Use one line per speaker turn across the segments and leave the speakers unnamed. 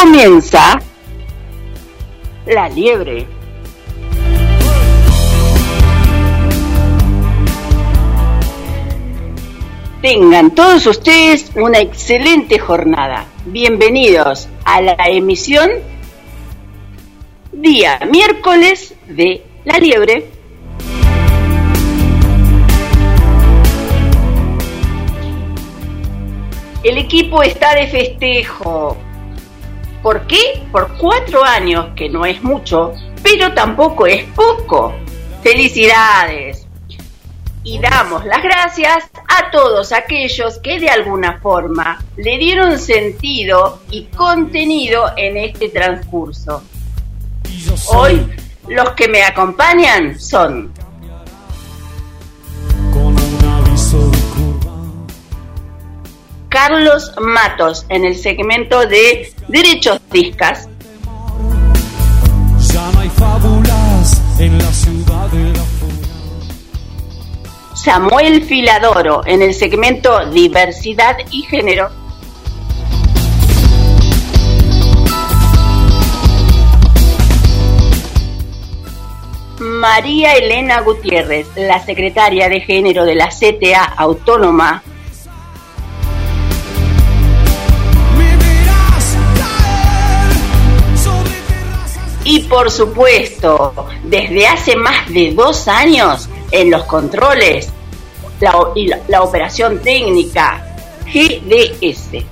comienza la liebre. Tengan todos ustedes una excelente jornada. Bienvenidos a la emisión día miércoles de La Liebre. El equipo está de festejo. ¿Por qué? Por cuatro años, que no es mucho, pero tampoco es poco. Felicidades. Y damos las gracias a todos aquellos que de alguna forma le dieron sentido y contenido en este transcurso. Hoy los que me acompañan son Carlos Matos en el segmento de Derechos Discas. Samuel Filadoro en el segmento Diversidad y Género. María Elena Gutiérrez, la secretaria de Género de la CTA Autónoma Y por supuesto, desde hace más de dos años en los controles la, y la, operación técnica GDS.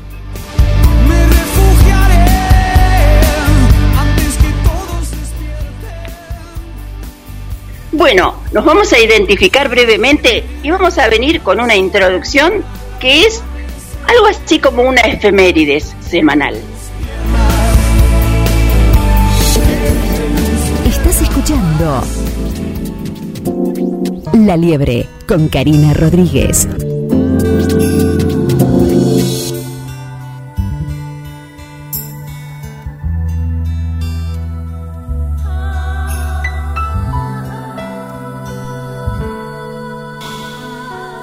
Bueno, nos vamos a identificar brevemente y vamos a venir con una introducción que es algo así como una efemérides semanal.
La Liebre con Karina Rodríguez.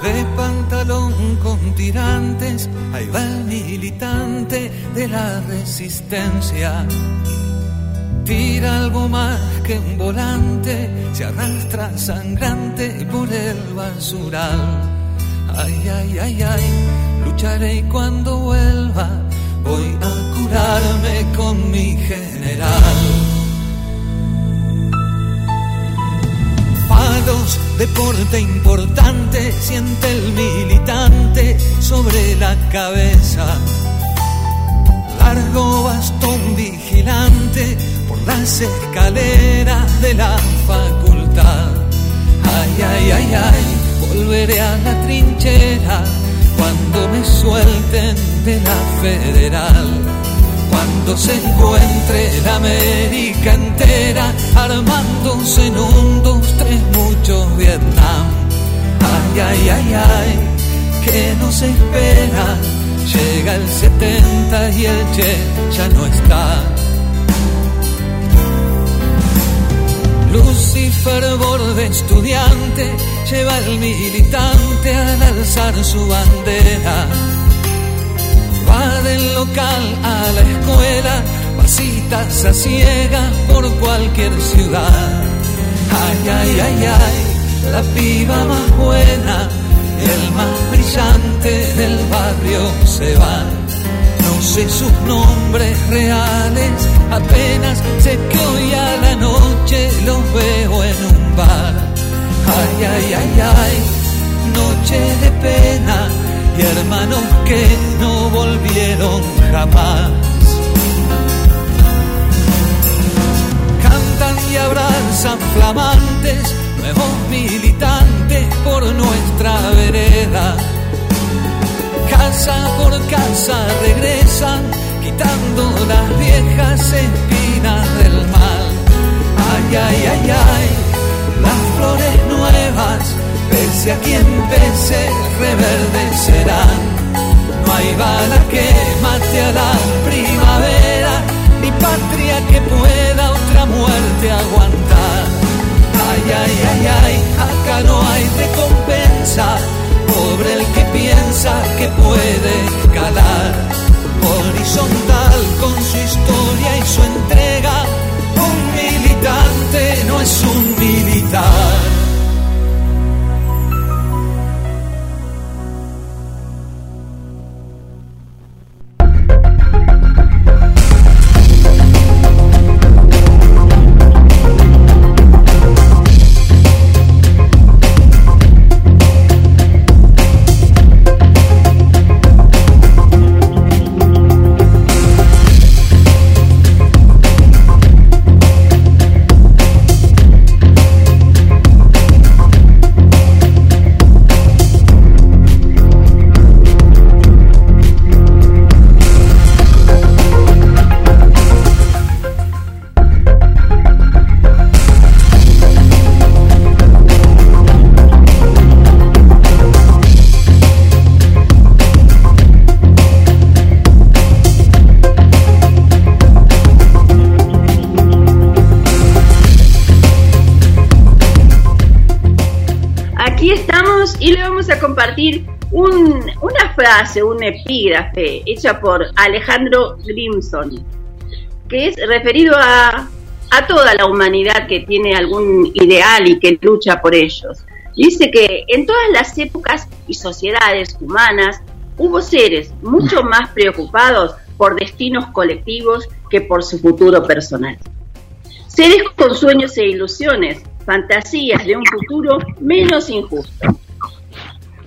De pantalón con tirantes, ahí va el militante de la resistencia Tira algo más que un volante, se arrastra sangrante por el basural. Ay, ay, ay, ay, lucharé y cuando vuelva voy a curarme con mi general. Palos, deporte importante, siente el militante sobre la cabeza. Largo bastón vigilante las escaleras de la facultad. Ay, ay, ay, ay, volveré a la trinchera cuando me suelten de la federal. Cuando se encuentre la América entera armándose en un, dos, tres, muchos Vietnam. Ay, ay, ay, ay, que nos espera. Llega el 70 y el Che ya no está. Luz y de estudiante lleva el militante al alzar su bandera. Va del local a la escuela, pasitas a ciegas por cualquier ciudad. Ay, ay, ay, ay, la piba más buena, el más brillante del barrio se va no sé sus nombres reales, apenas sé que hoy a la noche los veo en un bar. Ay, ay, ay, ay, noche de pena y hermanos que no volvieron jamás. Cantan y abrazan flamantes, nuevos militantes por nuestra vereda casa por casa regresan, quitando las viejas espinas del mal. Ay, ay, ay, ay, las flores nuevas, pese a quien pese, reverdecerán. No hay bala que mate a la primavera, ni patria que pueda otra muerte aguantar. Ay, ay, ay, acá no hay recompensa pobre el que piensa que puede calar horizontal con su historia y su entrega. Un militante no es un militar.
Frase, un epígrafe hecha por Alejandro Grimson, que es referido a, a toda la humanidad que tiene algún ideal y que lucha por ellos. Dice que en todas las épocas y sociedades humanas hubo seres mucho más preocupados por destinos colectivos que por su futuro personal. Seres con sueños e ilusiones, fantasías de un futuro menos injusto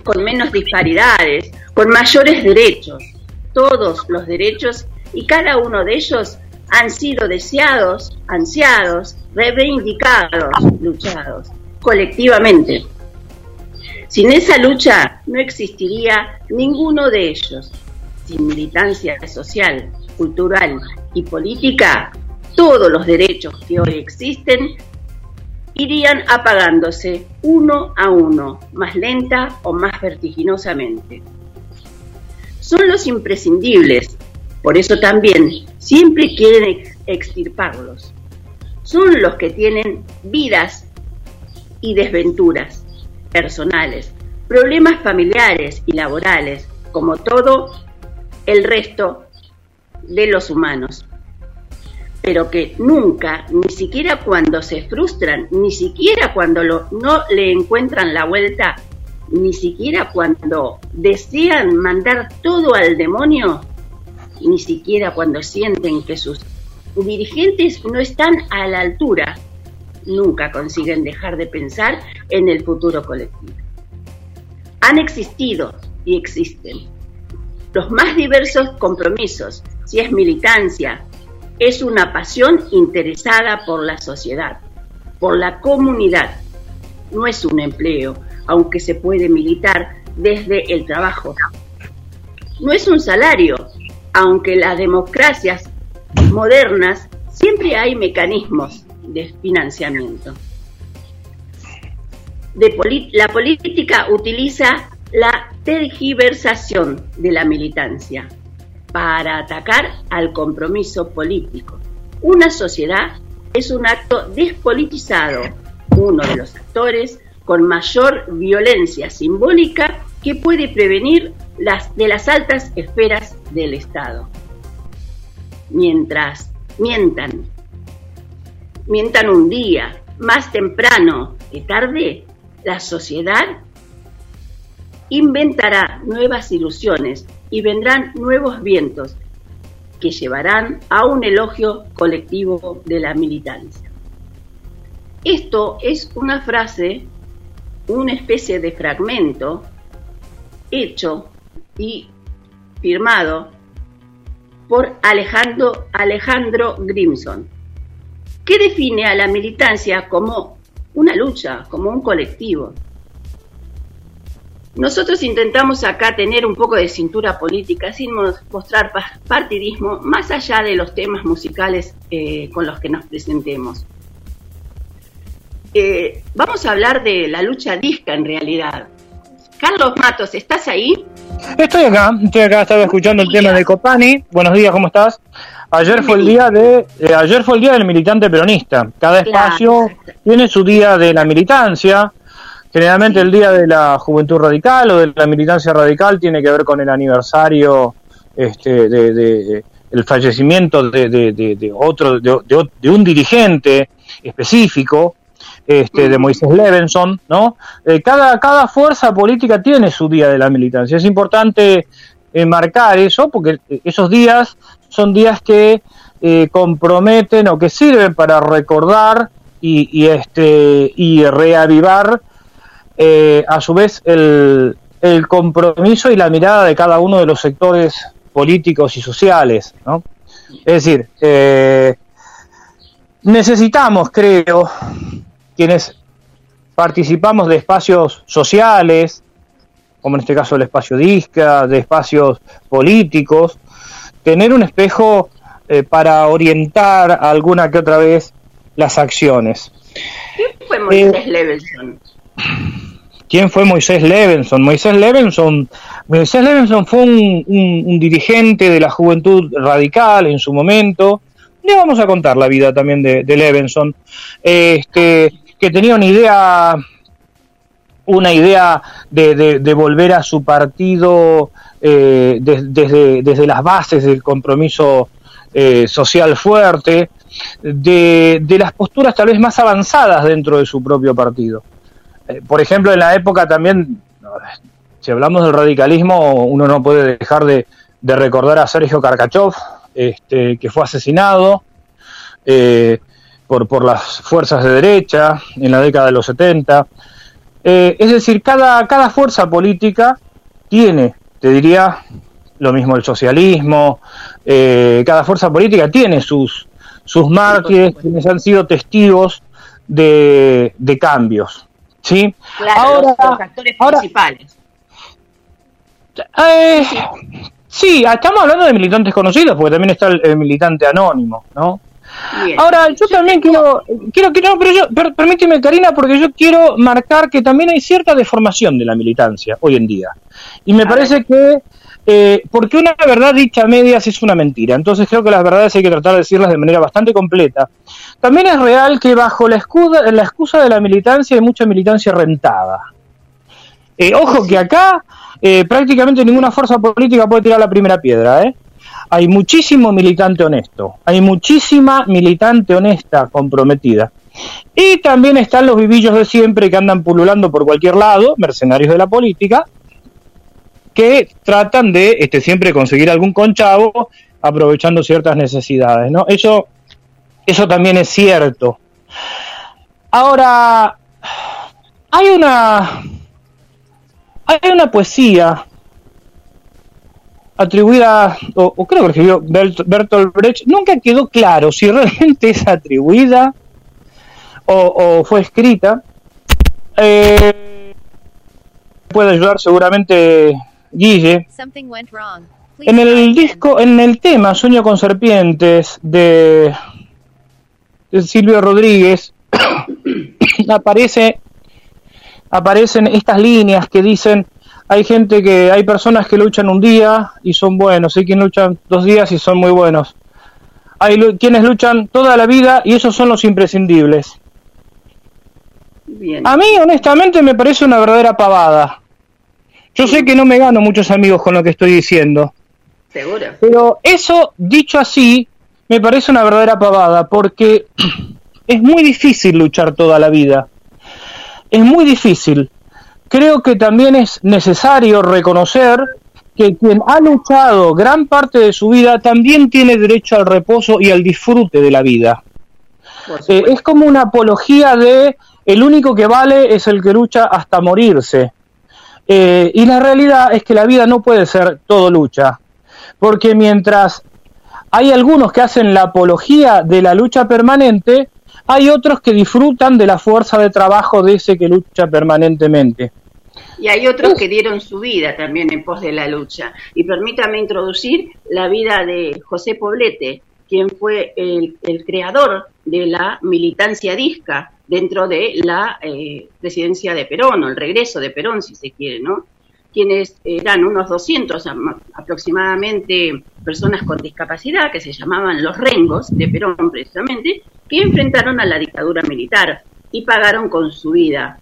con menos disparidades, con mayores derechos. Todos los derechos y cada uno de ellos han sido deseados, ansiados, reivindicados, luchados, colectivamente. Sin esa lucha no existiría ninguno de ellos. Sin militancia social, cultural y política, todos los derechos que hoy existen irían apagándose uno a uno, más lenta o más vertiginosamente. Son los imprescindibles, por eso también siempre quieren extirparlos. Son los que tienen vidas y desventuras personales, problemas familiares y laborales, como todo el resto de los humanos pero que nunca, ni siquiera cuando se frustran, ni siquiera cuando no le encuentran la vuelta, ni siquiera cuando desean mandar todo al demonio, ni siquiera cuando sienten que sus dirigentes no están a la altura, nunca consiguen dejar de pensar en el futuro colectivo. Han existido y existen los más diversos compromisos, si es militancia, es una pasión interesada por la sociedad, por la comunidad. No es un empleo, aunque se puede militar desde el trabajo. No es un salario, aunque las democracias modernas siempre hay mecanismos de financiamiento. la política utiliza la tergiversación de la militancia para atacar al compromiso político. Una sociedad es un acto despolitizado, uno de los actores con mayor violencia simbólica que puede prevenir las de las altas esferas del Estado. Mientras mientan, mientan un día, más temprano que tarde, la sociedad inventará nuevas ilusiones y vendrán nuevos vientos que llevarán a un elogio colectivo de la militancia. Esto es una frase, una especie de fragmento hecho y firmado por Alejandro, Alejandro Grimson, que define a la militancia como una lucha, como un colectivo. nosotros intentamos acá tener un poco de cintura política sin mostrar partidismo más allá de los temas musicales eh, con los que nos presentemos. Eh, vamos a hablar de la lucha disca en realidad. Carlos Matos, ¿estás ahí?
Estoy acá, estoy acá, estaba escuchando el tema de Copani. Buenos días, ¿cómo estás? Ayer fue el día de, eh, ayer fue el día del militante peronista. Cada espacio tiene su día de la militancia. Generalmente el día de la juventud radical o de la militancia radical tiene que ver con el aniversario este, de, el fallecimiento de, de otro de, un dirigente específico este, de Moisés Levenson, ¿no? Eh, cada, cada fuerza política tiene su día de la militancia. Es importante eh, marcar eso porque esos días son días que eh, comprometen o que sirven para recordar y, este, y reavivar a su vez el, el compromiso y la mirada de cada uno de los sectores políticos y sociales, ¿no? Es decir, necesitamos, creo, quienes participamos de espacios sociales, como en este caso el espacio disca, de espacios políticos, tener un espejo eh, para orientar alguna que otra vez las acciones.
¿Quién fue Moisés eh, Levenson?
¿Quién fue Moisés Levenson? Moisés Levenson, Moisés Levenson fue un, dirigente de la juventud radical en su momento. Le vamos a contar la vida también de, de Levenson. Este, que tenía una idea una idea de, volver a su partido eh, desde, desde, las bases del compromiso eh, social fuerte, de, las posturas tal vez más avanzadas dentro de su propio partido. Eh, por ejemplo, en la época también, si hablamos del radicalismo, uno no puede dejar de, recordar a Sergio Karkachov, este, que fue asesinado por, por las fuerzas de derecha en la década de los 70. Eh, es decir, cada, cada fuerza política tiene, te diría, lo mismo el socialismo, eh, cada fuerza política tiene sus, sus mártires, quienes han sido testigos de, de cambios. ¿sí?
Claro, los, actores principales.
Eh, sí, estamos hablando de militantes conocidos, porque también está el militante anónimo, ¿no? Ahora, yo también quiero, quiero, quiero pero yo, permíteme Karina, porque yo quiero marcar que también hay cierta deformación de la militancia hoy en día. Y me parece que, eh, porque una verdad dicha a medias es una mentira, entonces creo que las verdades hay que tratar de decirlas de manera bastante completa. También es real que bajo la, escuda, la excusa de la militancia hay mucha militancia rentada. Eh, ojo que acá eh, prácticamente ninguna fuerza política puede tirar la primera piedra, ¿eh? Hay muchísimo militante honesto, hay muchísima militante honesta comprometida. Y también están los vivillos de siempre que andan pululando por cualquier lado, mercenarios de la política, que tratan de este, siempre conseguir algún conchavo aprovechando ciertas necesidades. ¿no? Eso, eso también es cierto. Ahora, hay una, hay una poesía atribuida, o, creo que escribió Bertolt Brecht, nunca quedó claro si realmente es atribuida o, fue escrita. Eh, puede ayudar seguramente Guille. En el disco, en el tema Sueño con Serpientes de, de Silvio Rodríguez, aparece, aparecen estas líneas que dicen hay gente que, hay personas que luchan un día y son buenos, hay quienes luchan dos días y son muy buenos. Hay quienes luchan toda la vida y esos son los imprescindibles. A mí, honestamente, me parece una verdadera pavada. Yo sé que no me gano muchos amigos con lo que estoy diciendo.
Seguro.
Pero eso, dicho así, me parece una verdadera pavada, porque es muy difícil luchar toda la vida. Es muy difícil creo que también es necesario reconocer que quien ha luchado gran parte de su vida también tiene derecho al reposo y al disfrute de la vida. Eh, es como una apología de el único que vale es el que lucha hasta morirse. Eh, y la realidad es que la vida no puede ser todo lucha, porque mientras hay algunos que hacen la apología de la lucha permanente, hay otros que disfrutan de la fuerza de trabajo de ese que lucha permanentemente.
Y hay otros que dieron su vida también en pos de la lucha. Y permítame introducir la vida de José Poblete, quien fue el, creador de la militancia disca dentro de la eh, presidencia de Perón, o el regreso de Perón, si se quiere, ¿no? Quienes eran unos 200 aproximadamente personas con discapacidad, que se llamaban los rengos de Perón precisamente, que enfrentaron a la dictadura militar y pagaron con su vida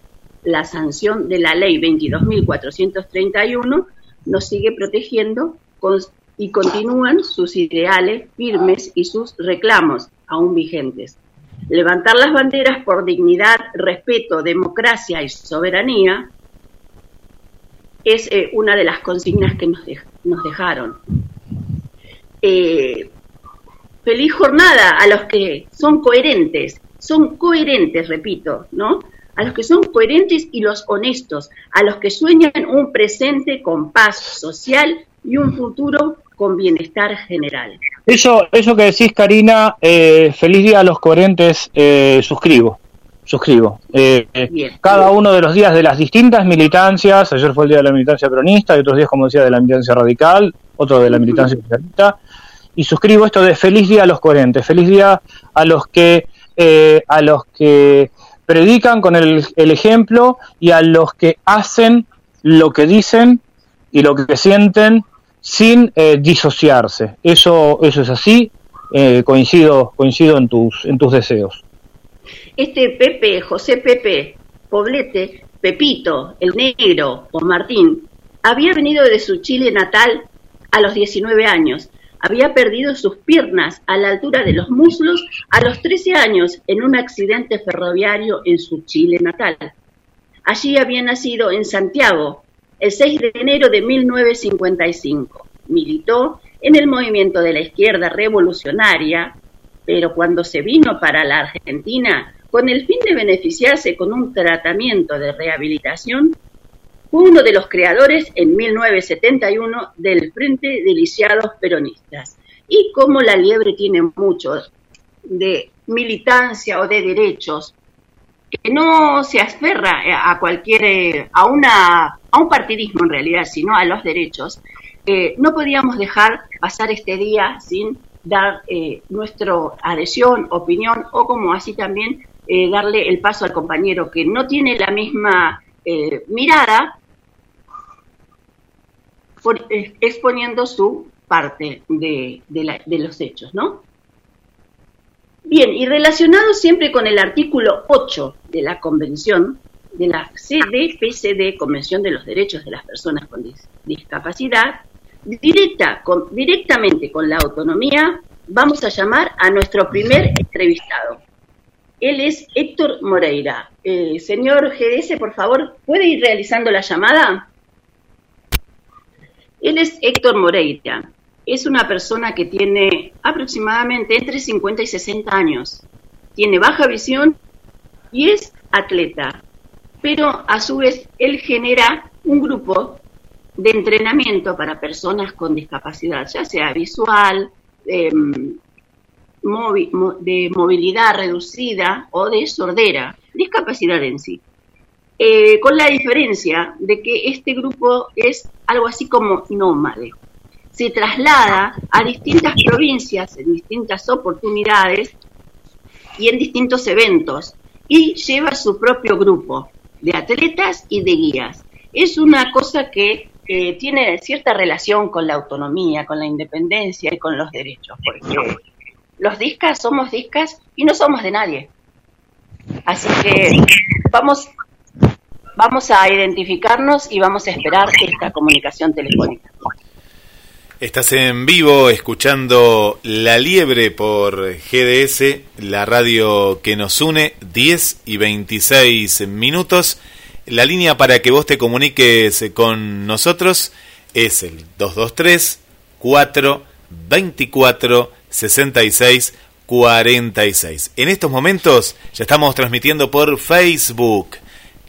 la sanción de la ley 22.431 nos sigue protegiendo y continúan sus ideales firmes y sus reclamos aún vigentes. Levantar las banderas por dignidad, respeto, democracia y soberanía es eh, una de las consignas que nos, dejaron. Eh, feliz jornada a los que son coherentes, son coherentes, repito, ¿no? A los que son coherentes y los honestos, a los que sueñan un presente con paz social y un futuro con bienestar general.
Eso, eso que decís, Karina, eh, feliz día a los coherentes, eh, suscribo. Suscribo. Eh, cada uno de los días de las distintas militancias, ayer fue el día de la militancia peronista, y otros días, como decía, de la militancia radical, otro de la militancia socialista, y suscribo esto de feliz día a los coherentes, feliz día a los que, a los que predican con el, ejemplo y a los que hacen lo que dicen y lo que sienten sin eh, disociarse. Eso, eso es así, eh, coincido, coincido en tus, en tus deseos.
Este Pepe, José Pepe, Poblete, Pepito, el negro o Martín, había venido de su Chile natal a los 19 años había perdido sus piernas a la altura de los muslos a los 13 años en un accidente ferroviario en su Chile natal. Allí había nacido en Santiago el 6 de enero de 1955. Militó en el movimiento de la izquierda revolucionaria, pero cuando se vino para la Argentina con el fin de beneficiarse con un tratamiento de rehabilitación, uno de los creadores en 1971 del Frente de Lisiados Peronistas. Y como la liebre tiene mucho de militancia o de derechos, que no se aferra a cualquier, a una, a un partidismo en realidad, sino a los derechos, eh, no podíamos dejar pasar este día sin dar eh, nuestra adhesión, opinión o como así también eh, darle el paso al compañero que no tiene la misma eh, mirada eh, exponiendo su parte de, los hechos, ¿no? Bien, y relacionado siempre con el artículo 8 de la Convención de la CDPCD, Convención de los Derechos de las Personas con Discapacidad, directa, directamente con la autonomía, vamos a llamar a nuestro primer entrevistado. Él es Héctor Moreira. Eh, señor GDS, por favor, ¿puede ir realizando la llamada? Él es Héctor Moreira. Es una persona que tiene aproximadamente entre 50 y 60 años. Tiene baja visión y es atleta. Pero a su vez él genera un grupo de entrenamiento para personas con discapacidad, ya sea visual, de movilidad reducida o de sordera, discapacidad en sí. Eh, con la diferencia de que este grupo es algo así como nómade. Se traslada a distintas provincias en distintas oportunidades y en distintos eventos y lleva su propio grupo de atletas y de guías. Es una cosa que tiene cierta relación con la autonomía, con la independencia y con los derechos, porque los discas somos discas y no somos de nadie. Así que vamos, vamos a identificarnos y vamos a esperar esta comunicación telefónica.
Estás en vivo escuchando La Liebre por GDS, la radio que nos une, 10 y 26 minutos. La línea para que vos te comuniques con nosotros es el 223 424 66 46. En estos momentos ya estamos transmitiendo por Facebook.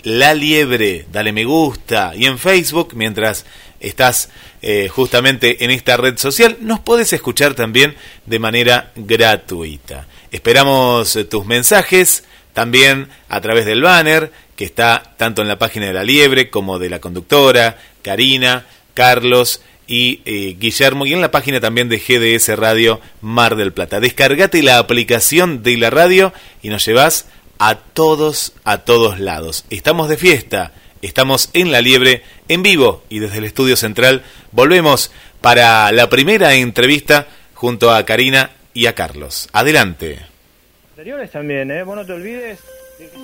La Liebre, dale me gusta. Y en Facebook, mientras estás eh, justamente en esta red social, nos puedes escuchar también de manera gratuita. Esperamos eh, tus mensajes también a través del banner que está tanto en la página de la Liebre como de la conductora, Karina, Carlos y eh, Guillermo, y en la página también de GDS Radio Mar del Plata. Descargate la aplicación de la radio y nos llevas a todos, a todos lados. Estamos de fiesta, estamos en la Liebre, en vivo y desde el estudio central volvemos para la primera entrevista junto a Karina y a Carlos. Adelante.
Anteriores también, ¿eh? Vos no te olvides de esa.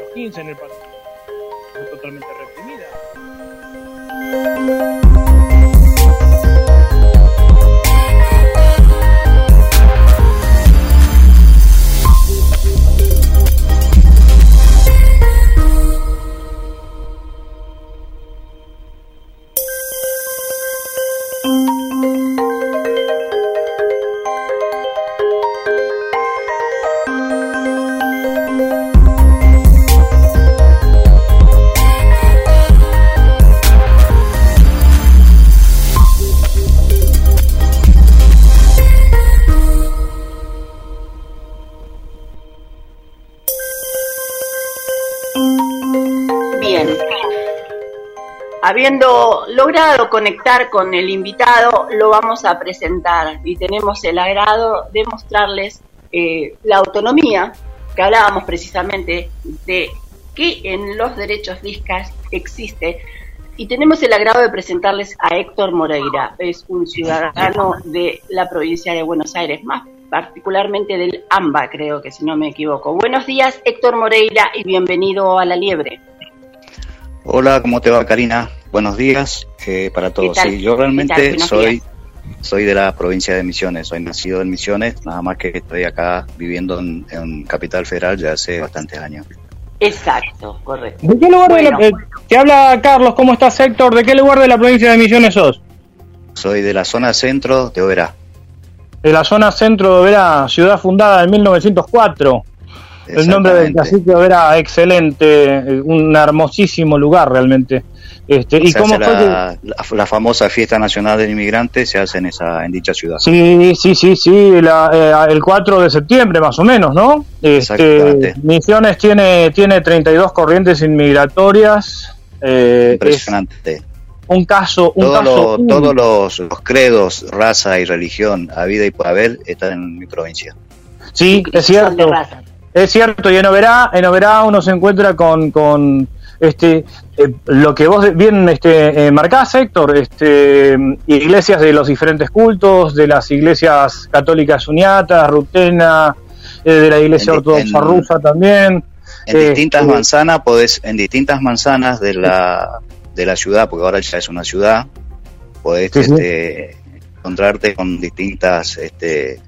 Los 15 en el pasado. Totalmente. Thank you.
Habiendo logrado conectar con el invitado, lo vamos a presentar y tenemos el agrado de mostrarles eh, la autonomía que hablábamos precisamente de que en los derechos discas existe y tenemos el agrado de presentarles a Héctor Moreira, es un ciudadano de la provincia de Buenos Aires, más particularmente del AMBA, creo que si no me equivoco. Buenos días, Héctor Moreira, y bienvenido a La Liebre.
Hola, ¿cómo te va, Karina? Buenos días eh, para todos. Sí, yo realmente soy soy de la provincia de Misiones, soy nacido en Misiones, nada más que estoy acá viviendo en, Capital Federal ya hace bastantes años.
Exacto, correcto.
¿De qué lugar de la, eh, te habla Carlos? ¿Cómo estás, Héctor? ¿De qué lugar de la provincia de Misiones sos?
Soy de la zona centro de Oberá.
De la zona centro de Oberá, ciudad fundada en 1904. El nombre del cacique era excelente, un hermosísimo lugar realmente.
Este, ¿y cómo la, la, famosa fiesta nacional del inmigrante se hace en esa en dicha ciudad.
Sí, sí, sí, sí, eh, el 4 de septiembre más o menos, ¿no? Este, Misiones tiene tiene 32 corrientes inmigratorias.
Eh, Impresionante.
un caso, un
caso todos los, los, credos, raza y religión, a vida y por haber, están en mi provincia.
Sí, es cierto. Es cierto, y en Oberá, en Oberá uno se encuentra con, con este eh, lo que vos bien este, eh, marcás, Héctor, este, iglesias de los diferentes cultos, de las iglesias católicas uniatas, rutena, eh, de la iglesia ortodoxa rusa también.
En distintas este, manzanas podés, en distintas manzanas de la, de la ciudad, porque ahora ya es una ciudad, podés este, encontrarte con distintas este,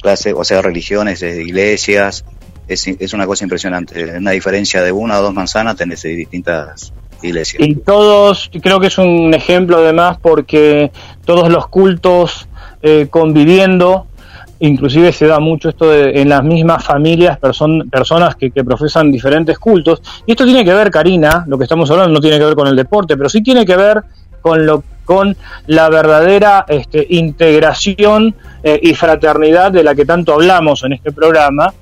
clases, o sea, religiones, iglesias, es, es una cosa impresionante. Una diferencia de una o dos manzanas tenés distintas iglesias.
Y todos, creo que es un ejemplo además porque todos los cultos eh, conviviendo, inclusive se da mucho esto en las mismas familias, personas que, que, profesan diferentes cultos. Y esto tiene que ver, Karina, lo que estamos hablando no tiene que ver con el deporte, pero sí tiene que ver con lo con la verdadera este, integración eh, y fraternidad de la que tanto hablamos en este programa,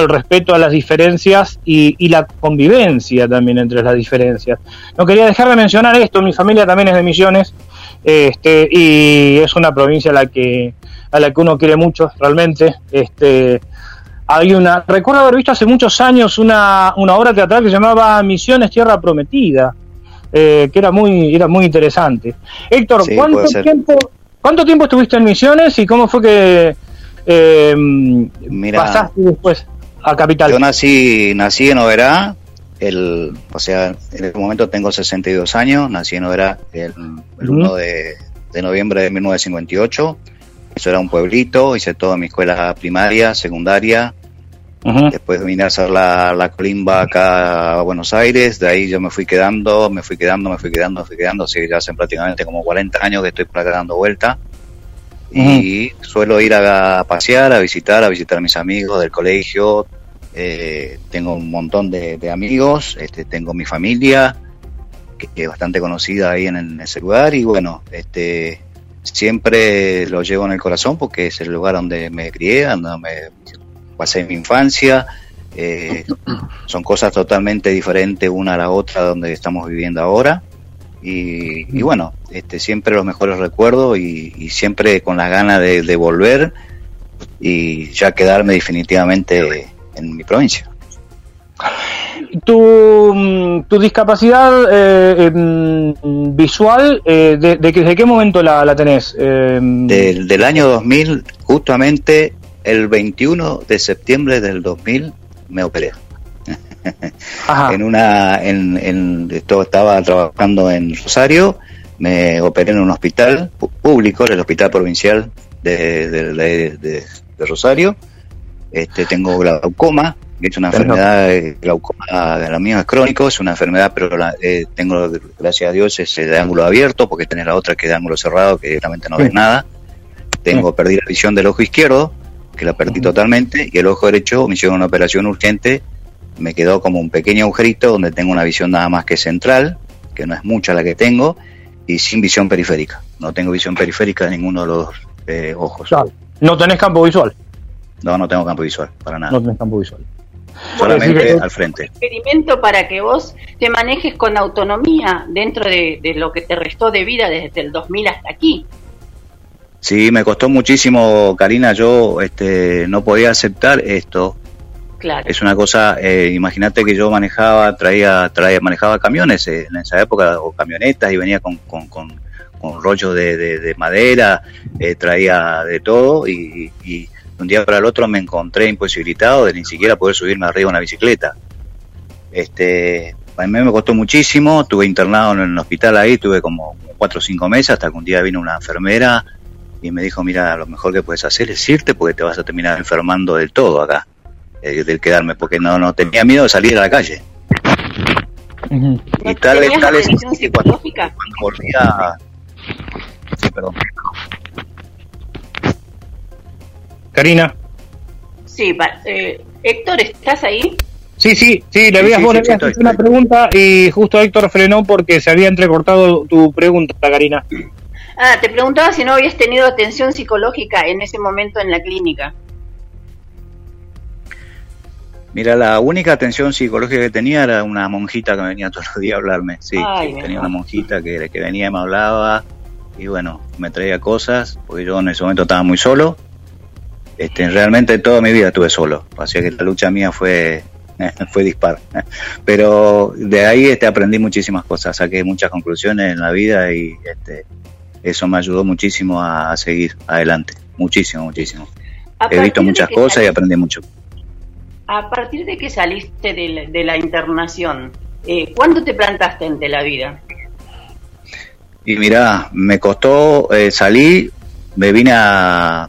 el respeto a las diferencias y, la convivencia también entre las diferencias. No quería dejar de mencionar esto, mi familia también es de Misiones este, y es una provincia a la que a la que uno quiere mucho realmente. Este, hay una recuerdo haber visto hace muchos años una, una obra teatral que se llamaba Misiones Tierra Prometida, eh, que era muy era muy interesante. Héctor, ¿cuánto tiempo cuánto tiempo estuviste en Misiones y cómo fue que eh, pasaste después? Capital.
Yo nací, nací en Oberá, el, o sea, en este momento tengo 62 años, nací en Oberá el, 1 de, noviembre de 1958. Eso era un pueblito, hice toda mi escuela primaria, secundaria. Después vine a hacer la, la colimba acá a Buenos Aires, de ahí yo me fui quedando, me fui quedando, me fui quedando, me fui quedando, así que ya hace prácticamente como 40 años que estoy por acá dando vuelta. Y suelo ir a, pasear, a visitar, a visitar a mis amigos del colegio. Eh, tengo un montón de, amigos, este, tengo mi familia, que, es bastante conocida ahí en, ese lugar. Y bueno, este, siempre lo llevo en el corazón porque es el lugar donde me crié, donde me pasé mi infancia. Eh, son cosas totalmente diferentes una a la otra donde estamos viviendo ahora. Y, bueno, este, siempre los mejores recuerdos y, siempre con la gana de, de, volver y ya quedarme definitivamente en mi provincia.
Tu, mm, tu discapacidad eh, em, visual, eh, de, de, qué momento la, la tenés?
Em, del, año 2000, justamente el 21 de septiembre del 2000 me operé. En una, en, en, esto estaba trabajando en Rosario, me operé en un hospital público, el Hospital Provincial de, de, de Rosario. Este, tengo glaucoma, es una enfermedad, eh, glaucoma, la mía es crónico, es una enfermedad, pero eh, tengo, gracias a Dios, es de ángulo abierto, porque tenés la otra que es de ángulo cerrado, que realmente no ves nada. Tengo, perdí la visión del ojo izquierdo, que la perdí totalmente, y el ojo derecho me hicieron una operación urgente, me quedó como un pequeño agujerito donde tengo una visión nada más que central, que no es mucha la que tengo, y sin visión periférica. No tengo visión periférica de ninguno de los eh, ojos.
¿No tenés campo visual?
No, no tengo campo visual, para nada.
No tenés campo visual
solamente al frente.
Experimento para que vos te manejes con autonomía dentro de, lo que te restó de vida desde el 2000 hasta aquí.
Sí, me costó muchísimo, Karina. Yo este, no podía aceptar esto. Es una cosa, eh, imagínate que yo manejaba, traía, traía, manejaba camiones eh, en esa época, o camionetas, y venía con, con, con, rollos de, madera, eh, traía de todo, y, y un día para el otro me encontré imposibilitado de ni siquiera poder subirme arriba de una bicicleta. Este, a mí me costó muchísimo, estuve internado en el hospital ahí, tuve como cuatro o cinco meses hasta que un día vino una enfermera y me dijo, mira, lo mejor que puedes hacer es irte porque te vas a terminar enfermando del todo acá, eh, del quedarme, porque no, no tenía miedo de salir a la calle.
Y tal vez, tal vez, cuando,
cuando volvía... Sí, perdón.
Karina.
Sí, eh, Héctor, ¿estás ahí?
Sí, sí, sí, le habías sí, sí, una pregunta y justo Héctor frenó porque se había entrecortado tu pregunta, Karina.
Ah, te preguntaba si no habías tenido atención psicológica en ese momento en la clínica.
Mira, la única atención psicológica que tenía era una monjita que venía todos los días a hablarme. Sí, tenía una monjita que, que venía y me hablaba y bueno, me traía cosas, porque yo en ese momento estaba muy solo este, realmente toda mi vida estuve solo, así que la lucha mía fue, fue dispar. Pero de ahí este, aprendí muchísimas cosas, saqué muchas conclusiones en la vida y este, eso me ayudó muchísimo a, seguir adelante, muchísimo, muchísimo. He visto muchas cosas y aprendí mucho.
A partir de que saliste de la, internación, eh, ¿cuándo te plantaste ante la vida?
Y mira, me costó eh, salir, me vine a,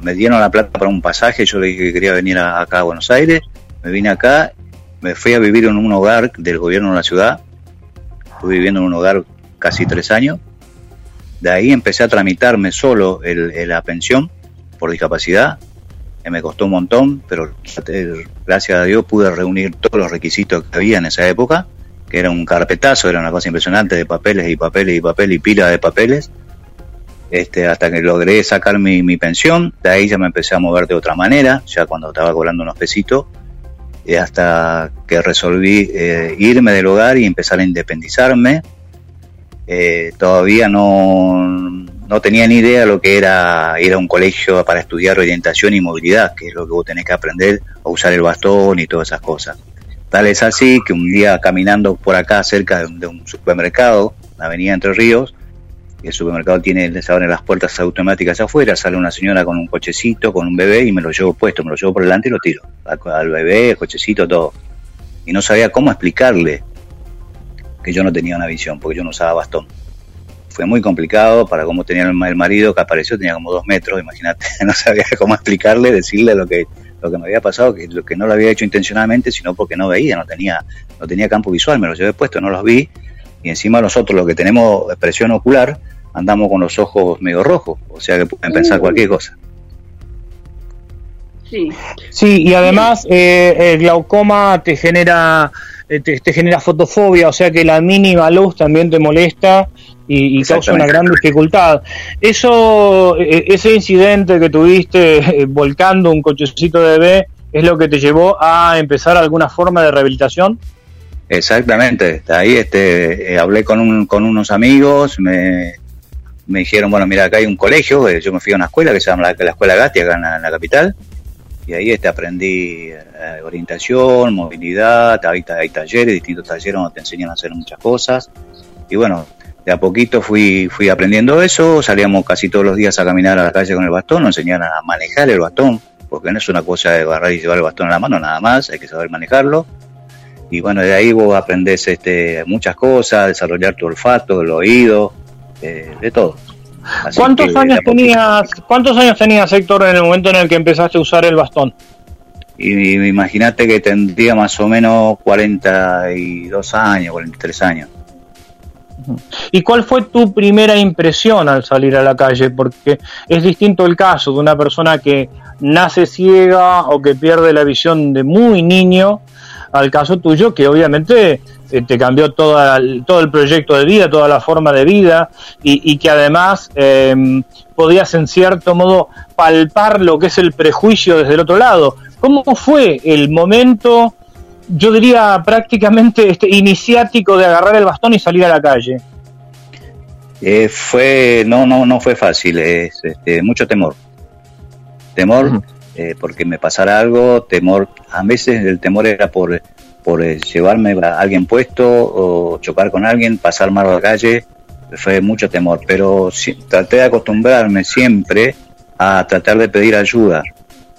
me dieron la plata para un pasaje, yo le dije que quería venir acá a Buenos Aires, me vine acá, me fui a vivir en un hogar del gobierno de la ciudad, estuve viviendo en un hogar casi tres años, de ahí empecé a tramitarme solo la pensión por discapacidad, me costó un montón, pero gracias a Dios pude reunir todos los requisitos que había en esa época, que era un carpetazo, era una cosa impresionante de papeles y papeles y papeles y pila de papeles, este, hasta que logré sacar mi, mi, pensión, de ahí ya me empecé a mover de otra manera, ya cuando estaba cobrando unos pesitos, y hasta que resolví eh, irme del hogar y empezar a independizarme. Eh, todavía no, no tenía ni idea lo que era ir a un colegio para estudiar orientación y movilidad, que es lo que vos tenés que aprender a usar el bastón y todas esas cosas. Tal es así que un día caminando por acá cerca de un supermercado, la avenida Entre Ríos, el supermercado tiene, se abren las puertas automáticas afuera, sale una señora con un cochecito, con un bebé y me lo llevo puesto, me lo llevo por delante y lo tiro. Al, bebé, el cochecito, todo. Y no sabía cómo explicarle que yo no tenía una visión, porque yo no usaba bastón. Fue muy complicado para cómo tenía el, marido que apareció, tenía como dos metros, imagínate, no sabía cómo explicarle, decirle lo que, lo que me había pasado, que lo que no lo había hecho intencionalmente, sino porque no veía, no tenía, no tenía campo visual, me lo llevé puesto, no los vi, y encima nosotros los que tenemos presión ocular, andamos con los ojos medio rojos, o sea que pueden pensar uh. cualquier cosa.
Sí. Sí, y además eh, el glaucoma te genera eh, te, genera fotofobia, o sea que la mínima luz también te molesta y, causa una gran dificultad. Eso, e, ese incidente que tuviste volcando un cochecito de bebé, es lo que te llevó a empezar alguna forma de rehabilitación.
Exactamente, ahí este, eh, hablé con, un, con unos amigos, me, me dijeron, bueno, mira, acá hay un colegio, eh, yo me fui a una escuela que se llama la, Escuela Gatti, acá en la, capital, y ahí este, aprendí eh, orientación, movilidad, hay, hay talleres, distintos talleres donde te enseñan a hacer muchas cosas, y bueno, de a poquito fui, fui aprendiendo eso, salíamos casi todos los días a caminar a la calle con el bastón, nos enseñaron a manejar el bastón, porque no es una cosa de agarrar y llevar el bastón en la mano nada más, hay que saber manejarlo. Y bueno, de ahí vos aprendés este, muchas cosas, desarrollar tu olfato, el oído, eh, de todo.
¿Cuántos años tenías, cuántos años tenías Héctor en el momento en el que empezaste a usar el bastón?
Y, imagínate que tendría más o menos 42 años, 43 años.
¿Y cuál fue tu primera impresión al salir a la calle? Porque es distinto el caso de una persona que nace ciega o que pierde la visión de muy niño al caso tuyo, que obviamente eh, te cambió toda, todo el proyecto de vida, toda la forma de vida, y, que además em, podías en cierto modo palpar lo que es el prejuicio desde el otro lado. ¿Cómo fue el momento, yo diría prácticamente este, iniciático de agarrar el bastón y salir a la calle?
Eh, fue, no, no, no fue fácil, es este, mucho temor. Temor eh, porque me pasara algo, temor, a veces el temor era por por eh, llevarme a alguien puesto o chocar con alguien, pasar mal a la calle, fue mucho temor, pero traté de acostumbrarme siempre a tratar de pedir ayuda,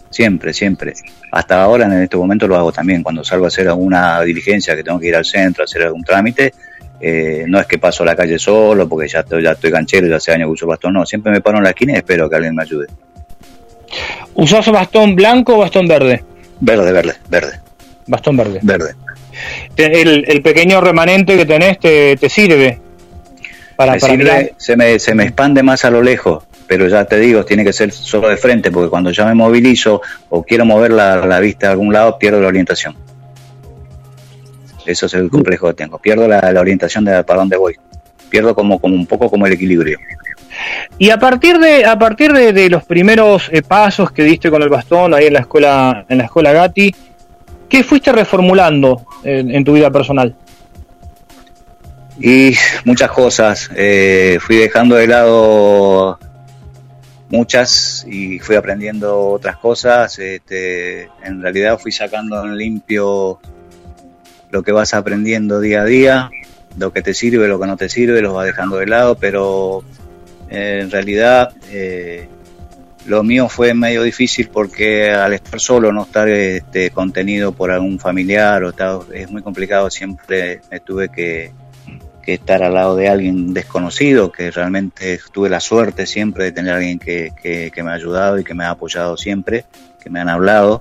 siempre, siempre. Hasta ahora en este momento lo hago también, cuando salgo a hacer alguna diligencia que tengo que ir al centro, a hacer algún trámite, eh, no es que paso a la calle solo porque ya estoy, ya estoy canchero, ya hace años que uso bastón, no, siempre me paro en la esquina y espero que alguien me ayude.
¿Usás bastón blanco o bastón verde?
Verde, verde, verde.
Bastón verde.
Verde.
El, pequeño remanente que tenés te, sirve
para, se, me, se me expande más a lo lejos, pero ya te digo, tiene que ser solo de frente, porque cuando ya me movilizo o quiero mover la, vista a algún lado, pierdo la orientación. Eso es el complejo que tengo. Pierdo la, orientación de para dónde voy. Pierdo como, como un poco como el equilibrio.
Y a partir de a partir de, los primeros eh, pasos que diste con el bastón ahí en la escuela en la escuela Gatti, ¿Qué fuiste reformulando en, tu vida personal?
Y muchas cosas. Eh, fui dejando de lado muchas y fui aprendiendo otras cosas. Este, en realidad fui sacando en limpio lo que vas aprendiendo día a día, lo que te sirve, lo que no te sirve, lo vas dejando de lado, pero eh, en realidad eh, lo mío fue medio difícil porque al estar solo, no estar este, contenido por algún familiar, o es muy complicado, siempre me tuve que, estar al lado de alguien desconocido, que realmente tuve la suerte siempre de tener alguien que, que, me ha ayudado y que me ha apoyado siempre, que me han hablado,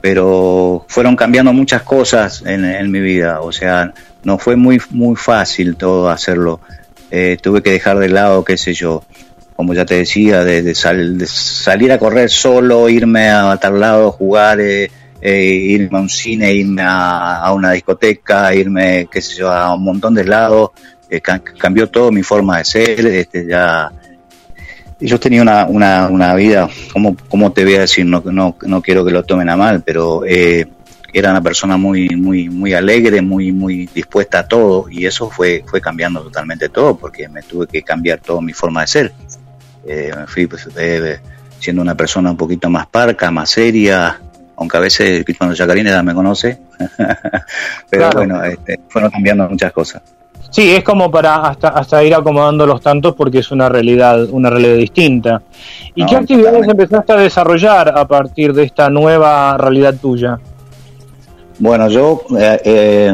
pero fueron cambiando muchas cosas en, mi vida, o sea, no fue muy, muy fácil todo hacerlo. Eh, tuve que dejar de lado, qué sé yo, como ya te decía, de, salir a correr solo, irme a tal lado, jugar, eh, eh, irme a un cine, irme a, una discoteca, irme, qué sé yo, a un montón de lados, eh, cambió todo mi forma de ser, este, ya... Yo tenía una, una, una vida, ¿cómo, ¿cómo te voy a decir? No, no, no quiero que lo tomen a mal, pero era una persona muy, muy, muy alegre, muy, muy dispuesta a todo, y eso fue, fue cambiando totalmente todo, porque me tuve que cambiar toda mi forma de ser eh, me fui pues, eh, siendo una persona un poquito más parca, más seria, aunque a veces cuando ya me conoce, pero bueno, este, fueron cambiando muchas cosas.
Sí, es como para hasta, hasta ir acomodando los tantos porque es una realidad, una realidad distinta. ¿Y qué actividades empezaste a desarrollar a partir de esta nueva realidad tuya?
Bueno, yo eh,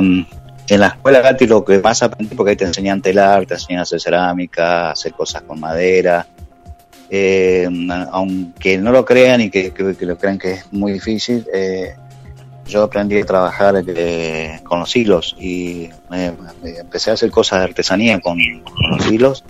en la escuela Gatti lo que más aprendí, porque ahí te enseñan telar, te enseñan a hacer cerámica, hacer cosas con madera, eh, aunque no lo crean y que, lo crean que es muy difícil, eh, yo aprendí a trabajar con los hilos y empecé a hacer cosas de artesanía con, los hilos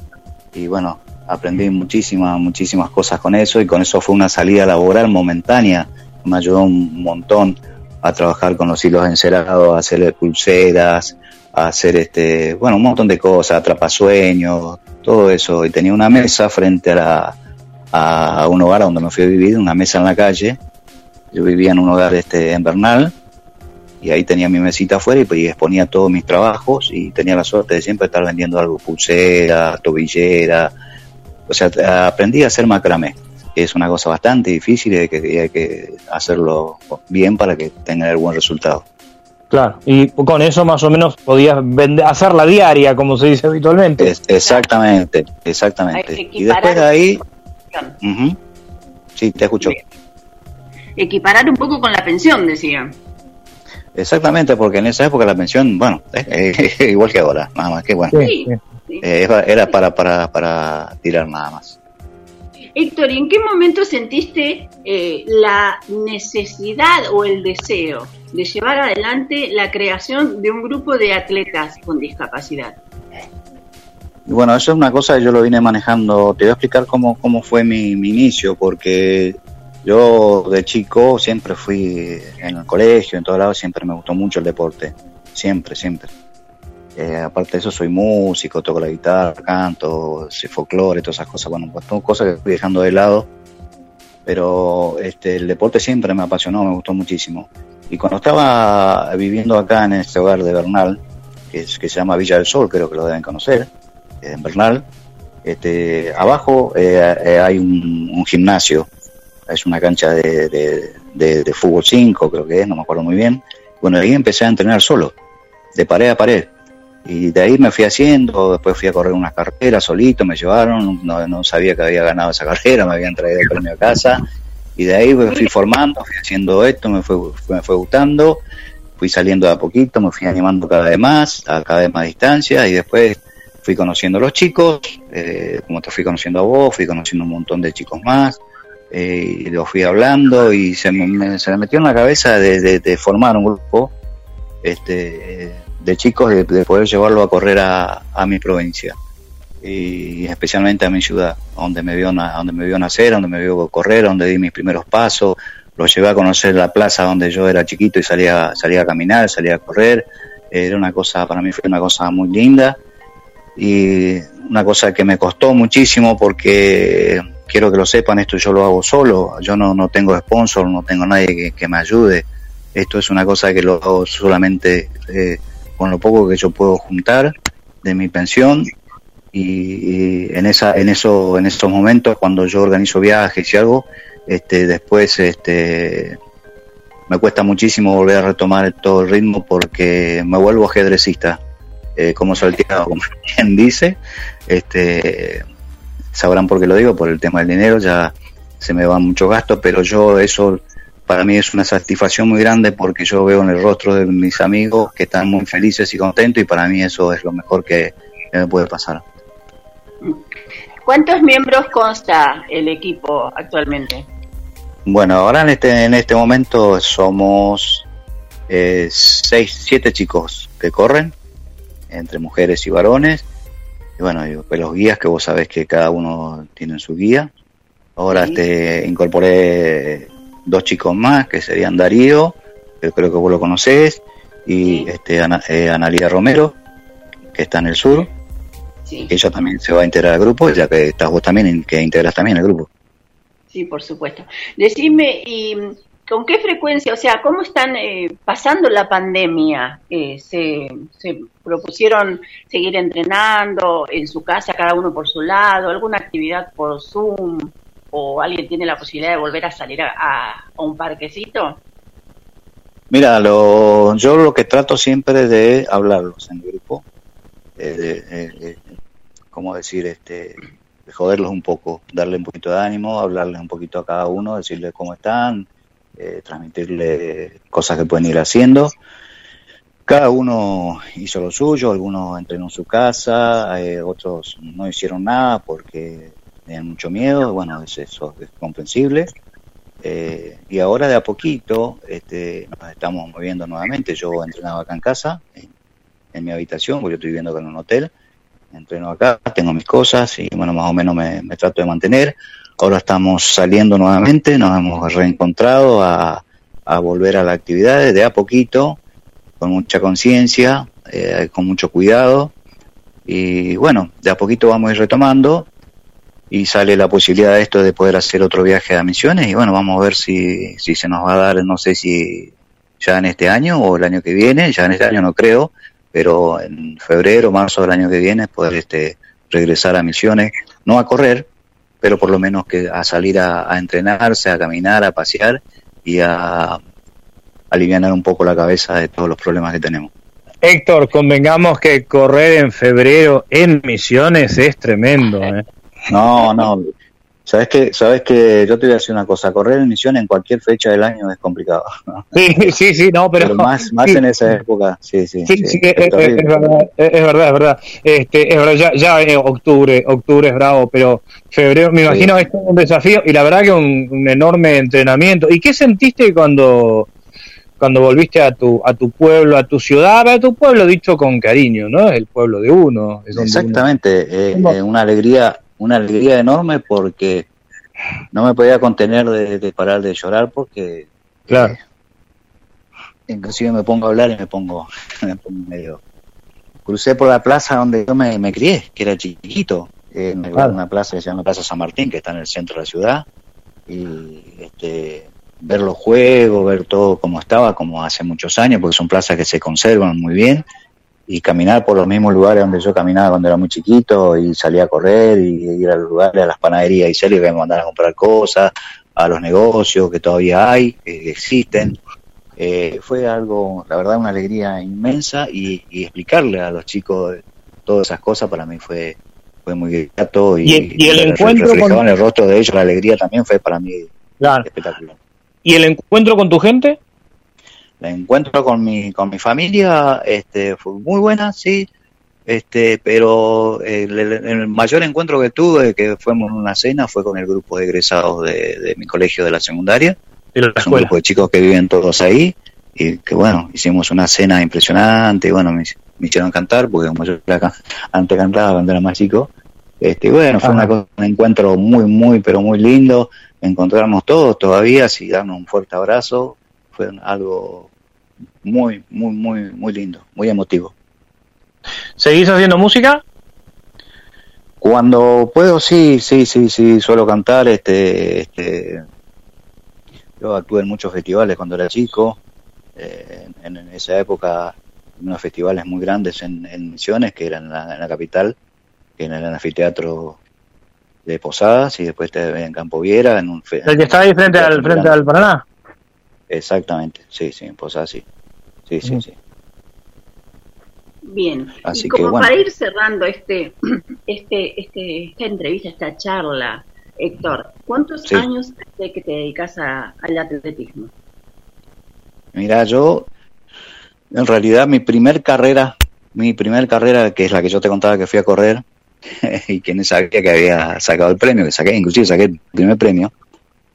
y bueno, aprendí muchísimas, muchísimas cosas con eso y con eso fue una salida laboral momentánea, me ayudó un montón a trabajar con los hilos encerados, a hacer pulseras, a hacer este, bueno, un montón de cosas, atrapasueños, todo eso. Y tenía una mesa frente a la, a, un hogar donde me fui a vivir, una mesa en la calle, yo vivía en un hogar este en Bernal y ahí tenía mi mesita afuera y, pues, exponía todos mis trabajos y tenía la suerte de siempre estar vendiendo algo, pulsera, tobillera, o sea, aprendí a hacer macramé. Es una cosa bastante difícil y hay que, hay que hacerlo bien para que tenga el buen resultado.
Claro, y con eso más o menos podías vender, hacer la diaria, como se dice habitualmente.
exactamente, exactamente. Y después de ahí... Sí, te escucho.
Equiparar un poco con la pensión, decía.
Exactamente, porque en esa época la pensión, bueno, igual que ahora, nada más que bueno. Eh, era para, para, para tirar nada más.
Héctor, ¿y en qué momento sentiste eh, la necesidad o el deseo de llevar adelante la creación de un grupo de atletas con discapacidad?
Bueno, eso es una cosa que yo lo vine manejando. Te voy a explicar cómo, cómo fue mi, mi inicio, porque yo de chico siempre fui en el colegio, en todos lados, siempre me gustó mucho el deporte. Siempre, siempre. Eh, aparte de eso, soy músico, toco la guitarra, canto, folclore, todas esas cosas. Bueno, pues cosas que estoy dejando de lado. Pero este, el deporte siempre me apasionó, me gustó muchísimo. Y cuando estaba viviendo acá en este hogar de Bernal, que se llama Villa del Sol, creo que lo deben conocer, en Bernal, este, abajo eh, eh, hay un, gimnasio es una cancha de, fútbol 5, creo que es, no me acuerdo muy bien. Bueno, ahí empecé a entrenar solo, de pared a pared. Y de ahí me fui haciendo, después fui a correr unas carreras solito, me llevaron, no, sabía que había ganado esa carrera, me habían traído el premio a casa. Y de ahí me fui formando, fui haciendo esto, me fue, me fue gustando, fui saliendo de a poquito, me fui animando cada vez más, a cada vez más distancia, y después fui conociendo a los chicos, eh, como te fui conociendo a vos, fui conociendo un montón de chicos más, eh, y lo fui hablando y se me, se me metió en la cabeza de, formar un grupo este, de chicos, de, poder llevarlo a correr a, mi provincia. Y especialmente a mi ciudad, donde me vio donde me vio nacer, donde me vio correr, donde di mis primeros pasos, lo llevé a conocer la plaza donde yo era chiquito y salía, salía a caminar, salía a correr, era una cosa, para mí fue una cosa muy linda y una cosa que me costó muchísimo porque quiero que lo sepan, esto yo lo hago solo, yo no, no tengo sponsor, no tengo nadie que, me ayude, esto es una cosa que lo hago solamente eh, con lo poco que yo puedo juntar de mi pensión. Y, en esa en eso en esos momentos cuando yo organizo viajes y algo este después este me cuesta muchísimo volver a retomar todo el ritmo porque me vuelvo ajedrecista eh, como salteado como quien dice este sabrán por qué lo digo, por el tema del dinero, ya se me van muchos gastos, pero yo eso para mí es una satisfacción muy grande porque yo veo en el rostro de mis amigos que están muy felices y contentos y para mí eso es lo mejor que, me puede pasar.
¿Cuántos miembros consta el equipo actualmente?
Bueno, ahora en este, en este momento somos eh, seis, siete chicos que corren, entre mujeres y varones, y bueno, pues los guías que vos sabés que cada uno tiene su guía. Ahora te incorporé dos chicos más, que serían Darío, que creo que vos lo conocés, y este Ana, eh, Analia Romero, que está en el sur. Sí. Ella también se va a integrar al grupo, ya que estás vos también, que integras también el grupo.
Sí, por supuesto. Decime, y ¿Con qué frecuencia, o sea, cómo están eh, pasando la pandemia? Eh, se, propusieron seguir entrenando en su casa, cada uno por su lado? ¿Alguna actividad por Zoom? ¿O alguien tiene la posibilidad de volver a salir a, un parquecito?
Mira, lo, yo lo que trato siempre de hablarlos en grupo, de, ¿cómo decir? este de joderlos un poco, darle un poquito de ánimo, hablarles un poquito a cada uno, decirles cómo están, eh, transmitirle cosas que pueden ir haciendo. Cada uno hizo lo suyo, algunos entrenó en su casa, eh, otros no hicieron nada porque tenían mucho miedo, bueno, eso es comprensible. Eh, y ahora de a poquito este, nos estamos moviendo nuevamente. Yo entrenaba acá en casa, en, mi habitación, porque yo estoy viviendo acá en un hotel. Entreno acá, tengo mis cosas y bueno, más o menos me, trato de mantener. Ahora estamos saliendo nuevamente, nos hemos reencontrado a, volver a la actividad de a poquito, con mucha conciencia, eh, con mucho cuidado. Y bueno, de a poquito vamos a ir retomando. y sale la posibilidad de esto de poder hacer otro viaje a Misiones y bueno, vamos a ver si, si se nos va a dar, no sé si ya en este año o el año que viene, ya en este año no creo, pero en febrero, marzo del año que viene poder este, regresar a Misiones, no a correr, pero por lo menos que a salir a, a entrenarse, a caminar, a pasear y a aliviar un poco la cabeza de todos los problemas que tenemos.
Héctor, convengamos que correr en febrero en Misiones es tremendo. ¿eh?
No, no. Sabes que, sabes que yo te voy a decir una cosa, correr en misión en cualquier fecha del año es complicado.
Sí, sí, sí, no, pero,
más, más en esa época, sí, sí.
Sí, sí, es, es, verdad, es, verdad, es verdad, este, es verdad, ya, ya es octubre, octubre es bravo, pero febrero, me imagino sí. es un desafío y la verdad que un, un enorme entrenamiento. ¿Y qué sentiste cuando cuando volviste a tu a tu pueblo, a tu ciudad, a tu pueblo dicho con cariño, ¿no? Es el pueblo de uno. Es
Exactamente, uno... Eh, eh, una alegría una alegría enorme porque no me podía contener de, de parar de llorar porque
claro
eh, inclusive me pongo a hablar y me pongo, me pongo medio crucé por la plaza donde yo me, me crié que era chiquito en claro. una plaza que se llama Plaza San Martín que está en el centro de la ciudad y este ver los juegos ver todo como estaba como hace muchos años porque son plazas que se conservan muy bien y caminar por los mismos lugares donde yo caminaba cuando era muy chiquito y salía a correr y ir a los lugares, a las panaderías y salir que me mandaban a comprar cosas, a los negocios que todavía hay, que existen. Eh, fue algo, la verdad, una alegría inmensa y, y, explicarle a los chicos todas esas cosas para mí fue fue muy grato y,
y, y el encuentro
con... en el rostro de ellos la alegría también fue para mí
claro.
espectacular.
¿Y el encuentro con tu gente?
el encuentro con mi con mi familia este fue muy buena sí. Este pero el, mayor encuentro que tuve que fuimos en una cena fue con el grupo de egresados de, de mi colegio de la secundaria.
De la
un grupo de chicos que viven todos ahí y que bueno hicimos una cena impresionante y bueno me, me hicieron cantar porque como yo antes cantaba cuando era más chico. Este bueno fue una cosa, un encuentro muy muy pero muy lindo encontrarnos todos todavía y darnos un fuerte abrazo fue algo muy, muy, muy, muy lindo, muy emotivo.
¿Seguís haciendo música?
Cuando puedo, sí, sí, sí, sí, suelo cantar, este, este, yo actué en muchos festivales cuando era chico, eh, en, en, esa época, unos festivales muy grandes en, en Misiones, que eran en la, en la capital, que el anfiteatro de Posadas, y después en Campo Viera, en un
¿El que está ahí frente al, frente al Paraná?
Exactamente, sí, sí, en Posadas sí. Sí, sí, sí.
Bien, Así y como que, bueno. para ir cerrando este, este, este, esta entrevista, esta charla, Héctor, ¿cuántos sí. años de que te dedicas a, al atletismo?
Mira, yo, en realidad, mi primer carrera, mi primer carrera, que es la que yo te contaba que fui a correr, y que no sabía que había sacado el premio, que saqué, inclusive saqué el primer premio,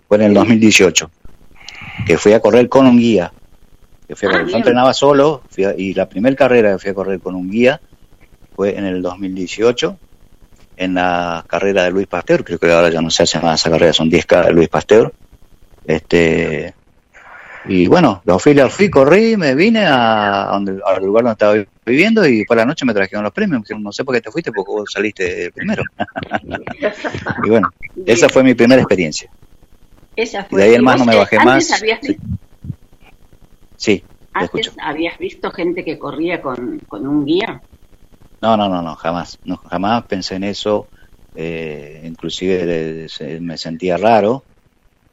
fue en el 2018, que fui a correr con un guía, que fui a correr. Ah, yo entrenaba solo fui a, y la primera carrera que fui a correr con un guía fue en el 2018 en la carrera de Luis Pasteur, creo que ahora ya no se hace más esa carrera, son 10K de Luis Pasteur. Este, y bueno, lo fui, fui, corrí, me vine a, donde, al lugar donde estaba viviendo y por la noche me trajeron los premios. No sé por qué te fuiste, porque vos saliste primero. y bueno, esa fue mi primera experiencia.
Esa
fue. Y de ahí en más no me bajé más. Sí. Sí.
¿Antes habías visto gente que corría con, con, un guía?
No, no, no, no, jamás. No, jamás pensé en eso. Eh, inclusive me sentía raro.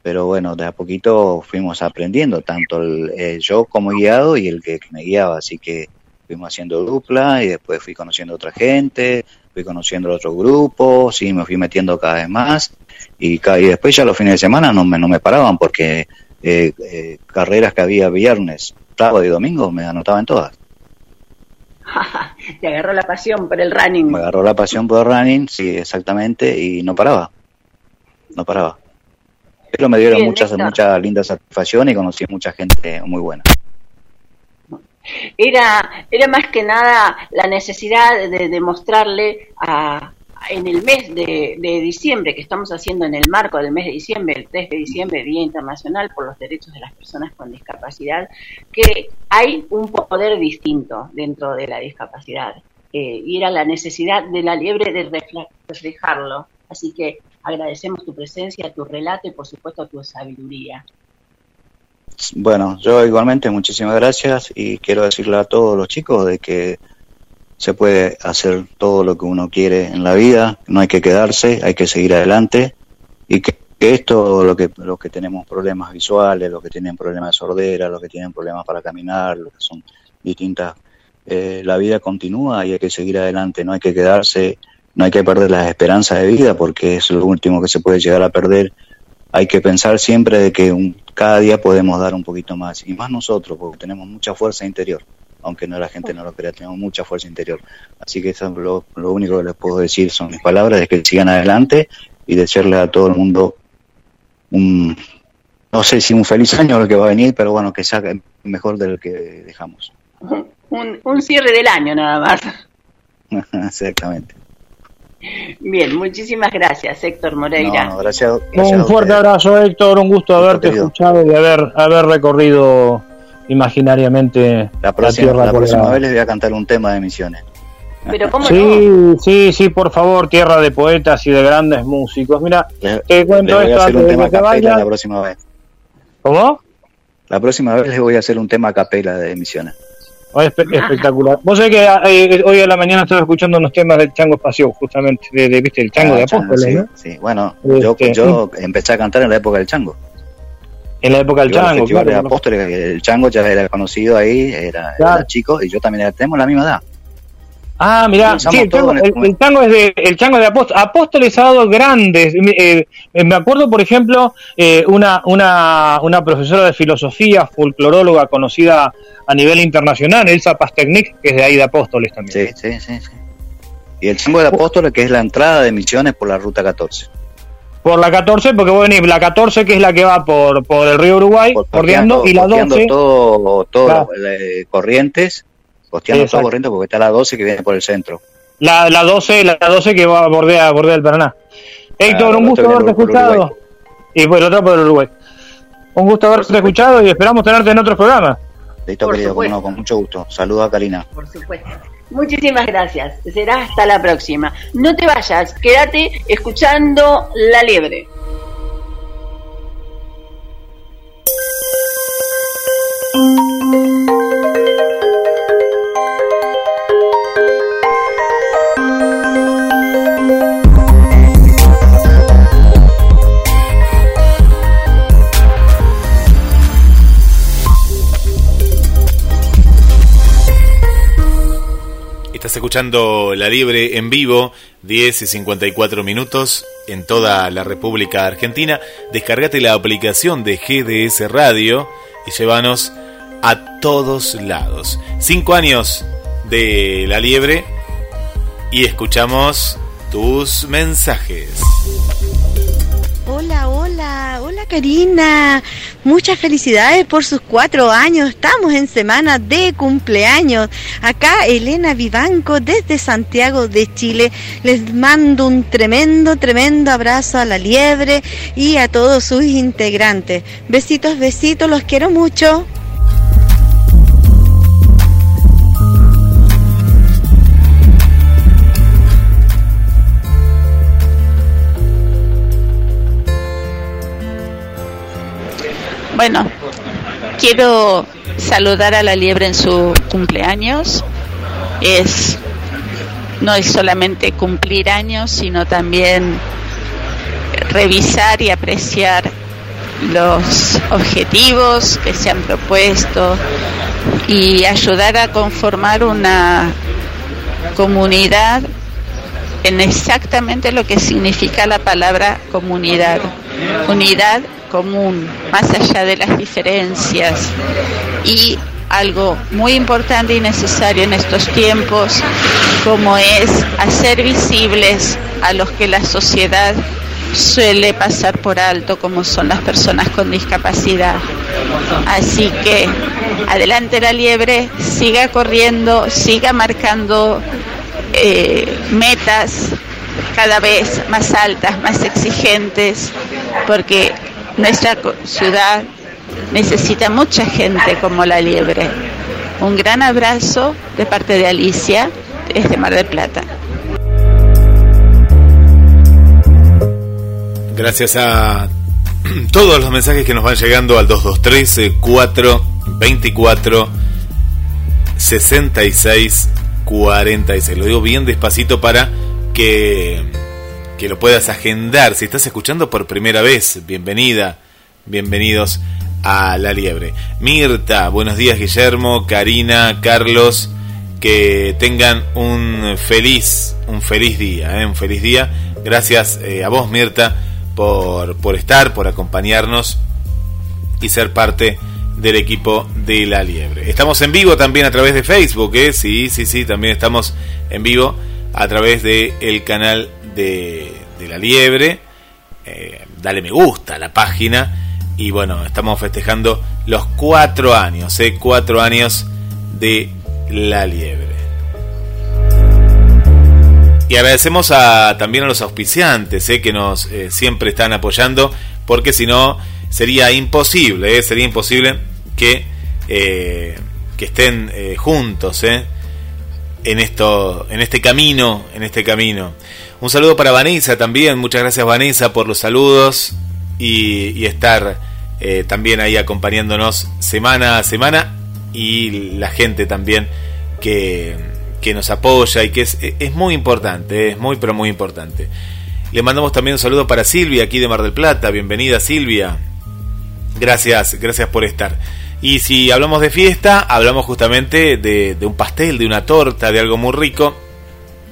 Pero bueno, de a poquito fuimos aprendiendo, tanto el, eh, yo como guiado y el que, que, me guiaba. Así que fuimos haciendo dupla y después fui conociendo a otra gente, fui conociendo a otro grupo, sí, me fui metiendo cada vez más. Y, y después ya los fines de semana no me, no me paraban porque eh, eh, carreras que había viernes, sábado y domingo, me anotaba en todas.
Te agarró la pasión por el running.
Me agarró la pasión por el running, sí, exactamente, y no paraba. No paraba. Pero me dieron Bien, muchas, muchas lindas satisfacciones y conocí mucha gente muy buena.
Era, era más que nada la necesidad de demostrarle a, en el mes de, de, diciembre, que estamos haciendo en el marco del mes de diciembre, el 3 de diciembre, Día Internacional por los Derechos de las Personas con Discapacidad, que hay un poder distinto dentro de la discapacidad. Eh, y era la necesidad de la liebre de reflejarlo. Así que agradecemos tu presencia, tu relato y por supuesto tu sabiduría.
Bueno, yo igualmente muchísimas gracias y quiero decirle a todos los chicos de que se puede hacer todo lo que uno quiere en la vida, no hay que quedarse, hay que seguir adelante y que, esto, lo que, los que tenemos problemas visuales, los que tienen problemas de sordera, los que tienen problemas para caminar, los que son distintas, eh, la vida continúa y hay que seguir adelante, no hay que quedarse, no hay que perder las esperanzas de vida porque es lo último que se puede llegar a perder. Hay que pensar siempre de que un, cada día podemos dar un poquito más y más nosotros porque tenemos mucha fuerza interior aunque no la gente no lo crea, tenemos mucha fuerza interior. Así que eso es lo, lo, único que les puedo decir son mis palabras, de que sigan adelante y desearle a todo el mundo un, no sé si un feliz año lo que va a venir, pero bueno, que sea mejor del que dejamos.
Un, un cierre del año nada más.
Exactamente.
Bien, muchísimas gracias, Héctor Moreira.
No, gracias,
gracias, un fuerte abrazo, Héctor. Un gusto haberte escuchado y haber, haber recorrido imaginariamente
la próxima, la, la próxima vez les voy a cantar un tema de Misiones.
Pero ¿cómo
sí,
no?
sí, sí, por favor, tierra de poetas y de grandes músicos. Mira,
les, te cuento voy esto a hacer un tema capela la próxima vez.
¿Cómo?
La próxima vez les voy a hacer un tema a capela de Misiones.
Espe espectacular. Vos sabés que eh, hoy a la mañana estaba escuchando unos temas del Chango Espacio, justamente, de, de ¿viste? El Chango ah, de Apóstoles,
sí,
¿no?
Sí, bueno, yo, este, yo empecé a cantar en la época del Chango.
En la época del
yo
Chango.
Claro, de Apóstoles, el Chango ya era conocido ahí, era, claro. era chico, y yo también era, tenemos la misma edad.
Ah, mira, sí, el, chango, el, el, chango es de, el chango de apóstoles, apóstoles ha dado grandes. Eh, me acuerdo, por ejemplo, eh, una, una, una profesora de filosofía, folcloróloga conocida a nivel internacional, Elsa Pastechnik, que es de ahí de Apóstoles también.
Sí, sí, sí. sí. Y el chango de apóstoles, que es la entrada de Misiones por la ruta 14.
Por la 14, porque voy a venir la 14, que es la que va por, por el río Uruguay, por, bordeando, y la 12.
todo, todo claro. eh, corrientes costeando todo corriente porque está la 12 que viene por el centro.
La, la 12, la 12 que va a bordear, bordea el Paraná. Héctor, un gusto haberte escuchado. Y pues el otro por el Uruguay. Un gusto haberte escuchado y esperamos tenerte en otros programas.
Listo, por querido, no, con mucho gusto. Saludos a Karina.
Por supuesto. Muchísimas gracias. Será hasta la próxima. No te vayas, quédate escuchando La Liebre.
Estás escuchando La Libre en vivo, 10 y 54 minutos en toda la República Argentina. Descargate la aplicación de GDS Radio y llévanos a todos lados. Cinco años de La Liebre y escuchamos tus mensajes.
Karina. Muchas felicidades por sus cuatro años. Estamos en semana de cumpleaños. Acá Elena Vivanco desde Santiago de Chile. Les mando un tremendo, tremendo abrazo a la liebre y a todos sus integrantes. Besitos, besitos, los quiero mucho.
Bueno, quiero saludar a la liebre en su cumpleaños. Es no es solamente cumplir años, sino también revisar y apreciar los objetivos que se han propuesto y ayudar a conformar una comunidad en exactamente lo que significa la palabra comunidad. Unidad común, más allá de las diferencias. Y algo muy importante y necesario en estos tiempos, como es hacer visibles a los que la sociedad suele pasar por alto, como son las personas con discapacidad. Así que adelante la liebre, siga corriendo, siga marcando eh, metas cada vez más altas, más exigentes, porque nuestra ciudad necesita mucha gente como la liebre. Un gran abrazo de parte de Alicia desde Mar del Plata.
Gracias a todos los mensajes que nos van llegando al 223 424 66 46. Lo digo bien despacito para que, que lo puedas agendar. Si estás escuchando por primera vez, bienvenida, bienvenidos a La Liebre. Mirta, buenos días Guillermo, Karina, Carlos, que tengan un feliz, un feliz día, ¿eh? un feliz día. Gracias eh, a vos Mirta por, por estar, por acompañarnos y ser parte del equipo de La Liebre. Estamos en vivo también a través de Facebook, ¿eh? sí, sí, sí, también estamos en vivo a través del el canal de, La Liebre. Eh, dale me gusta a la página y bueno, estamos festejando los cuatro años, ¿eh? cuatro años de La Liebre. Y agradecemos a, también a los auspiciantes ¿eh? que nos eh, siempre están apoyando, porque si no sería imposible, sería imposible que, que estén juntos en, esto, en este camino, en este camino. Un saludo para Vanessa también, muchas gracias Vanessa por los saludos y, estar eh, también ahí acompañándonos semana a semana y la gente también que, que nos apoya y que es, muy importante, es muy pero muy importante. Le mandamos también un saludo para Silvia aquí de Mar del Plata, bienvenida Silvia. Gracias, gracias por estar. Y si hablamos de fiesta, hablamos justamente de, un pastel, de una torta, de algo muy rico.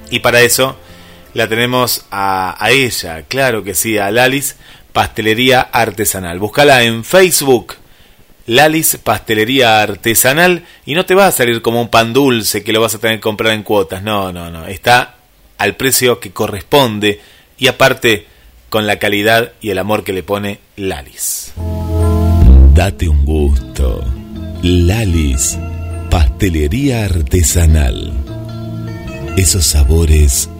Y para eso la tenemos a, ella, claro que sí, a Lalis Pastelería Artesanal. Búscala en Facebook, Lalis Pastelería Artesanal, y no te va a salir como un pan dulce que lo vas a tener que comprar en cuotas. No, no, no. Está al precio que corresponde y aparte con la calidad y el amor que le pone Lalis.
Date un gusto. Lalis, pastelería artesanal. Esos sabores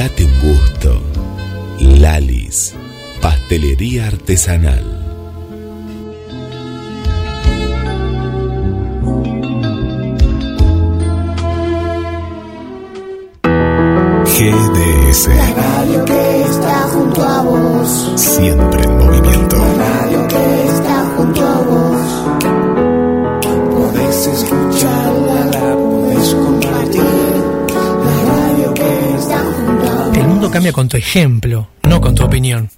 Date un gusto. Lalis, pastelería artesanal. GDS.
La radio que está junto a vos.
Siempre en movimiento.
Cambia con tu ejemplo, no con tu opinión.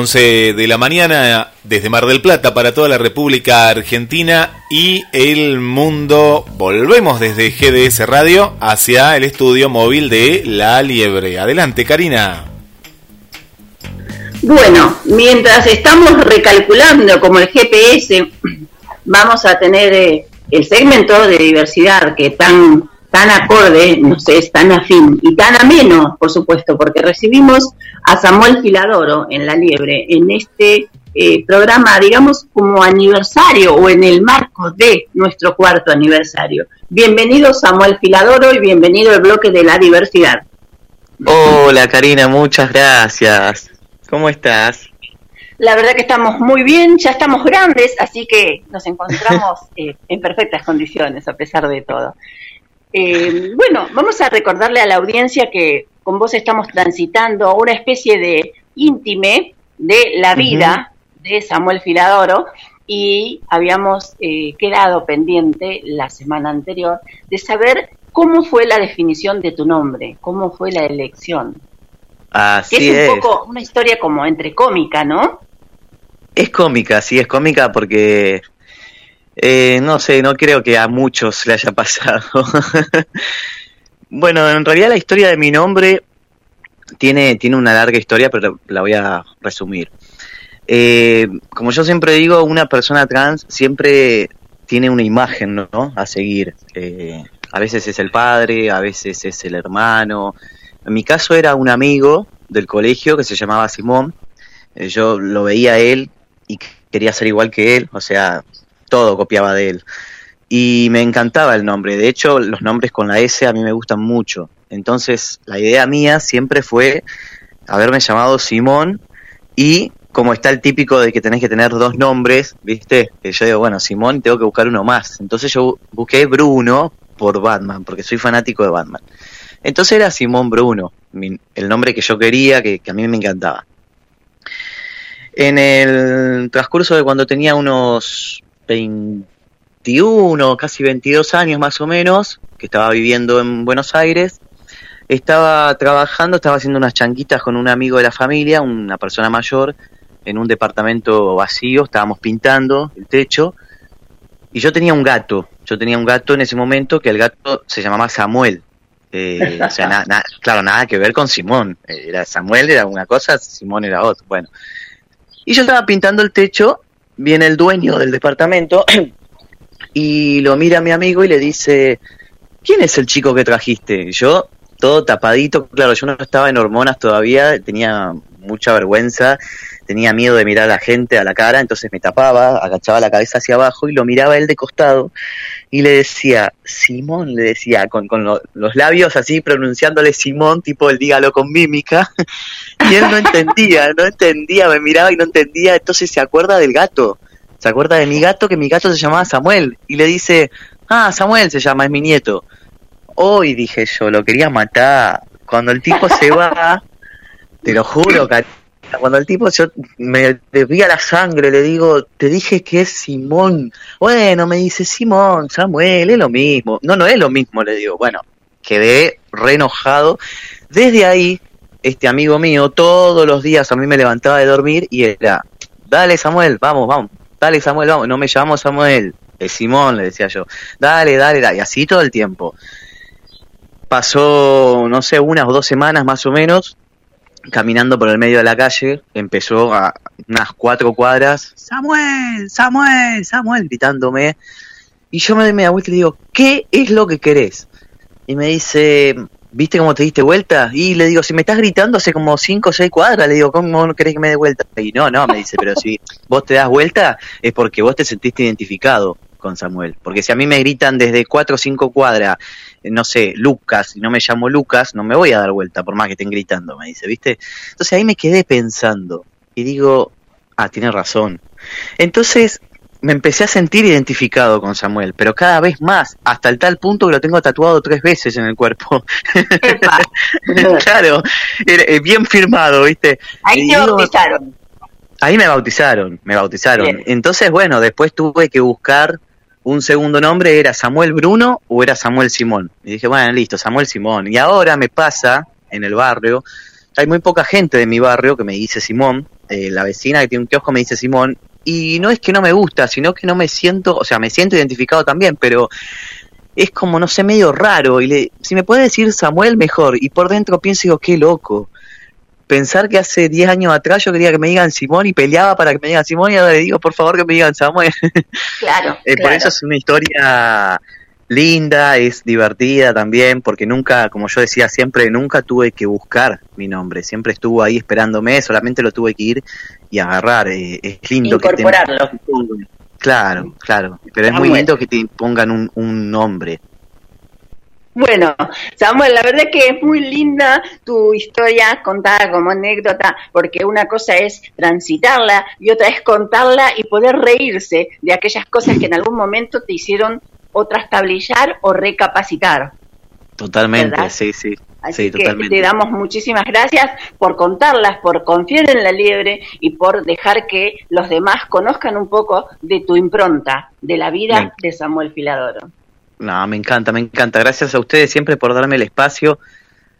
11 de la mañana desde Mar del Plata para toda la República Argentina y el mundo. Volvemos desde GDS Radio hacia el estudio móvil de La Liebre. Adelante, Karina.
Bueno, mientras estamos recalculando como el GPS, vamos a tener eh, el segmento de diversidad que tan tan acorde, no sé, es tan afín y tan ameno, por supuesto, porque recibimos a Samuel Filadoro en La Liebre en este eh, programa, digamos, como aniversario o en el marco de nuestro cuarto aniversario. Bienvenido Samuel Filadoro y bienvenido al bloque de la diversidad.
Hola Karina, muchas gracias. ¿Cómo estás?
La verdad que estamos muy bien, ya estamos grandes, así que nos encontramos eh, en perfectas condiciones a pesar de todo. Eh, bueno, vamos a recordarle a la audiencia que con vos estamos transitando una especie de íntime de la vida de Samuel Filadoro y habíamos eh, quedado pendiente la semana anterior de saber cómo fue la definición de tu nombre, cómo fue la elección.
Así
Que es
es.
un poco una historia como entre cómica, ¿no?
Es cómica, sí, es cómica porque eh, no sé, no creo que a muchos le haya pasado. Bueno, en realidad la historia de mi nombre tiene, tiene una larga historia, pero la voy a resumir. Eh, como yo siempre digo, una persona trans siempre tiene una imagen ¿no? a seguir. Eh, a veces es el padre, a veces es el hermano. En mi caso era un amigo del colegio que se llamaba Simón. Eh, yo lo veía a él y quería ser igual que él, o sea, todo copiaba de él. Y me encantaba el nombre. De hecho, los nombres con la S a mí me gustan mucho. Entonces, la idea mía siempre fue haberme llamado Simón y como está el típico de que tenés que tener dos nombres, ¿viste? Que yo digo, bueno, Simón, tengo que buscar uno más. Entonces yo busqué Bruno por Batman, porque soy fanático de Batman. Entonces era Simón Bruno, el nombre que yo quería, que, a mí me encantaba. En el transcurso de cuando tenía unos 21, casi 22 años más o menos, que estaba viviendo en Buenos Aires, estaba trabajando, estaba haciendo unas chanquitas con un amigo de la familia, una persona mayor, en un departamento vacío, estábamos pintando el techo y yo tenía un gato, yo tenía un gato en ese momento que el gato se llamaba Samuel. Eh, o sea, claro, nada que ver con Simón. Era Samuel era una cosa, Simón era otra. Bueno, y yo estaba pintando el techo, viene el dueño del departamento y lo mira a mi amigo y le dice, ¿quién es el chico que trajiste? Yo, todo tapadito, claro, yo no estaba en hormonas todavía, tenía mucha vergüenza tenía miedo de mirar a la gente a la cara, entonces me tapaba, agachaba la cabeza hacia abajo y lo miraba él de costado y le decía, Simón, le decía, con, con los labios así pronunciándole Simón, tipo el dígalo con mímica, y él no entendía, no entendía, me miraba y no entendía, entonces se acuerda del gato, se acuerda de mi gato, que mi gato se llamaba Samuel, y le dice, ah, Samuel se llama, es mi nieto. Hoy dije yo, lo quería matar. Cuando el tipo se va, te lo juro, cuando el tipo yo me desvía la sangre, le digo, te dije que es Simón. Bueno, me dice Simón, Samuel, es lo mismo. No, no es lo mismo, le digo. Bueno, quedé re. Desde ahí, este amigo mío, todos los días a mí me levantaba de dormir y era, dale Samuel, vamos, vamos, dale Samuel, vamos. No me llamo Samuel, es Simón, le decía yo. Dale, dale, dale. Y así todo el tiempo. Pasó, no sé, unas o dos semanas más o menos caminando por el medio de la calle, empezó a unas cuatro cuadras, Samuel, Samuel, Samuel, gritándome. Y yo me doy media vuelta y le digo, ¿qué es lo que querés? Y me dice, ¿viste cómo te diste vuelta? Y le digo, si me estás gritando hace como cinco o seis cuadras, le digo, ¿cómo no querés que me dé vuelta? Y no, no, me dice, pero si vos te das vuelta es porque vos te sentiste identificado con Samuel. Porque si a mí me gritan desde cuatro o cinco cuadras, no sé, Lucas, y no me llamo Lucas, no me voy a dar vuelta por más que estén gritando, me dice, ¿viste? Entonces ahí me quedé pensando y digo, ah, tiene razón. Entonces me empecé a sentir identificado con Samuel, pero cada vez más, hasta el tal punto que lo tengo tatuado tres veces en el cuerpo. claro, eh, bien firmado, ¿viste?
Ahí te bautizaron.
Ahí me bautizaron, me bautizaron. Entonces, bueno, después tuve que buscar un segundo nombre era Samuel Bruno o era Samuel Simón. Y dije, bueno, listo, Samuel Simón. Y ahora me pasa en el barrio, hay muy poca gente de mi barrio que me dice Simón, eh, la vecina que tiene un kiosco me dice Simón, y no es que no me gusta, sino que no me siento, o sea, me siento identificado también, pero es como, no sé, medio raro. Y le, si me puede decir Samuel, mejor. Y por dentro pienso, digo, qué loco pensar que hace 10 años atrás yo quería que me digan Simón y peleaba para que me digan Simón y ahora le digo por favor que me digan Samuel.
Claro.
Eh, por eso es una historia linda, es divertida también, porque nunca, como yo decía siempre, nunca tuve que buscar mi nombre, siempre estuvo ahí esperándome, solamente lo tuve que ir y agarrar. Eh, es lindo
que te
Claro, claro, pero es muy lindo que te pongan un, un nombre.
Bueno, Samuel, la verdad que es muy linda tu historia contada como anécdota, porque una cosa es transitarla y otra es contarla y poder reírse de aquellas cosas que en algún momento te hicieron o trastabillar o recapacitar.
Totalmente, sí, sí.
Así que te damos muchísimas gracias por contarlas, por confiar en la liebre y por dejar que los demás conozcan un poco de tu impronta, de la vida de Samuel Filadoro.
No, me encanta, me encanta. Gracias a ustedes siempre por darme el espacio.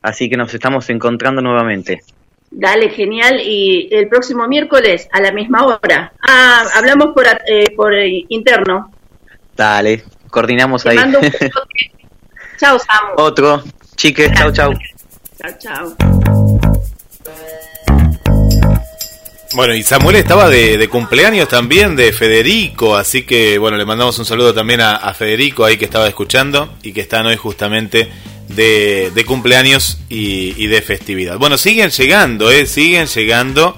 Así que nos estamos encontrando nuevamente.
Dale, genial. Y el próximo miércoles a la misma hora. Ah, hablamos por, eh, por interno.
Dale, coordinamos ahí.
Chao, Samu.
Otro. Chiques, chau, chau.
Chao, chao.
Bueno, y Samuel estaba de, de cumpleaños también de Federico, así que bueno, le mandamos un saludo también a, Federico ahí que estaba escuchando y que están hoy justamente de, de cumpleaños y, y de festividad. Bueno, siguen llegando, ¿eh? Siguen llegando,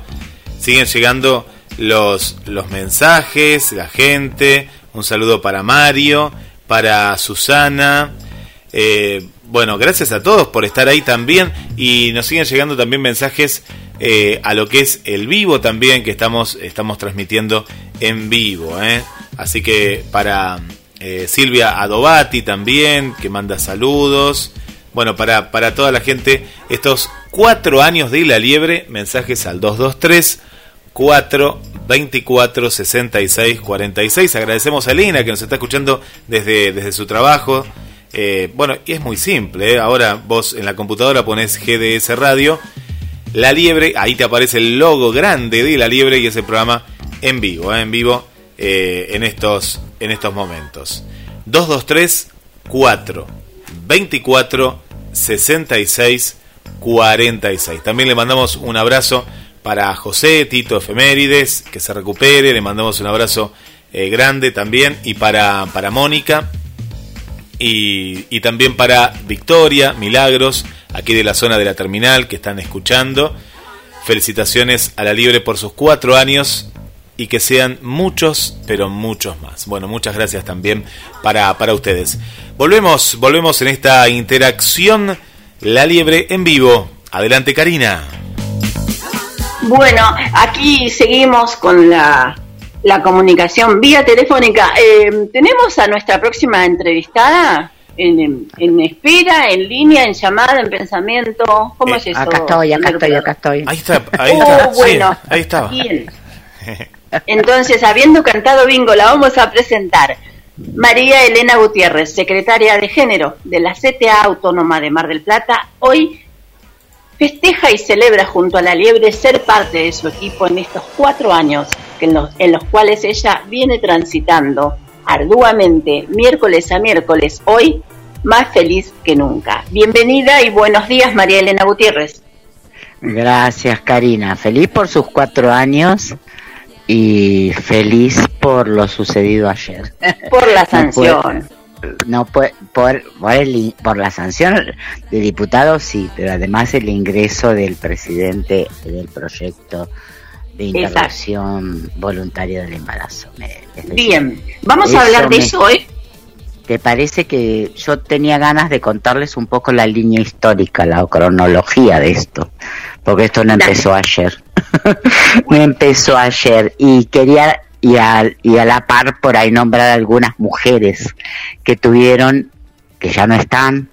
siguen llegando los, los mensajes, la gente. Un saludo para Mario, para Susana. Eh, bueno, gracias a todos por estar ahí también y nos siguen llegando también mensajes eh, a lo que es el vivo también que estamos, estamos transmitiendo en vivo. ¿eh? Así que para eh, Silvia Adobati también, que manda saludos. Bueno, para, para toda la gente, estos cuatro años de la liebre, mensajes al 223 4 24 66 46. Agradecemos a Elena que nos está escuchando desde, desde su trabajo. Eh, bueno, y es muy simple. ¿eh? Ahora vos en la computadora pones GDS Radio, La Liebre, ahí te aparece el logo grande de La Liebre y ese programa en vivo, ¿eh? en vivo en, estos, en estos momentos. 223 4 24 66 46. También le mandamos un abrazo para José Tito Efemérides, que se recupere, le mandamos un abrazo grande también, y para, para Mónica, y, también para Victoria, Milagros, aquí de la zona de la terminal, que están escuchando. Felicitaciones a la Libre por sus cuatro años y que sean muchos, pero muchos más. Bueno, muchas gracias también para, para ustedes. Volvemos, volvemos en esta interacción La Liebre en vivo. Adelante, Karina.
Bueno, aquí seguimos con la, la comunicación vía telefónica. Eh, tenemos a nuestra próxima entrevistada en, en- en espera, en línea, en llamada, en pensamiento. ¿Cómo es eso?
Acá estoy, acá estoy, acá estoy.
Ahí está, ahí
Oh,
está. sí,
bueno.
ahí estaba.
Bien. Entonces, habiendo cantado bingo, la vamos a presentar. María Elena Gutiérrez, secretaria de género de la CTA Autónoma de Mar del Plata, hoy festeja y celebra junto a la liebre ser parte de su equipo en estos cuatro años en, los, en los cuales ella viene transitando arduamente, miércoles a miércoles, hoy más feliz que nunca. Bienvenida y buenos días, María Elena Gutiérrez.
Gracias, Karina. Feliz por sus cuatro años y feliz por lo sucedido ayer.
Por la sanción.
No puede, por, por, el- por la sanción de diputados, sí, pero además el ingreso del presidente del proyecto de
Exacto.
interrupción voluntaria del embarazo. Decir,
Bien, vamos a hablar de
me-
eso hoy.
¿Te parece que yo tenía ganas de contarles un poco la línea histórica, la cronología de esto? Porque esto no
Dale.
empezó ayer. no empezó ayer. Y quería, y a, y a la par por ahí nombrar algunas mujeres que tuvieron, que ya no están,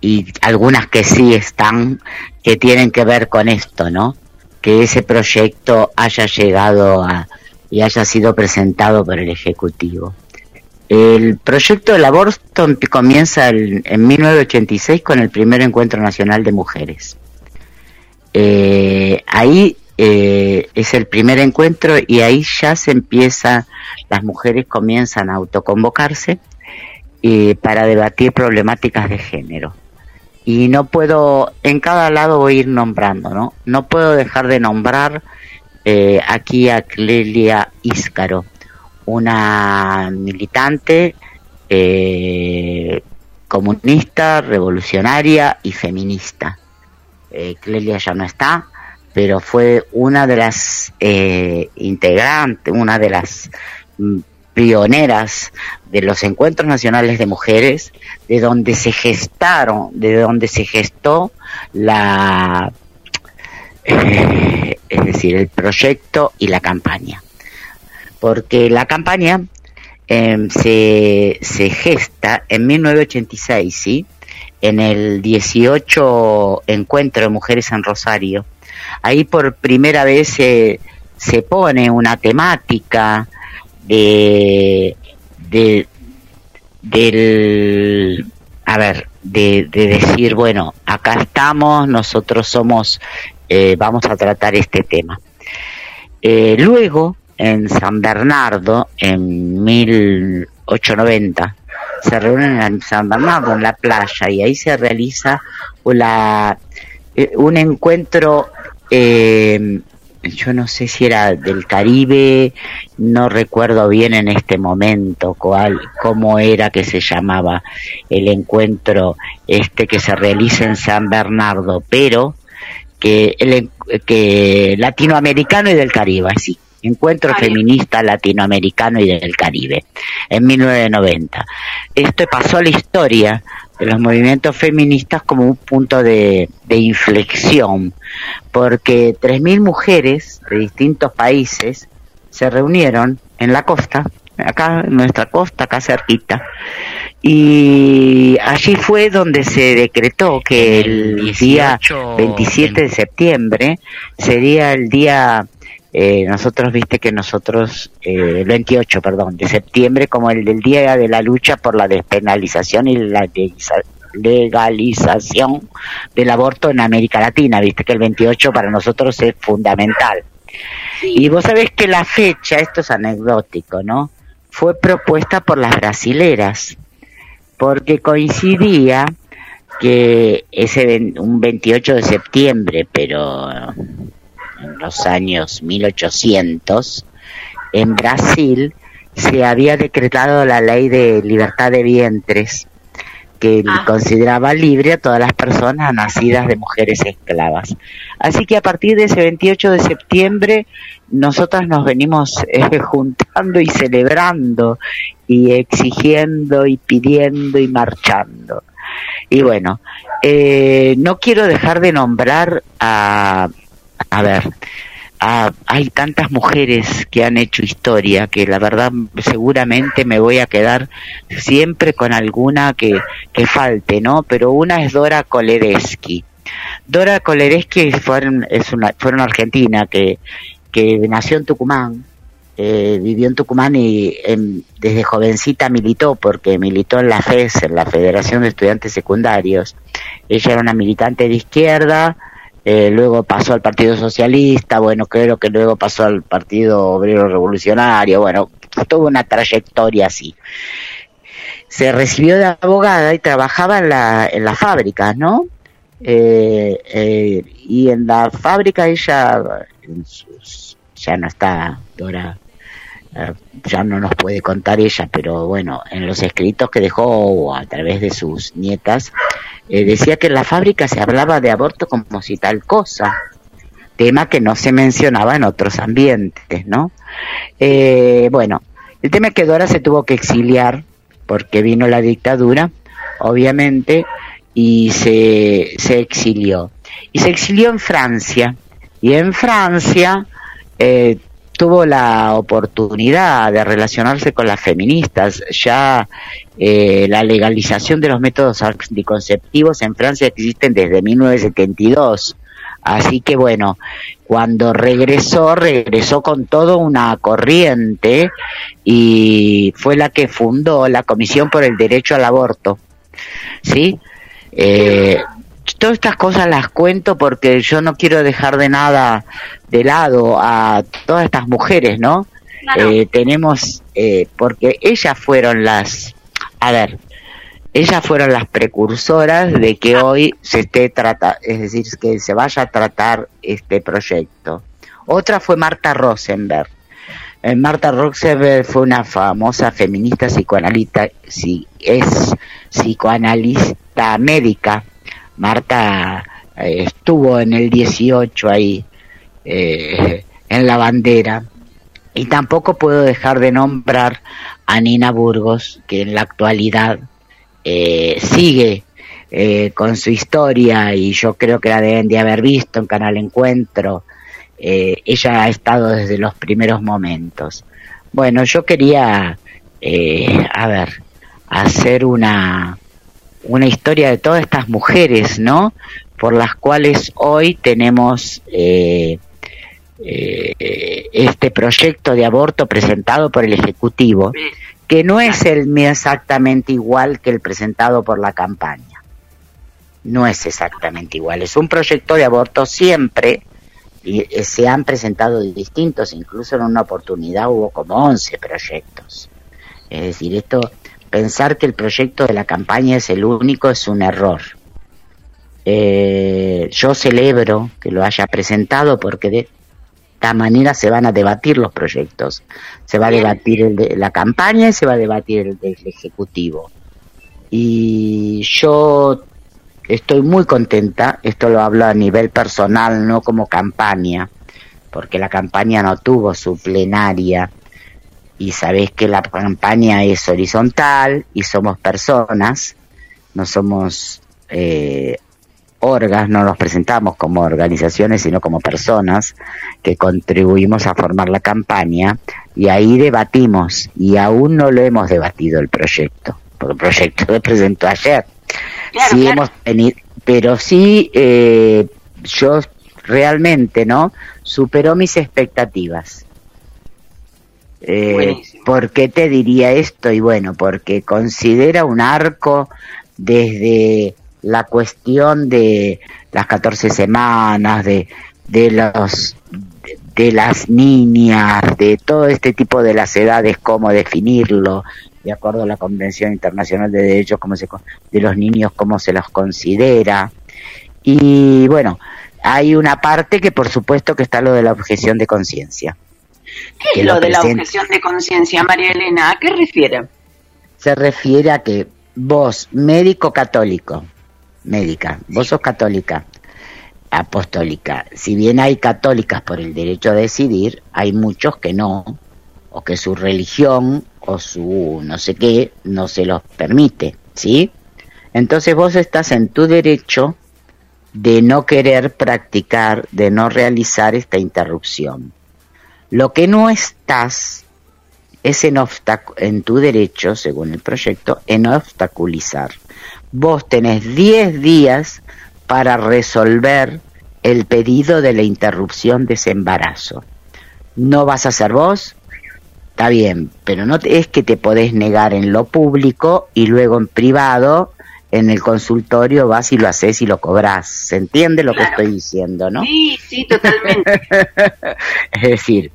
y algunas que sí están, que tienen que ver con esto, ¿no? Que ese proyecto haya llegado a, y haya sido presentado por el Ejecutivo. El proyecto del aborto comienza el- en 1986 con el primer encuentro nacional de mujeres. Eh, ahí eh, es el primer encuentro y ahí ya se empieza, las mujeres comienzan a autoconvocarse eh, para debatir problemáticas de género. Y no puedo, en cada lado voy a ir nombrando, ¿no? No puedo dejar de nombrar eh, aquí a Clelia Íscaro, una militante comunista, revolucionaria y feminista. Clelia ya no está, pero fue una de las eh, integrantes, una de las mm, pioneras de los encuentros nacionales de mujeres, de donde se gestaron, de donde se gestó la, eh, es decir, el proyecto y la campaña porque la campaña eh, se, se gesta en 1986, ¿sí? En el 18 encuentro de mujeres en Rosario. Ahí por primera vez se, se pone una temática de, de del a ver de, de decir bueno acá estamos nosotros somos eh, vamos a tratar este tema. Eh, luego, en San Bernardo, en 1890, se reúnen en San Bernardo, en la playa, y ahí se realiza la, eh, un encuentro, eh, yo no sé si era del Caribe, no recuerdo bien en este momento cuál, cómo era que se llamaba el encuentro este que se realiza en San Bernardo, pero que, el, que latinoamericano y del Caribe, sí, Encuentro Feminista Latinoamericano y del Caribe, en 1990. Esto pasó a la historia de los movimientos feministas como un punto de, de inflexión, porque 3.000 mujeres de distintos países se reunieron en la costa, acá en nuestra costa, acá cerquita, y allí fue donde se decretó que el día 27 de septiembre sería el día eh, nosotros viste que nosotros, eh, el 28, perdón, de septiembre, como el del Día de la Lucha por la Despenalización y la legalización del aborto en América Latina, viste que el 28 para nosotros es fundamental. Y vos sabés que la fecha, esto es anecdótico, ¿no? Fue propuesta por las brasileras, porque coincidía que ese un 28 de septiembre, pero los años 1800, en Brasil se había decretado la ley de libertad de vientres, que
Ah.
consideraba libre a todas las personas nacidas de mujeres esclavas. Así que a partir de ese 28 de septiembre, nosotras nos venimos eh, juntando y celebrando y exigiendo y pidiendo y marchando. Y bueno, eh, no quiero dejar de nombrar a, a ver, hay tantas mujeres que han hecho historia que la verdad seguramente me voy a quedar siempre con alguna que, que falte, ¿no? Pero una es Dora Koledeski. Dora Koledeski fueron, es una, fue una argentina que, que nació en Tucumán, eh, vivió en Tucumán y desde jovencita militó, porque militó en la FES, en la Federación de Estudiantes Secundarios. Ella era una militante de izquierda, eh, luego pasó al Partido Socialista, bueno, creo que luego pasó al Partido Obrero Revolucionario, bueno, tuvo una trayectoria así. Se recibió de abogada y trabajaba en la, en la fábrica, ¿no? Eh, eh, y en la fábrica ella, ya no está, Dora, eh, ya no nos puede contar ella, pero bueno, en los escritos que dejó a través de sus nietas, eh, decía que en la fábrica se hablaba de aborto como si tal cosa, tema que no se mencionaba en otros ambientes, ¿no? Eh, bueno, el tema es que Dora se tuvo que exiliar porque vino la dictadura, obviamente, y se, se exilió. Y se exilió en Francia. Y en Francia eh, tuvo la oportunidad de relacionarse con las feministas. Ya eh, la legalización de los métodos anticonceptivos en Francia existen desde 1972. Así que bueno, cuando regresó, regresó con toda una corriente y fue la que fundó la Comisión por el Derecho al Aborto. ¿Sí? Eh, todas estas cosas las cuento porque yo no quiero dejar de nada de lado a todas estas mujeres, ¿no?
Claro.
Eh, tenemos, eh, porque ellas fueron las, a ver, ellas fueron las precursoras de que hoy se esté trata, es decir, que se vaya a tratar este proyecto. Otra fue Marta Rosenberg. Eh, Marta Rosenberg fue una famosa feminista psicoanalista, si, es psicoanalista médica. Marta eh, estuvo en el 18 ahí, eh, en la bandera. Y tampoco puedo dejar de nombrar a Nina Burgos, que en la actualidad eh, sigue con su historia y yo creo que la deben de haber visto en Canal Encuentro. Ella ha estado desde los primeros momentos. Bueno, yo quería, a ver, hacer una, una historia de todas estas mujeres, ¿no? Por las cuales hoy tenemos eh, eh, este proyecto de aborto presentado por el Ejecutivo, que no es el exactamente igual que el presentado por la campaña. No es exactamente igual. Es un proyecto de aborto siempre, y eh, se han presentado distintos, incluso en una oportunidad hubo como 11 proyectos. Es decir, esto pensar que el proyecto de la campaña es el único es un error. Eh, yo celebro que lo haya presentado porque de esta manera se van a debatir los proyectos. Se va a debatir el de la campaña y se va a debatir el del Ejecutivo. Y yo estoy muy contenta, esto lo hablo a nivel personal, no como campaña, porque la campaña no tuvo su plenaria y sabés que la campaña es horizontal y somos personas, no somos eh, orgas, no nos presentamos como organizaciones, sino como personas que contribuimos a formar la campaña y ahí debatimos y aún no lo hemos debatido el proyecto, porque el proyecto lo presentó ayer. sí hemos tenido, pero sí eh, yo realmente, ¿no? Superó mis expectativas. Eh, ¿Por qué te diría esto? Y bueno, porque considera un arco desde la cuestión de las 14 semanas, de, de los de las niñas, de todo este tipo de las edades, cómo definirlo, de acuerdo a la Convención Internacional de Derechos cómo se, de los niños, cómo se los considera. Y bueno, hay una parte que por supuesto que está lo de la objeción de conciencia.
¿Qué es lo, de la objeción de conciencia, María Elena? ¿A qué refiere?
Se refiere a que vos, médico católico, médica, vos sos católica, apostólica, si bien hay católicas por el derecho a decidir, hay muchos que no, o que su religión o su no sé qué no se los permite, ¿sí? Entonces vos estás en tu derecho de no querer practicar, de no realizar esta interrupción. Lo que no estás es en, en tu derecho, según el proyecto, en obstaculizar. Vos tenés 10 días para resolver el pedido de la interrupción de ese embarazo. No vas a ser vos, está bien, pero no es que te podés negar en lo público y luego en privado en el consultorio vas y lo haces y lo cobras. ¿Se entiende lo que estoy diciendo, no?
Sí, sí, totalmente.
es decir,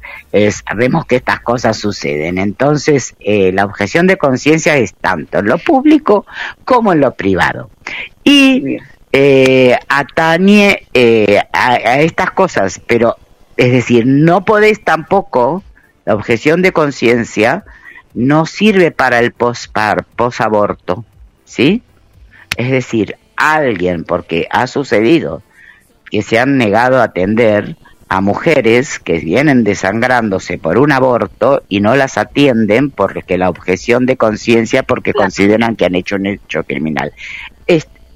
sabemos que estas cosas suceden. Entonces, eh, la objeción de conciencia es tanto en lo público como en lo privado. Y eh, atañe eh, a, estas cosas, pero es decir, no podés tampoco, la objeción de conciencia no sirve para el posaborto, ¿sí? Es decir, alguien, porque ha sucedido que se han negado a atender a mujeres que vienen desangrándose por un aborto y no las atienden porque la objeción de conciencia porque consideran que han hecho un hecho criminal.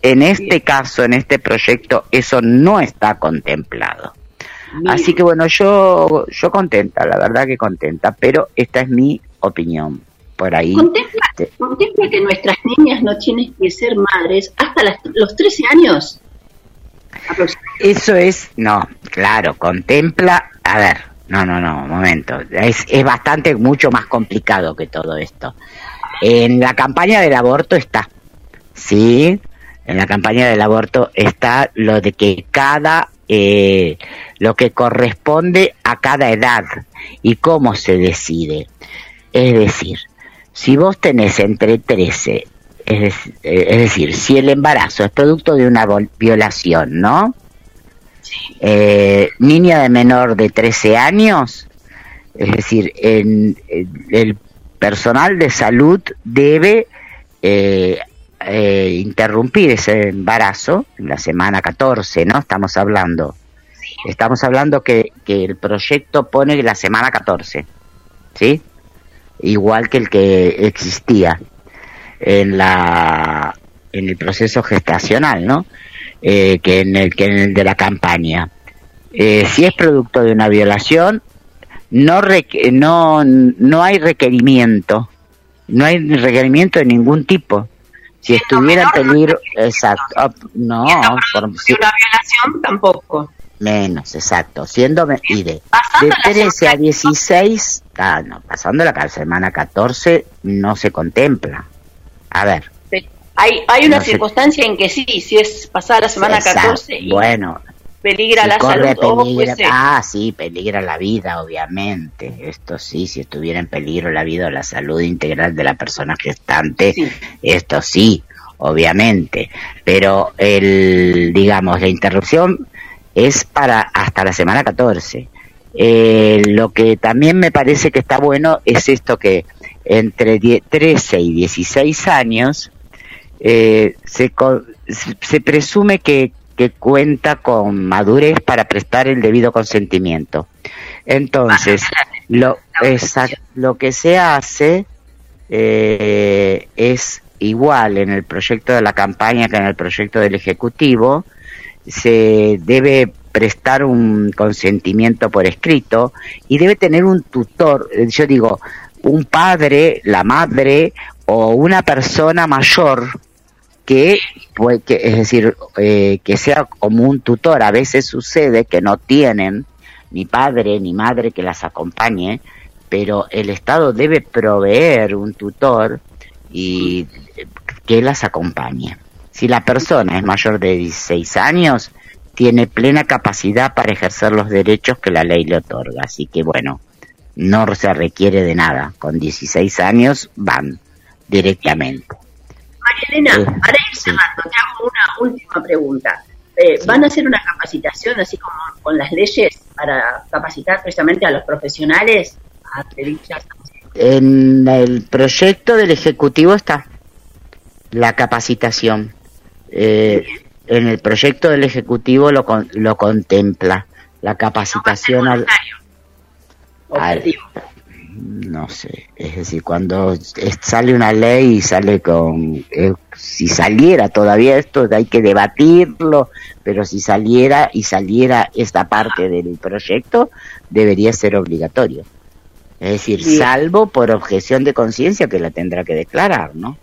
en este caso, en este proyecto, eso no está contemplado. Así que bueno, yo yo contenta, la verdad que contenta, pero esta es mi opinión por ahí.
Contempla, que nuestras niñas no tienen que ser madres hasta los 13 años.
Eso es, no, claro, contempla, a ver, no, no, no, un momento, es, es bastante, mucho más complicado que todo esto. En la campaña del aborto está, sí, en la campaña del aborto está lo de que cada, eh, lo que corresponde a cada edad y cómo se decide. Es decir, si vos tenés entre 13, es, decir, si el embarazo es producto de una violación, ¿no? Eh, niña de menor de 13 años, es decir, en, el personal de salud debe eh, eh, interrumpir ese embarazo en la semana 14, ¿no? Estamos hablando. Estamos hablando que, que el proyecto pone la semana 14, ¿sí? Igual que el que existía en la en el proceso gestacional, ¿no? Eh, que en el que en el de la campaña. Eh, si es producto de una violación, no no no hay requerimiento, no hay requerimiento de ningún tipo. Si estuviera en peligro, exacto, no,
por, una violación tampoco.
Menos, exacto. Siendo y de, de 13 a 16, no, pasando la semana 14 no se contempla. A ver.
Hay, hay una circunstancia en que sí, si es pasada la semana 14.
Bueno,
peligra
Si
la
corre
salud
peligra-
fuese-
ah, sí, peligra la vida, obviamente. Esto sí, si estuviera en peligro la vida o la salud integral de la persona gestante, esto sí, obviamente. Pero el, digamos, la interrupción es para hasta la semana 14. Eh, lo que también me parece que está bueno es esto que entre die- 13 y 16 años eh, se, se- presume que, que cuenta con madurez para prestar el debido consentimiento. Entonces, lo, exact- lo que se hace eh, es igual en el proyecto de la campaña que en el proyecto del Ejecutivo, se debe prestar un consentimiento por escrito y debe tener un tutor, eh, yo digo, un padre, la madre o una persona mayor que, que es decir, eh, que sea como un tutor. A veces sucede que no tienen ni padre ni madre que las acompañe, pero el Estado debe proveer un tutor y que las acompañe. Si la persona es mayor de 16 años, tiene plena capacidad para ejercer los derechos que la ley le otorga. Así que bueno, no se requiere de nada. Con 16 años van directamente.
María Elena,
Eh,
para ir cerrando, te hago una última pregunta. Eh, ¿Van a hacer una capacitación así como con las leyes para capacitar precisamente a los profesionales a
En el proyecto del Ejecutivo está la capacitación. Eh, en el proyecto del Ejecutivo lo, con- lo contempla la capacitación al, al- no sé, es decir, cuando sale una ley y sale con, eh, si saliera todavía esto hay que debatirlo, pero si saliera y saliera esta parte del proyecto debería ser obligatorio. Es decir, salvo por objeción de conciencia que la tendrá que declarar, ¿no?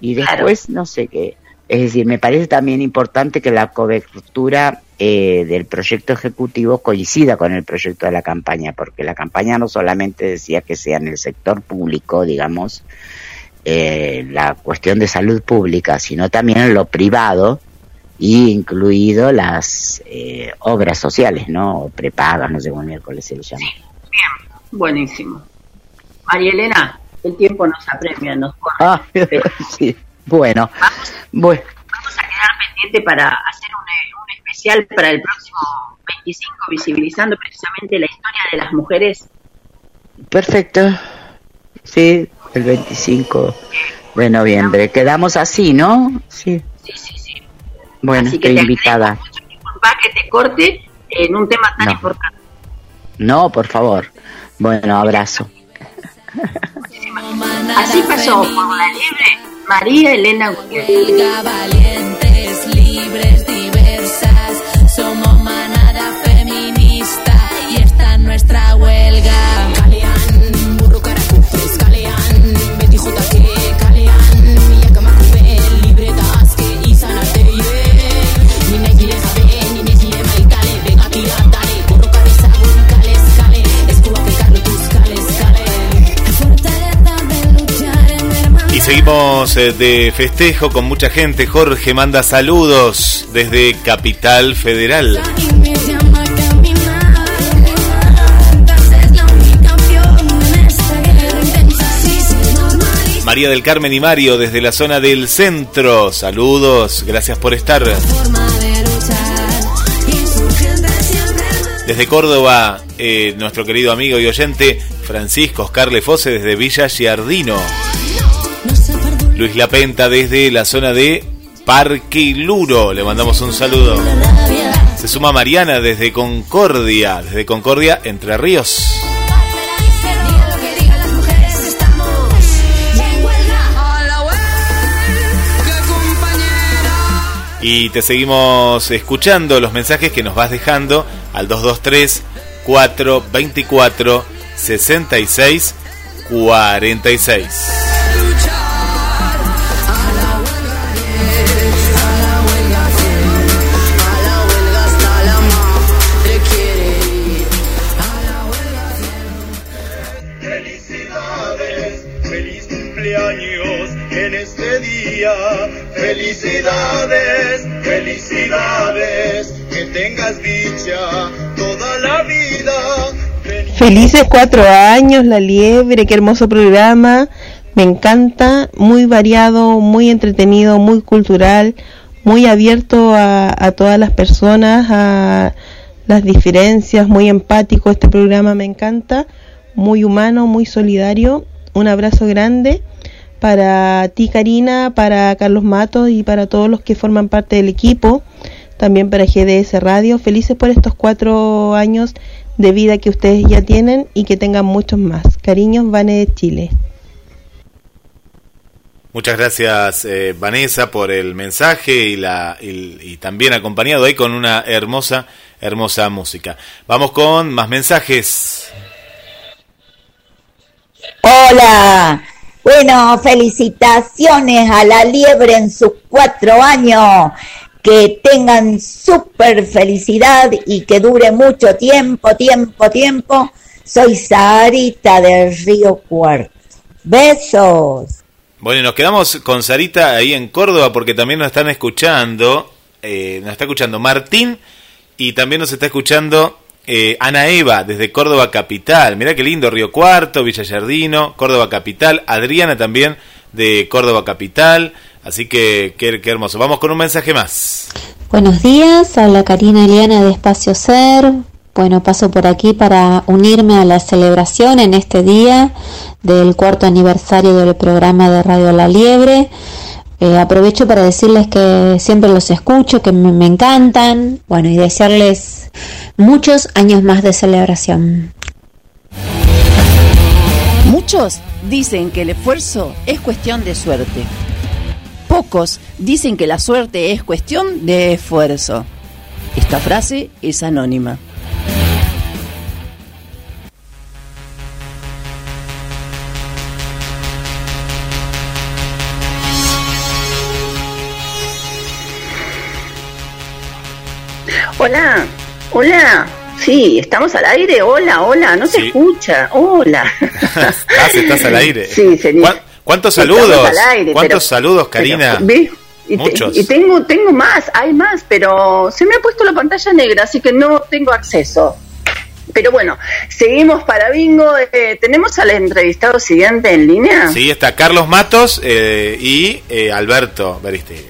Y después, no sé qué. Es decir, me parece también importante que la cobertura eh, del proyecto ejecutivo coincida con el proyecto de la campaña, porque la campaña no solamente decía que sea en el sector público, digamos, eh, la cuestión de salud pública, sino también en lo privado, y incluido las eh, obras sociales, ¿no? O prepagas, no sé cómo miércoles se le llama.
Buenísimo. María Elena, el tiempo nos apremia, nos corre.
Ah, sí. Bueno, bueno,
Vamos a quedar pendiente para hacer un, eh, un especial para el próximo 25, visibilizando precisamente la historia de las mujeres.
perfecto. Sí, el 25 de noviembre. Quedamos así, ¿no? Sí.
Sí, sí, sí.
Bueno,
Así que
estoy
te
invitada.
Disculpa que te corte en un tema tan
No.
importante.
No, por favor. Bueno, abrazo.
Así pasó por la libre María Elena Gutiérrez.
Huelga, valientes, libres, diversas. Somos manada feminista y esta es nuestra huelga.
Seguimos eh, de festejo con mucha gente. Jorge manda saludos desde Capital Federal. María del Carmen y Mario desde la zona del centro. Saludos, gracias por estar. Desde Córdoba, eh, nuestro querido amigo y oyente Francisco Oscar Lefose desde Villa Giardino. Luis Lapenta desde la zona de Parque Luro. Le mandamos un saludo. Se suma Mariana desde Concordia, desde Concordia, Entre Ríos. Y te seguimos escuchando los mensajes que nos vas dejando al 223 424 66 46.
Felicidades, felicidades, que tengas dicha toda la vida.
Felices cuatro años, La Liebre, qué hermoso programa. Me encanta, muy variado, muy entretenido, muy cultural, muy abierto a todas las personas, a las diferencias, muy empático. Este programa me encanta, muy humano, muy solidario. Un abrazo grande para ti, Karina, para Carlos Matos y para todos los que forman parte del equipo, también para GDS Radio. Felices por estos cuatro años de vida que ustedes ya tienen y que tengan muchos más. Cariños, Vane de Chile.
Muchas gracias eh, Vanessa por el mensaje y, la, y, y también acompañado ahí con una hermosa, hermosa música. Vamos con más mensajes.
Hola. Bueno, felicitaciones a la liebre en sus cuatro años. Que tengan súper felicidad y que dure mucho tiempo, tiempo, tiempo. Soy Sarita del Río Cuarto. Besos.
Bueno, y nos quedamos con Sarita ahí en Córdoba porque también nos están escuchando, eh, nos está escuchando Martín y también nos está escuchando eh, Ana Eva desde Córdoba Capital. Mirá qué lindo, Río Cuarto, Villa Yardino, Córdoba Capital, Adriana también de Córdoba Capital. Así que qué, qué hermoso. Vamos con un mensaje más.
Buenos días, habla Karina Eliana de Espacio Ser. Bueno, paso por aquí para unirme a la celebración en este día del cuarto aniversario del programa de Radio La Liebre. Eh, aprovecho para decirles que siempre los escucho, que me, me encantan, bueno, y desearles muchos años más de celebración.
Muchos dicen que el esfuerzo es cuestión de suerte. Pocos dicen que la suerte es cuestión de esfuerzo. Esta frase es anónima.
Hola, hola. Sí, estamos al aire. Hola, hola. No se escucha. Hola.
estás, estás al aire.
Sí, señor.
¿Cuán- ¿Cuántos saludos?
aire,
¿Cuántos
pero-
saludos, Karina?
Pero, ¿ve? Y, te-
Muchos.
y tengo, tengo más, hay más, pero se me ha puesto la pantalla negra, así que no tengo acceso. Pero bueno, seguimos para Bingo. Eh, ¿Tenemos al entrevistado siguiente en línea?
Sí, está Carlos Matos eh, y eh, Alberto Beristegui.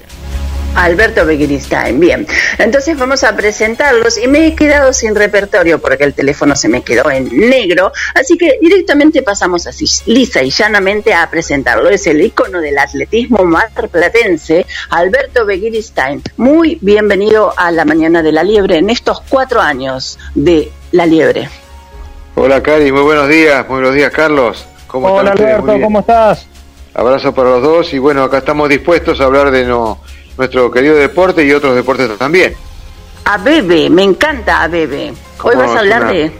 Alberto Begiristain, bien. Entonces vamos a presentarlos y me he quedado sin repertorio porque el teléfono se me quedó en negro, así que directamente pasamos así, lisa y llanamente a presentarlo. Es el ícono del atletismo marplatense, Alberto Begiristain. Muy bienvenido a la Mañana de la Liebre en estos cuatro años de la Liebre.
Hola Cari, muy buenos días, muy buenos días Carlos. ¿Cómo
Hola
están
Alberto. ¿cómo estás?
Abrazo para los dos y bueno, acá estamos dispuestos a hablar de no- nuestro querido deporte y otros deportes también.
A Bebe, me encanta a Bebe. Hoy
¿Cómo
vas a hablar
una-
de...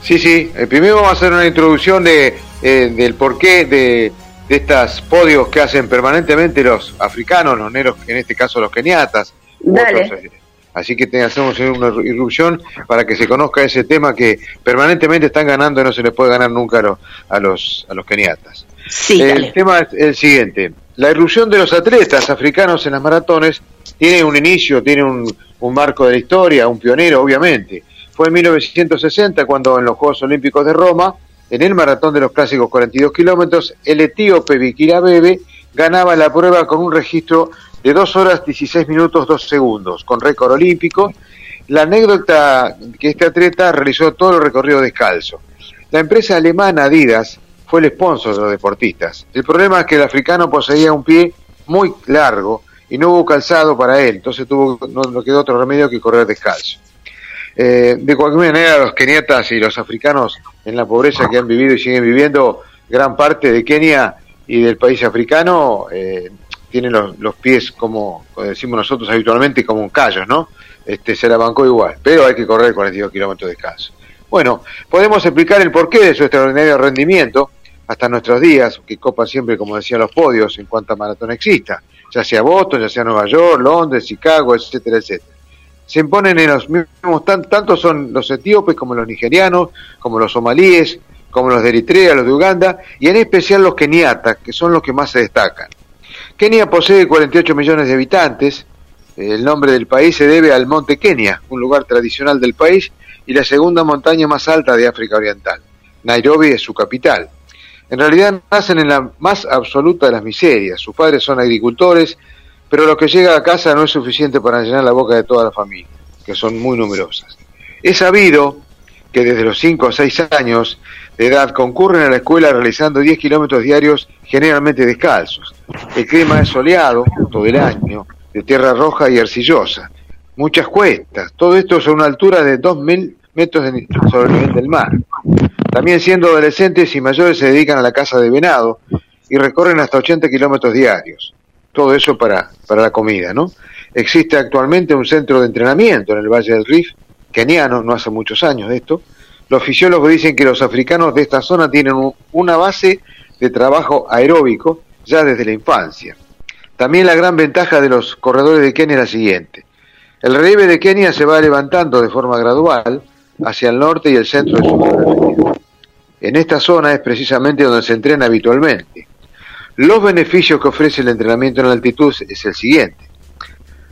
Sí, sí, eh, primero vamos a hacer una introducción de, eh, del porqué de, de estas podios que hacen permanentemente los africanos, los negros, en este caso los keniatas.
Dale.
otros, eh, Así que te hacemos una irrupción para que se conozca ese tema que permanentemente están ganando y no se les puede ganar nunca a los, a los, a los keniatas.
Sí,
el
dale.
tema es el siguiente. La irrupción de los atletas africanos en las maratones tiene un inicio, tiene un, un marco de la historia, un pionero, obviamente. Fue en 1960 cuando en los Juegos Olímpicos de Roma, en el maratón de los clásicos 42 kilómetros, el etíope Bikira Bebe ganaba la prueba con un registro de 2 horas 16 minutos 2 segundos, con récord olímpico. La anécdota que este atleta realizó todo el recorrido descalzo. La empresa alemana Adidas fue el sponsor de los deportistas. El problema es que el africano poseía un pie muy largo y no hubo calzado para él, entonces tuvo, no, no quedó otro remedio que correr descalzo. Eh, de cualquier manera, los keniatas y los africanos en la pobreza que han vivido y siguen viviendo, gran parte de Kenia y del país africano eh, tienen los, los pies como, decimos nosotros habitualmente, como un callos, ¿no? Este, se la bancó igual, pero hay que correr 42 kilómetros descalzo. Bueno, podemos explicar el porqué de su extraordinario rendimiento hasta nuestros días, que copa siempre, como decían los podios, en cuanto a maratón exista, ya sea Boston, ya sea Nueva York, Londres, Chicago, etcétera, etcétera. Se imponen en los mismos, tan, tanto son los etíopes como los nigerianos, como los somalíes, como los de Eritrea, los de Uganda, y en especial los keniatas, que son los que más se destacan. Kenia posee 48 millones de habitantes, el nombre del país se debe al monte Kenia, un lugar tradicional del país y la segunda montaña más alta de África Oriental. Nairobi es su capital. En realidad nacen en la más absoluta de las miserias. Sus padres son agricultores, pero lo que llega a casa no es suficiente para llenar la boca de toda la familia, que son muy numerosas. Es sabido que desde los 5 o 6 años de edad concurren a la escuela realizando 10 kilómetros diarios, generalmente descalzos. El clima es soleado todo el año, de tierra roja y arcillosa. Muchas cuestas, todo esto a una altura de 2.000 metros sobre el nivel del mar. También siendo adolescentes y mayores se dedican a la caza de venado y recorren hasta 80 kilómetros diarios. Todo eso para, para la comida, ¿no? Existe actualmente un centro de entrenamiento en el Valle del Rif, keniano, no hace muchos años esto. Los fisiólogos dicen que los africanos de esta zona tienen un- una base de trabajo aeróbico ya desde la infancia. También la gran ventaja de los corredores de Kenia es la siguiente. El relieve de Kenia se va levantando de forma gradual hacia el norte y el centro de su. En esta zona es precisamente donde se entrena habitualmente. Los beneficios que ofrece el entrenamiento en la altitud es el siguiente.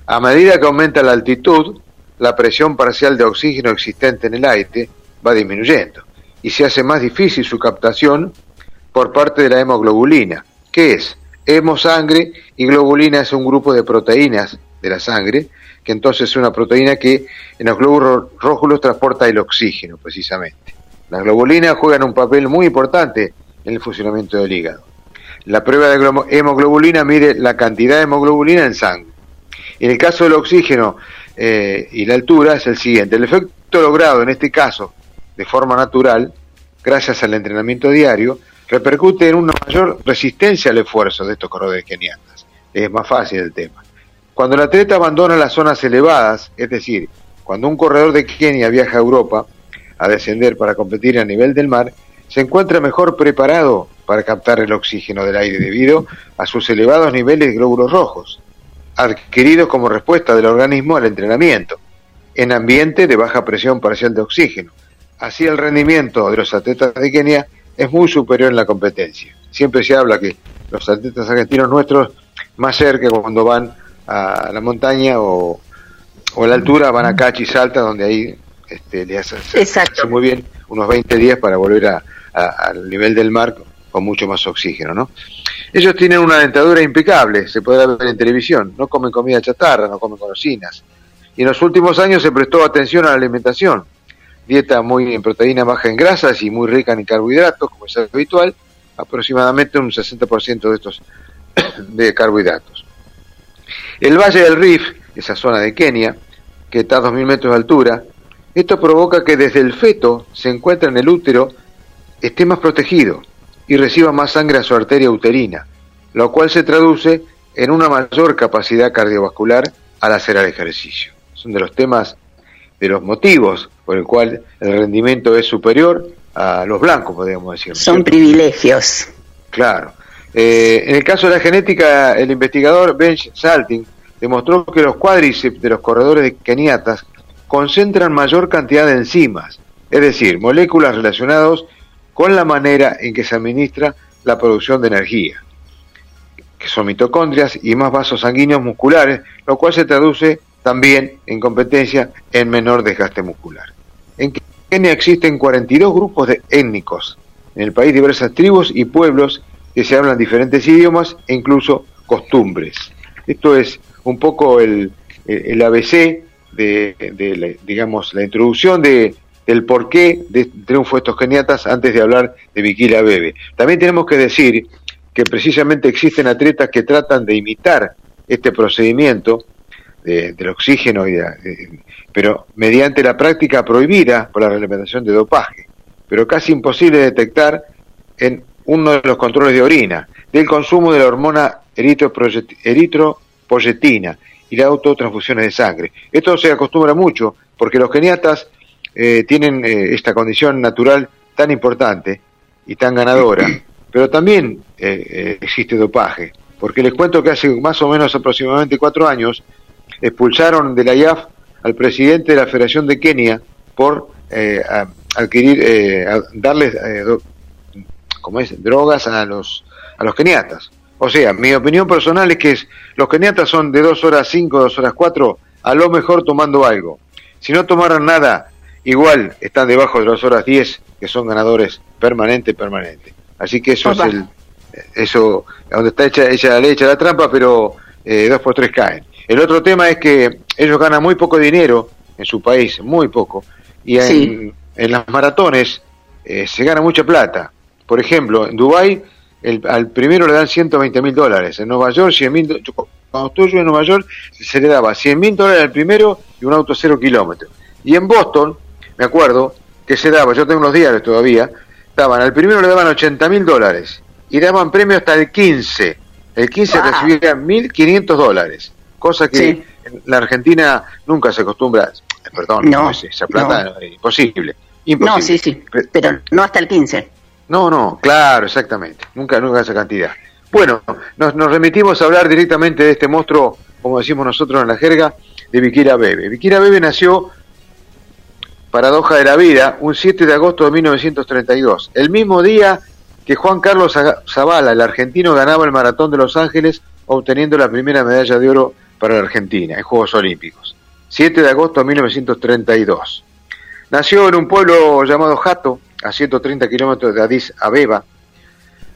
A medida que aumenta la altitud, la presión parcial de oxígeno existente en el aire va disminuyendo y se hace más difícil su captación por parte de la hemoglobulina, que es hemosangre y globulina es un grupo de proteínas de la sangre, que entonces es una proteína que en los glóbulos rojos transporta el oxígeno precisamente. Las globulinas juegan un papel muy importante en el funcionamiento del hígado. La prueba de hemoglobulina mide la cantidad de hemoglobulina en sangre. En el caso del oxígeno eh, y la altura es el siguiente. El efecto logrado en este caso de forma natural, gracias al entrenamiento diario, repercute en una mayor resistencia al esfuerzo de estos corredores keniatas. Es más fácil el tema. Cuando el atleta abandona las zonas elevadas, es decir, cuando un corredor de Kenia viaja a Europa a descender para competir a nivel del mar, se encuentra mejor preparado para captar el oxígeno del aire debido a sus elevados niveles de glóbulos rojos, adquiridos como respuesta del organismo al entrenamiento, en ambiente de baja presión parcial de oxígeno. Así el rendimiento de los atletas de Kenia es muy superior en la competencia. Siempre se habla que los atletas argentinos nuestros, más cerca cuando van a la montaña o, o a la altura, van a Cachi Salta, donde ahí este, le se hace muy bien unos 20 días para volver a- a- al nivel del mar con mucho más oxígeno, ¿no? Ellos tienen una dentadura impecable, se podrá ver en televisión, no comen comida chatarra, no comen golosinas. Y en los últimos años se prestó atención a la alimentación, dieta muy en proteína baja en grasas y muy rica en carbohidratos, como es habitual, aproximadamente un 60% de estos de carbohidratos. El Valle del Rif, esa zona de Kenia, que está a 2.000 metros de altura, esto provoca que desde el feto se encuentra en el útero esté más protegido y reciba más sangre a su arteria uterina, lo cual se traduce en una mayor capacidad cardiovascular al hacer el ejercicio. Son de los temas, de los motivos por el cual el rendimiento es superior a los blancos, podríamos decir.
Son privilegios.
Claro. Eh, en el caso de la genética, el investigador Ben Salting demostró que los cuádriceps de los corredores de keniatas concentran mayor cantidad de enzimas, es decir, moléculas relacionadas con la manera en que se administra la producción de energía, que son mitocondrias y más vasos sanguíneos musculares, lo cual se traduce también en competencia en menor desgaste muscular. En Kenia existen 42 grupos de étnicos, en el país diversas tribus y pueblos que se hablan diferentes idiomas e incluso costumbres. Esto es un poco el, ABC de, de digamos, la introducción de, del porqué de triunfo de estos keniatas antes de hablar de Bikila Bebe. También tenemos que decir que precisamente existen atletas que tratan de imitar este procedimiento de- del oxígeno, y pero mediante la práctica prohibida por la reglamentación de dopaje, pero casi imposible de detectar en uno de los controles de orina, del consumo de la hormona eritropoyetina y la autotransfusiones de sangre. Esto se acostumbra mucho porque los keniatas eh, tienen eh, esta condición natural tan importante y tan ganadora, pero también eh, eh, existe dopaje, porque les cuento que hace más o menos aproximadamente cuatro años expulsaron de la IAF al presidente de la Federación de Kenia por eh, a- adquirir, eh, a darles do- como es, drogas a los, a los keniatas. O sea, mi opinión personal es que es- los keniatas son de dos horas cinco, dos horas cuatro, a lo mejor tomando algo. Si no tomaran nada, igual están debajo de las horas 10, que son ganadores permanente, permanente. Así que eso
Opa.
es el, eso, donde está hecha, ella la ley, echa la trampa, pero eh, dos por tres caen. El otro tema es que ellos ganan muy poco dinero en su país, muy poco, y en,
Sí.
en las maratones eh, se gana mucha plata. Por ejemplo, en Dubái el, al primero le dan 120 mil dólares, en Nueva York 100 mil, cuando estuve yo en Nueva York se le daba 100 mil dólares al primero y un auto cero kilómetros. Y en Boston, me acuerdo, que se daba, yo tengo unos diarios todavía, daban, al primero le daban 80 mil dólares y daban premio hasta el 15. El 15
Wow.
recibía 1.500 dólares, cosa que
Sí.
en la Argentina nunca se acostumbra, perdón,
No,
esa plata es imposible, imposible.
No, sí, sí, pero no hasta el 15.
No, no, claro, exactamente. Nunca, nunca esa cantidad. Bueno, nos, nos remitimos a hablar directamente de este monstruo, como decimos nosotros en la jerga, de Vikira Bebe. Vikira Bebe nació, paradoja de la vida, un 7 de agosto de 1932, el mismo día que Juan Carlos Zavala, el argentino, ganaba el Maratón de Los Ángeles, obteniendo la primera medalla de oro para la Argentina en Juegos Olímpicos. 7 de agosto de 1932. Nació en un pueblo llamado Jato, a 130 kilómetros de Addis Abeba,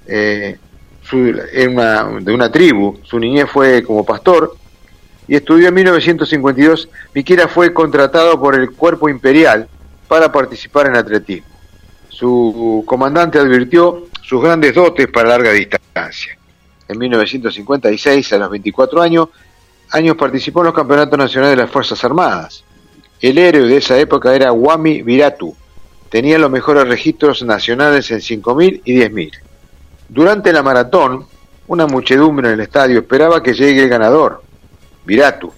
eh, su- en una- de una tribu. Su niñez fue como pastor y estudió en 1952. Viquera fue contratado por el Cuerpo Imperial para participar en atletismo. Su comandante advirtió sus grandes dotes para larga distancia. En 1956, a los 24 años, años participó en los campeonatos nacionales de las Fuerzas Armadas. El héroe de esa época era Wami Viratu. Tenía los mejores registros nacionales en 5.000 y 10.000. Durante la maratón, una muchedumbre en el estadio esperaba que llegue el ganador, Viratu.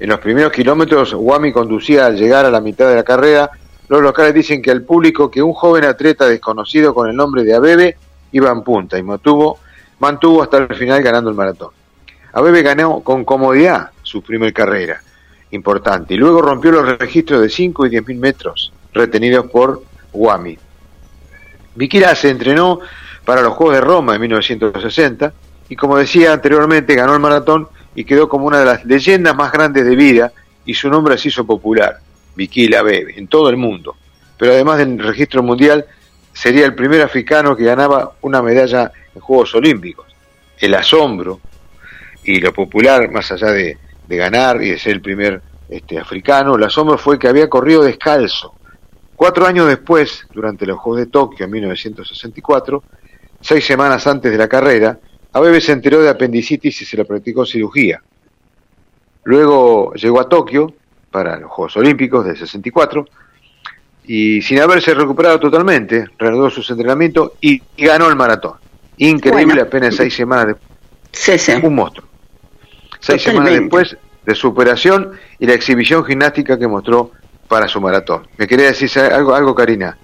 En los primeros kilómetros, Wami conducía al llegar a la mitad de la carrera. Los locales dicen que al público que un joven atleta desconocido con el nombre de Abebe iba en punta y mantuvo, mantuvo hasta el final ganando el maratón. Abebe ganó con comodidad su primer carrera, importante, y luego rompió los registros de 5 y 10 mil metros retenidos por Wami. Vikira se entrenó para los Juegos de Roma en 1960 y como decía anteriormente ganó el maratón y quedó como una de las leyendas más grandes de vida y su nombre se hizo popular, Vikila Bebe, en todo el mundo. Pero además del registro mundial, sería el primer africano que ganaba una medalla en Juegos Olímpicos. El asombro y lo popular, más allá de, de ganar y de ser el primer este, africano, el asombro fue que había corrido descalzo. Cuatro años después, durante los Juegos de Tokio en 1964, seis semanas antes de la carrera, Abebe se enteró de apendicitis y se le practicó cirugía. Luego llegó a Tokio para los Juegos Olímpicos del 64 y sin haberse recuperado totalmente, reanudó sus entrenamientos y, y ganó el maratón. Increíble,
Bueno.
apenas seis semanas después.
Sí, sí.
Un monstruo. Seis
Totalmente.
semanas después de su operación y la exhibición gimnástica que mostró para su maratón. ¿Me quería decir algo, algo Karina?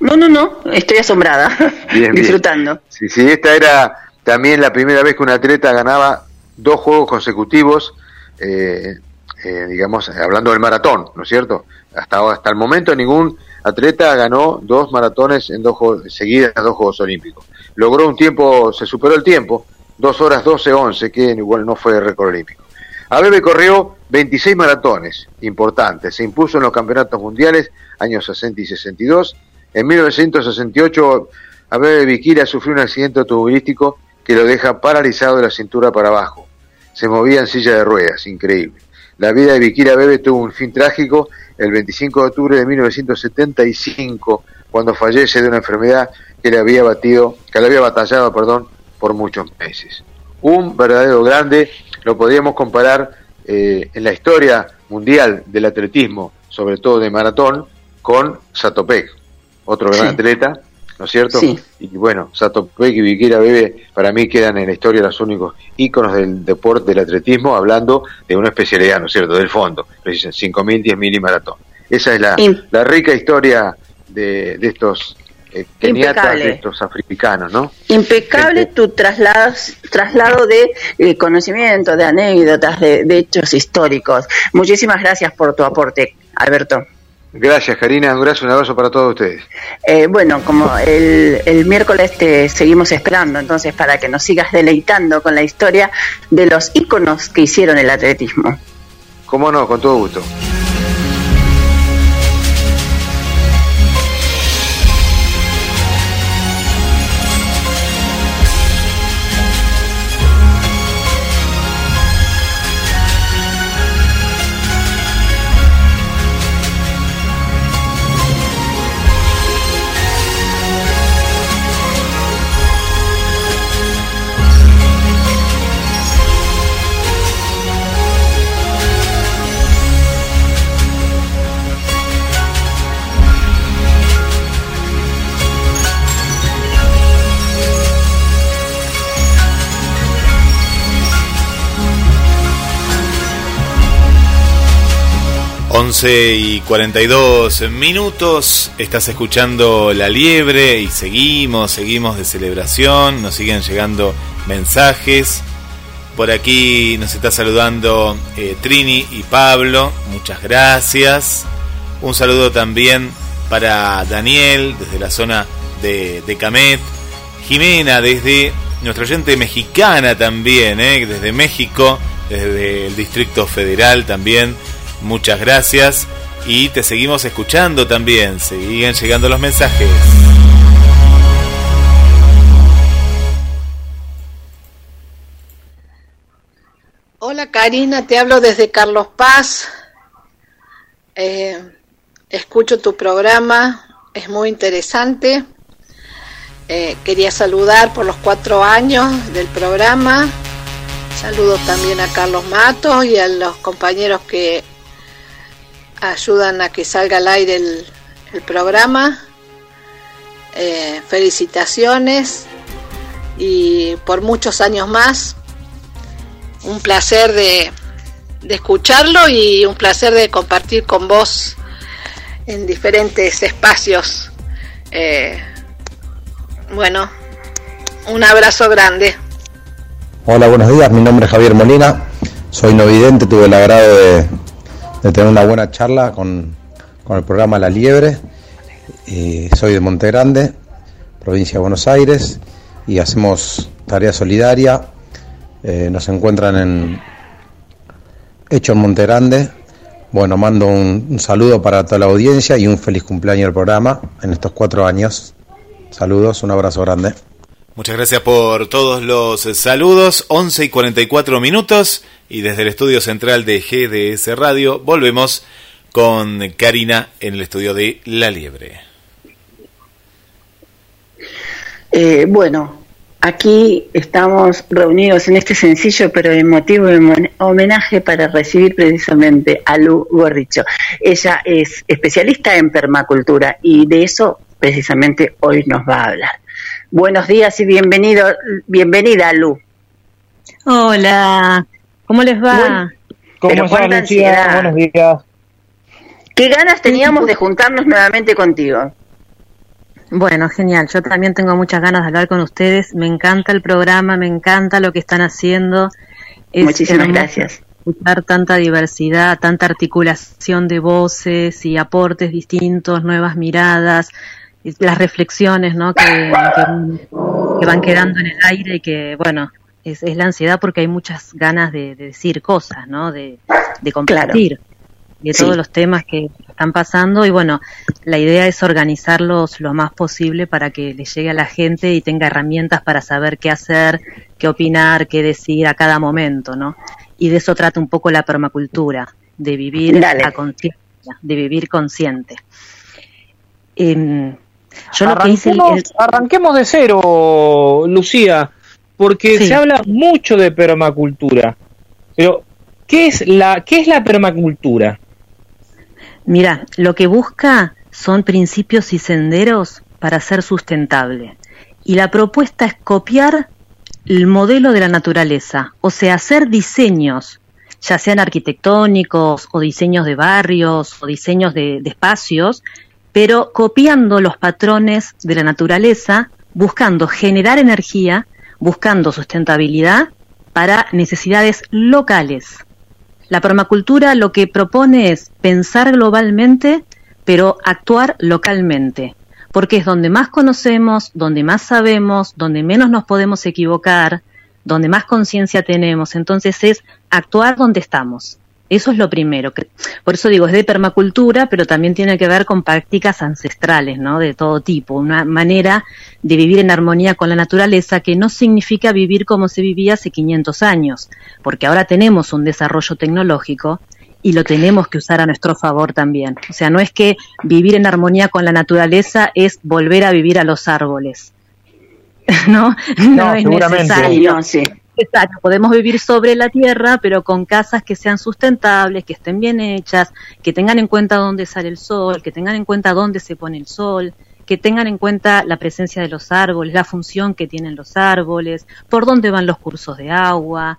No, no, no, estoy asombrada,
Bien, bien.
disfrutando.
Sí, sí, esta era también la primera vez que un atleta ganaba dos juegos consecutivos, eh, eh, digamos, hablando del maratón, ¿no es cierto? Hasta, hasta el momento ningún atleta ganó dos maratones en dos juegos, seguidas, dos Juegos Olímpicos. Logró un tiempo, se superó el tiempo, dos horas 12-11, que igual no fue récord olímpico. Abebe corrió 26 maratones importantes, se impuso en los campeonatos mundiales años 60 y 62. En 1968, Abebe Bikira sufrió un accidente automovilístico que lo deja paralizado de la cintura para abajo. Se movía en silla de ruedas, increíble. La vida de Bikira Bebe tuvo un fin trágico el 25 de octubre de 1975, cuando fallece de una enfermedad que le había batido, que le había batallado, perdón, por muchos meses. Un verdadero grande, lo podríamos comparar eh, en la historia mundial del atletismo, sobre todo de maratón, con Satopek, otro gran
Sí.
atleta, ¿no es cierto?
Sí.
Y bueno, Satopek y Viquira Bebe para mí quedan en la historia los únicos íconos del deporte, del atletismo, hablando de una especialidad, ¿no es cierto? Del fondo, precisan 5.000, 10.000 y maratón. Esa es la, la rica historia de, de estos eh,
Impecable.
de estos africanos, ¿no?
Impecable tu traslado, traslado de eh, conocimiento, de anécdotas, de, de hechos históricos. Muchísimas gracias por tu aporte, Alberto.
Gracias, Karina. Un abrazo, un abrazo para todos ustedes.
Eh, bueno, como el, el miércoles te seguimos esperando, entonces para que nos sigas deleitando con la historia de los íconos que hicieron el atletismo.
Cómo no, con todo gusto.
11 y 42 minutos, estás escuchando La Liebre y seguimos, seguimos de celebración, nos siguen llegando mensajes. Por aquí nos está saludando eh, Trini y Pablo, muchas gracias. Un saludo también para Daniel desde la zona de, Camet. Jimena desde nuestra oyente mexicana también, eh, desde México, desde el Distrito Federal también. Muchas gracias y te seguimos escuchando también. Siguen llegando los mensajes.
Hola Karina, te hablo desde Carlos Paz. Eh, escucho tu programa, es muy interesante. Eh, quería saludar por los cuatro años del programa. Saludo también a Carlos Matos y a los compañeros que ayudan a que salga al aire el, programa. Eh, felicitaciones y por muchos años más. Un placer de, de escucharlo y un placer de compartir con vos en diferentes espacios. Eh, bueno, un abrazo grande.
Hola, buenos días. Mi nombre es Javier Molina. Soy no vidente. Tuve el agrado de, de tener una buena charla con, con el programa La Liebre. Y soy de Monte Grande, provincia de Buenos Aires, y hacemos tarea solidaria. Eh, nos encuentran en Hecho en Monte Grande. Bueno, mando un, un saludo para toda la audiencia y un feliz cumpleaños al programa en estos cuatro años. Saludos, un abrazo grande.
Muchas gracias por todos los saludos. 11 y 44 minutos. Y desde el estudio central de GDS Radio volvemos con Karina en el estudio de La Liebre.
Eh, bueno, aquí estamos reunidos en este sencillo pero emotivo homenaje para recibir precisamente a Lu Gorricho. Ella es especialista en permacultura y de eso precisamente hoy nos va a hablar. Buenos días y bienvenido, bienvenida Lu.
Hola, ¿cómo les va?
Pero cuánta ansiedad.
Buenos días.
¿Qué ganas teníamos de juntarnos nuevamente contigo?
Bueno, genial. Yo también tengo muchas ganas de hablar con ustedes. Me encanta el programa, me encanta lo que están haciendo. Es
Muchísimas gracias.
Escuchar tanta diversidad, tanta articulación de voces y aportes distintos, nuevas miradas, y las reflexiones ¿no? que, que, que van quedando en el aire y que, bueno, es, es la ansiedad porque hay muchas ganas de, de decir cosas, ¿no? De, de compartir de
Sí.
todos los temas que están pasando y bueno, la idea es organizarlos lo más posible para que le llegue a la gente y tenga herramientas para saber qué hacer, qué opinar, qué decir a cada momento, ¿no? Y de eso trata un poco la permacultura, de vivir
Dale.
a conciencia, de vivir consciente. Em, yo lo que hice el-
arranquemos de cero, Lucía, porque
Sí.
se habla mucho de permacultura. Pero, ¿qué es la, qué es la permacultura?
Mira, lo que busca son principios y senderos para ser sustentable. Y la propuesta es copiar el modelo de la naturaleza, o sea, hacer diseños, ya sean arquitectónicos o diseños de barrios o diseños de, de espacios, pero copiando los patrones de la naturaleza, buscando generar energía, buscando sustentabilidad para necesidades locales. La permacultura lo que propone es pensar globalmente, pero actuar localmente, porque es donde más conocemos, donde más sabemos, donde menos nos podemos equivocar, donde más conciencia tenemos. Entonces es actuar donde estamos. Eso es lo primero. que- Por eso digo, es de permacultura, pero también tiene que ver con prácticas ancestrales, ¿no? De todo tipo. Una manera de vivir en armonía con la naturaleza que no significa vivir como se vivía hace 500 años, porque ahora tenemos un desarrollo tecnológico y lo tenemos que usar a nuestro favor también. O sea, no es que vivir en armonía con la naturaleza es volver a vivir a los árboles. no, no,
No,
es
seguramente.
necesario.
No, sí.
Exacto, podemos vivir sobre la tierra, pero con casas que sean sustentables, que estén bien hechas, que tengan en cuenta dónde sale el sol, que tengan en cuenta dónde se pone el sol, que tengan en cuenta la presencia de los árboles, la función que tienen los árboles, por dónde van los cursos de agua,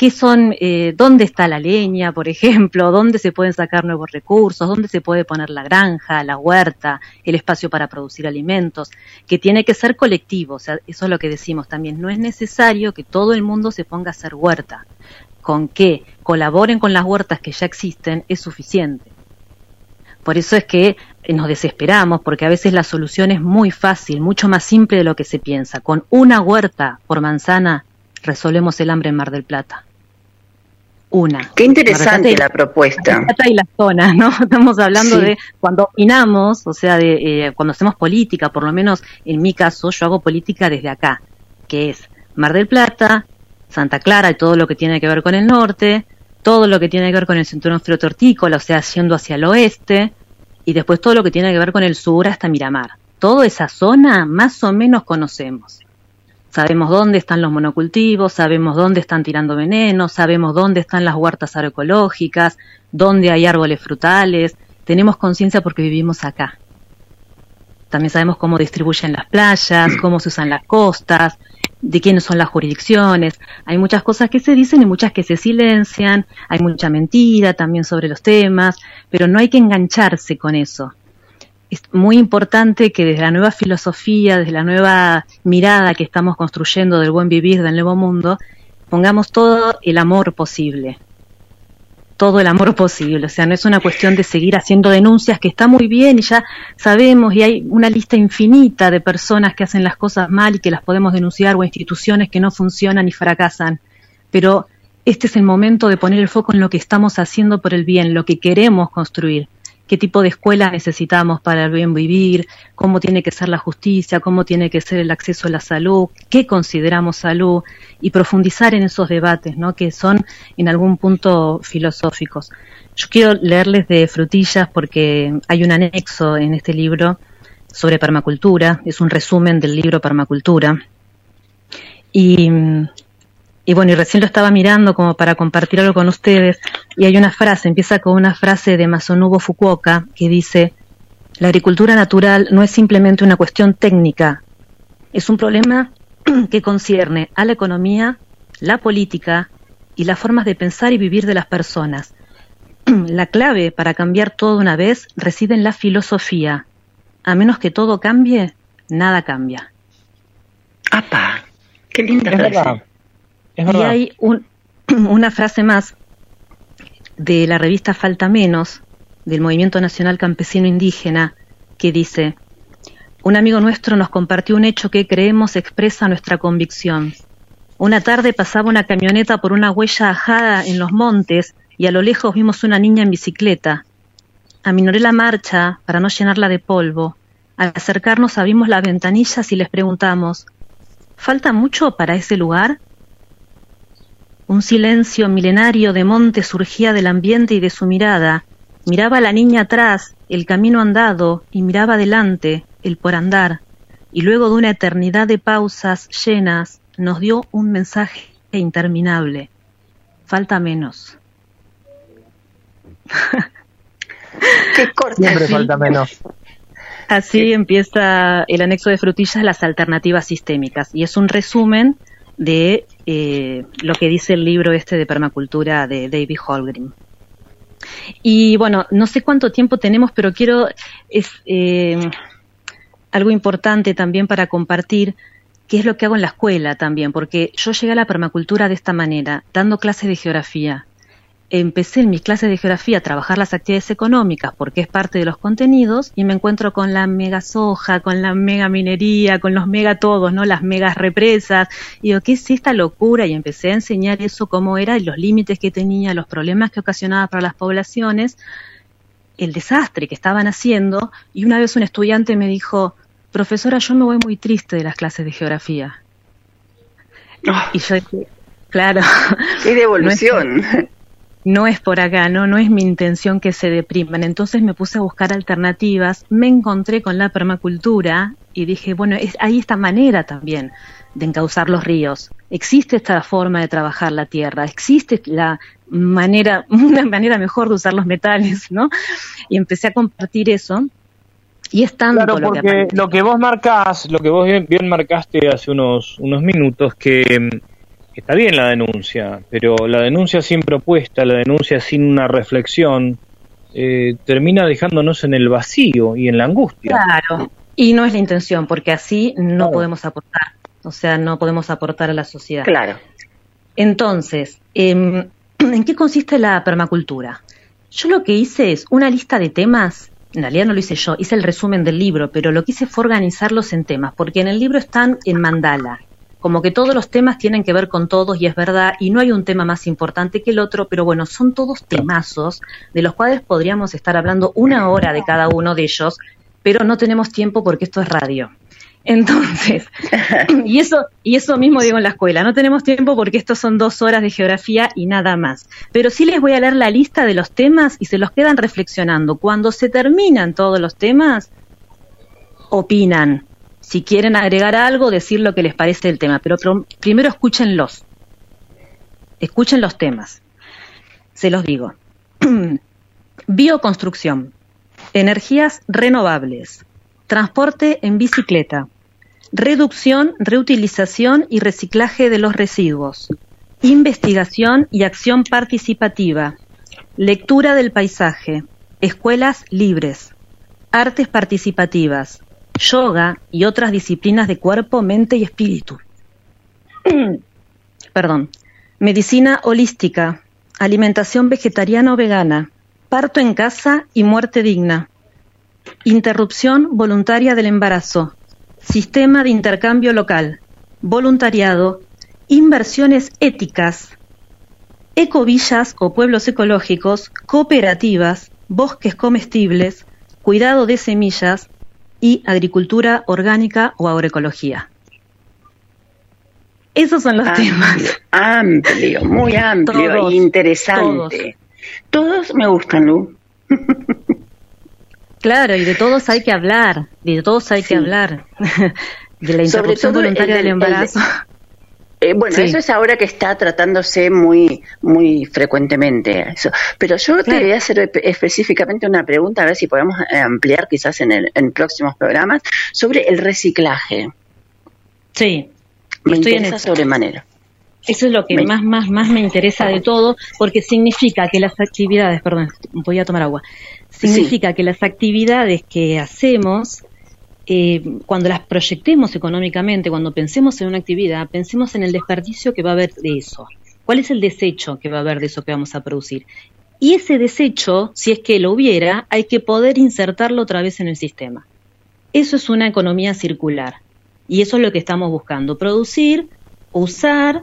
qué son, eh, dónde está la leña, por ejemplo, dónde se pueden sacar nuevos recursos, dónde se puede poner la granja, la huerta, el espacio para producir alimentos, que tiene que ser colectivo, o sea, eso es lo que decimos también, no es necesario que todo el mundo se ponga a hacer huerta, con que colaboren con las huertas que ya existen es suficiente. Por eso es que nos desesperamos, porque a veces la solución es muy fácil, mucho más simple de lo que se piensa. Con una huerta por manzana resolvemos el hambre en Mar del Plata. Una.
Qué interesante la propuesta.
Mar del Plata y la zona, ¿no? Estamos hablando
Sí.
de cuando opinamos, o sea, de eh, cuando hacemos política, por lo menos en mi caso, yo hago política desde acá, que es Mar del Plata, Santa Clara y todo lo que tiene que ver con el norte, todo lo que tiene que ver con el cinturón hortícola, o sea, yendo hacia el oeste, y después todo lo que tiene que ver con el sur hasta Miramar. Toda esa zona más o menos conocemos. Sabemos dónde están los monocultivos, sabemos dónde están tirando veneno, sabemos dónde están las huertas agroecológicas, dónde hay árboles frutales. Tenemos conciencia porque vivimos acá. También sabemos cómo distribuyen las playas, cómo se usan las costas, de quiénes son las jurisdicciones. Hay muchas cosas que se dicen y muchas que se silencian. Hay mucha mentira también sobre los temas, pero no hay que engancharse con eso. Es muy importante que desde la nueva filosofía, desde la nueva mirada que estamos construyendo del buen vivir del nuevo mundo, pongamos todo el amor posible todo el amor posible. O sea, no es una cuestión de seguir haciendo denuncias, que está muy bien y ya sabemos, y hay una lista infinita de personas que hacen las cosas mal y que las podemos denunciar, o instituciones que no funcionan y fracasan. Pero este es el momento de poner el foco en lo que estamos haciendo por el bien, lo que queremos construir. Qué tipo de escuelas necesitamos para el bien vivir, cómo tiene que ser la justicia, cómo tiene que ser el acceso a la salud, qué consideramos salud y profundizar en esos debates, ¿no? que son en algún punto filosóficos. Yo quiero leerles de frutillas porque hay un anexo en este libro sobre permacultura, es un resumen del libro Permacultura. Y, y bueno, y recién lo estaba mirando como para compartir algo con ustedes, y hay una frase, empieza con una frase de Masonubo Fukuoka que dice, la agricultura natural no es simplemente una cuestión técnica, es un problema que concierne a la economía, la política y las formas de pensar y vivir de las personas. La clave para cambiar todo de una vez reside en la filosofía. A menos que todo cambie, nada cambia.
¡Apa! ¡Qué linda
Es
frase!
verdad. Es
y hay un- una frase más de la revista Falta Menos, del Movimiento Nacional Campesino Indígena, que dice, un amigo nuestro nos compartió un hecho que creemos expresa nuestra convicción. Una tarde pasaba una camioneta por una huella ajada en los montes y a lo lejos vimos una niña en bicicleta. Aminoré la marcha para no llenarla de polvo. Al acercarnos abrimos las ventanillas y les preguntamos, ¿falta mucho para ese lugar? Un silencio milenario de monte surgía del ambiente y de su mirada. Miraba a la niña atrás, el camino andado, y miraba adelante, el por andar. Y luego de una eternidad de pausas llenas, nos dio un mensaje interminable. Falta menos.
Qué corta.
Siempre
Así-
falta menos.
Así empieza el anexo de frutillas, las alternativas sistémicas. Y es un resumen de eh, lo que dice el libro este de permacultura de David Holgren. Y bueno, no sé cuánto tiempo tenemos, pero quiero, es eh, algo importante también para compartir, qué es lo que hago en la escuela también, porque yo llegué a la permacultura de esta manera, dando clases de geografía. Empecé en mis clases de geografía a trabajar las actividades económicas porque es parte de los contenidos y me encuentro con la mega soja, con la mega minería, con los mega todos, ¿no? Las megas represas. Y digo, ¿qué es esta locura? Y empecé a enseñar eso cómo era y los límites que tenía, los problemas que ocasionaba para las poblaciones, el desastre que estaban haciendo. Y una vez un estudiante me dijo, profesora, yo me voy muy triste de las clases de geografía. Y yo dije, claro.
¡Qué devolución!
No es, no es por acá, no, no es mi intención que se depriman. Entonces me puse a buscar alternativas, me encontré con la permacultura y dije, bueno, es, hay esta manera también de encauzar los ríos. Existe esta forma de trabajar la tierra, existe la manera, una manera mejor de usar los metales, ¿no? Y empecé a compartir eso. Y es tanto
Claro,
lo que
porque lo que vos marcás, lo que vos bien, bien marcaste hace unos, unos minutos, que está bien la denuncia, pero la denuncia sin propuesta, la denuncia sin una reflexión, eh, termina dejándonos en el vacío y en la angustia.
Claro, y no es la intención, porque así no podemos aportar, o sea, no podemos aportar a la sociedad.
Claro.
Entonces, em, ¿en qué consiste la permacultura? Yo lo que hice es una lista de temas, en realidad no lo hice yo, hice el resumen del libro, pero lo que hice fue organizarlos en temas, porque en el libro están en mandala, como que todos los temas tienen que ver con todos y es verdad, y no hay un tema más importante que el otro, pero bueno, son todos temazos de los cuales podríamos estar hablando una hora de cada uno de ellos, pero no tenemos tiempo porque esto es radio. Entonces, y eso, y eso mismo digo en la escuela, no tenemos tiempo porque estos son dos horas de geografía y nada más. Pero sí les voy a leer la lista de los temas y se los quedan reflexionando. Cuando se terminan todos los temas, opinan. Si quieren agregar algo, decir lo que les parece del tema. Pero pr- primero escúchenlos. Escuchen los temas. Se los digo. Bioconstrucción. Energías renovables. Transporte en bicicleta. Reducción, reutilización y reciclaje de los residuos. Investigación y acción participativa. Lectura del paisaje. Escuelas libres. Artes participativas. Yoga y otras disciplinas de cuerpo, mente y espíritu. Perdón. Medicina holística. Alimentación vegetariana o vegana. Parto en casa y muerte digna. Interrupción voluntaria del embarazo. Sistema de intercambio local. Voluntariado. Inversiones éticas. Ecovillas o pueblos ecológicos. Cooperativas. Bosques comestibles. Cuidado de semillas. Y agricultura orgánica o agroecología. Esos son los
Amplio,
temas.
amplio, muy amplio
Todos,
e interesante. Todos. me gustan, Lu.
Claro, y de todos hay que hablar, de todos hay que hablar. de la
Sobre
interrupción voluntaria
del-
del
el de-
embarazo.
Eh, bueno,
Sí.
eso es ahora que está tratándose muy, muy frecuentemente. Eso. Pero yo te
Claro.
voy a hacer espe- específicamente una pregunta, a ver si podemos eh, ampliar quizás en, el, en próximos programas, sobre el reciclaje.
Sí,
Me
estoy en
interesa
eso.
sobremanera.
Eso es lo que
Me-
más, más, más me interesa de todo, porque significa que las actividades, perdón, voy a tomar agua, significa que las actividades que hacemos, eh, cuando las proyectemos económicamente, cuando pensemos en una actividad, pensemos en el desperdicio que va a haber de eso. ¿Cuál es el desecho que va a haber de eso que vamos a producir? Y ese desecho, si es que lo hubiera, hay que poder insertarlo otra vez en el sistema. Eso es una economía circular. Y eso es lo que estamos buscando, producir, usar,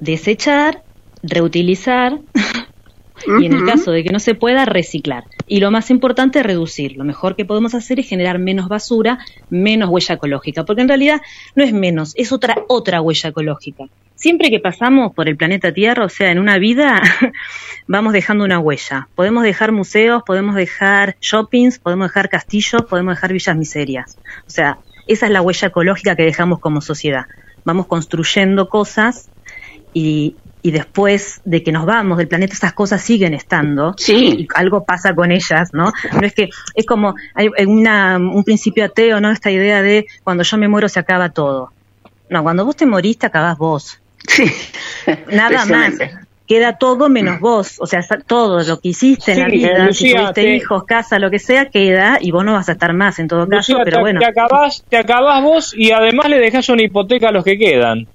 desechar, reutilizar y en el caso de que no se pueda, reciclar. Y lo más importante, reducir. Lo mejor que podemos hacer es generar menos basura, menos huella ecológica, porque en realidad no es menos, es otra, otra huella ecológica. Siempre que pasamos por el planeta Tierra, o sea, en una vida, vamos dejando una huella. Podemos dejar museos, podemos dejar shoppings, podemos dejar castillos, podemos dejar villas miserias. O sea, esa es la huella ecológica que dejamos como sociedad. Vamos construyendo cosas y, y después de que nos vamos del planeta esas cosas siguen estando y algo pasa con ellas, ¿no? No es que es como hay una, un principio ateo, ¿no? Esta idea de cuando yo me muero se acaba todo. No, cuando vos te morís te acabás vos. Nada más. Queda todo menos vos, o sea, sa- todo lo que hiciste en la
Sí,
vida, si tuviste
te-
hijos, casa, lo que sea, queda y vos no vas a estar más en todo caso,
Lucía,
pero
te,
bueno.
te acabás, te acabás vos y además le dejás una hipoteca a los que quedan.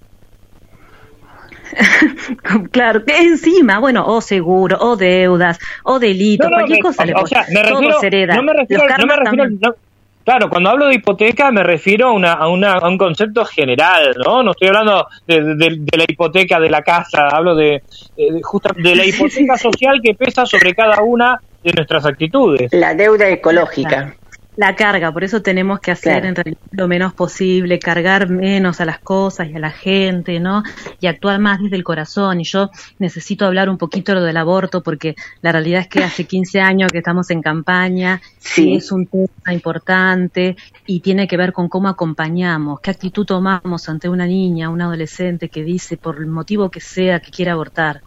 Claro, que encima, bueno, o seguro, o deudas, o
No, no,
cualquier
me-
cosa le
o sea,
Todo se hereda.
no me refiero,
Los
no me
karmas
refiero
también.
no- claro, cuando hablo de hipoteca me refiero a, una, a, una, a un concepto general, ¿no? No estoy hablando de, de- de la hipoteca de la casa, hablo de, de, justa- de la hipoteca social que pesa sobre cada una de nuestras actitudes.
La deuda ecológica.
La carga, por eso tenemos que hacer
Claro.
en realidad lo menos posible, cargar menos a las cosas y a la gente, ¿no? Y actuar más desde el corazón. Y yo necesito hablar un poquito lo del aborto porque la realidad es que hace 15 años que estamos en campaña
Sí.
y es un tema importante y tiene que ver con cómo acompañamos, qué actitud tomamos ante una niña, un adolescente que dice por el motivo que sea que quiere abortar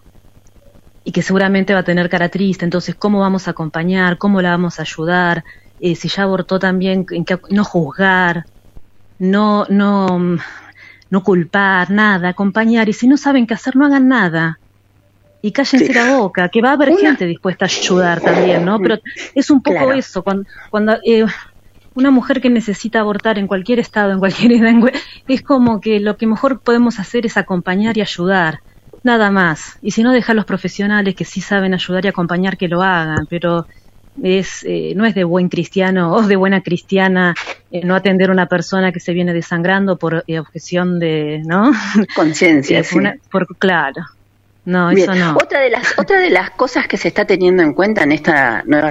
y que seguramente va a tener cara triste. Entonces, ¿cómo vamos a acompañar? ¿Cómo la vamos a ayudar? Eh, si ya abortó también, en qué- no juzgar, no, no, mm, no culpar, nada, acompañar, y si no saben qué hacer, no hagan nada. Y cállense
Sí.
la boca, que va a haber
Una-
gente dispuesta a ayudar también, ¿no? Pero es un poco
Claro.
eso, cuando, cuando eh, una mujer que necesita abortar en cualquier estado, en cualquier edad, es como que lo que mejor podemos hacer es acompañar y ayudar, nada más. Y si no, dejar a los profesionales que sí saben ayudar y acompañar que lo hagan, pero es eh, no es de buen cristiano o de buena cristiana eh, no atender a una persona que se viene desangrando por eh, objeción de, ¿no?
Conciencia,
Eh,
sí.
una- por, claro. No,
Bien,
eso no.
Otra de las otra de las cosas que se está teniendo en cuenta en este nuevo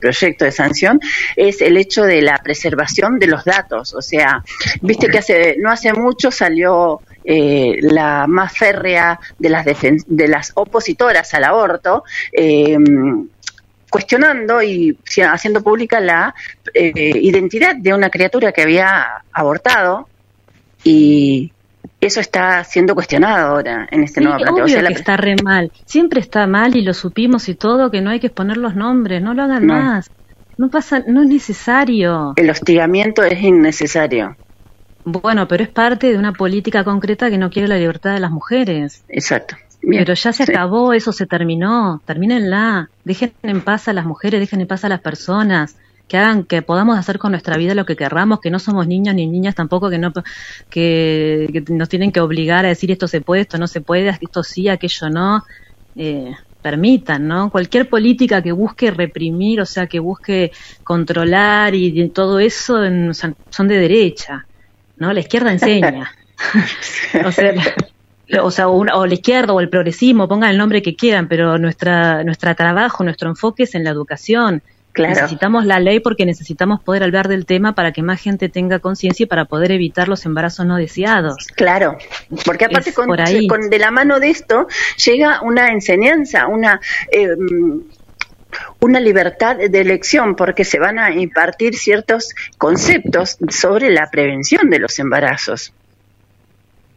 proyecto de sanción es el hecho de la preservación de los datos. O sea, viste que hace no hace mucho salió eh, la más férrea de las de las opositoras al aborto. eh, cuestionando y haciendo pública la eh, identidad de una criatura que había abortado y eso está siendo cuestionado ahora en este
Sí,
nuevo planteo. O
obvio
la
está re mal. Siempre está mal y lo supimos y todo, que no hay que exponer los nombres, no lo hagan
No.
más. No pasa, no es necesario.
el hostigamiento es innecesario.
Bueno, pero es parte de una política concreta que no quiere la libertad de las mujeres.
Exacto. Bien,
Pero ya se
sí.
acabó, eso se terminó. Termínenla. Dejen en paz a las mujeres, dejen en paz a las personas. Que hagan, que podamos hacer con nuestra vida lo que querramos, que no somos niños ni niñas tampoco, que no, que, que nos tienen que obligar a decir esto se puede, esto no se puede, esto sí, aquello no. Eh, permitan, ¿no? Cualquier política que busque reprimir, o sea, que busque controlar y, y todo eso en- son, de derecha, ¿no? La izquierda enseña. o sea, la- o sea, o, o la izquierda o el progresismo, pongan el nombre que quieran, pero nuestra, nuestro trabajo, nuestro enfoque es en la educación.
Claro.
Necesitamos la ley porque necesitamos poder hablar del tema para que más gente tenga conciencia y para poder evitar los embarazos no deseados.
Claro, porque aparte con,
por
con- de la mano de esto llega una enseñanza, una eh, una libertad de elección, porque se van a impartir ciertos conceptos sobre la prevención de los embarazos.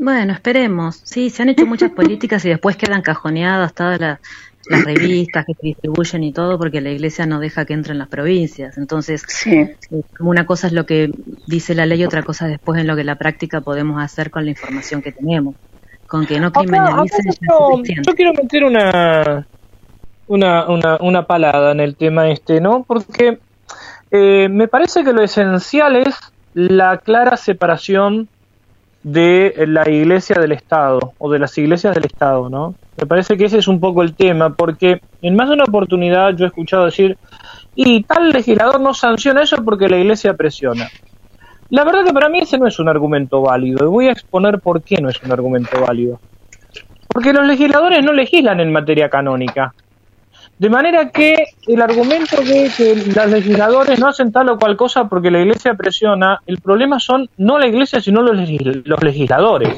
Bueno, esperemos. Sí, se han hecho muchas políticas y después quedan cajoneadas todas las, las revistas que se distribuyen y todo porque la iglesia no deja que entren las provincias. Entonces, eh, una cosa es lo que dice la ley, otra cosa después en lo que la práctica podemos hacer con la información que tenemos. Con que no criminalicen
acá yo, yo quiero meter una, una, una, una palada en el tema este, ¿no? Porque eh, me parece que lo esencial es la clara separación de la iglesia del Estado o de las iglesias del Estado, ¿no? Me parece que ese es un poco el tema, porque en más de una oportunidad yo he escuchado decir, y tal legislador no sanciona eso porque la iglesia presiona. La verdad que para mí ese no es un argumento válido, y voy a exponer por qué no es un argumento válido. Porque los legisladores no legislan en materia canónica. De manera que el argumento de que los legisladores no hacen tal o cual cosa porque la iglesia presiona, el problema son no la iglesia sino los, legis- los legisladores,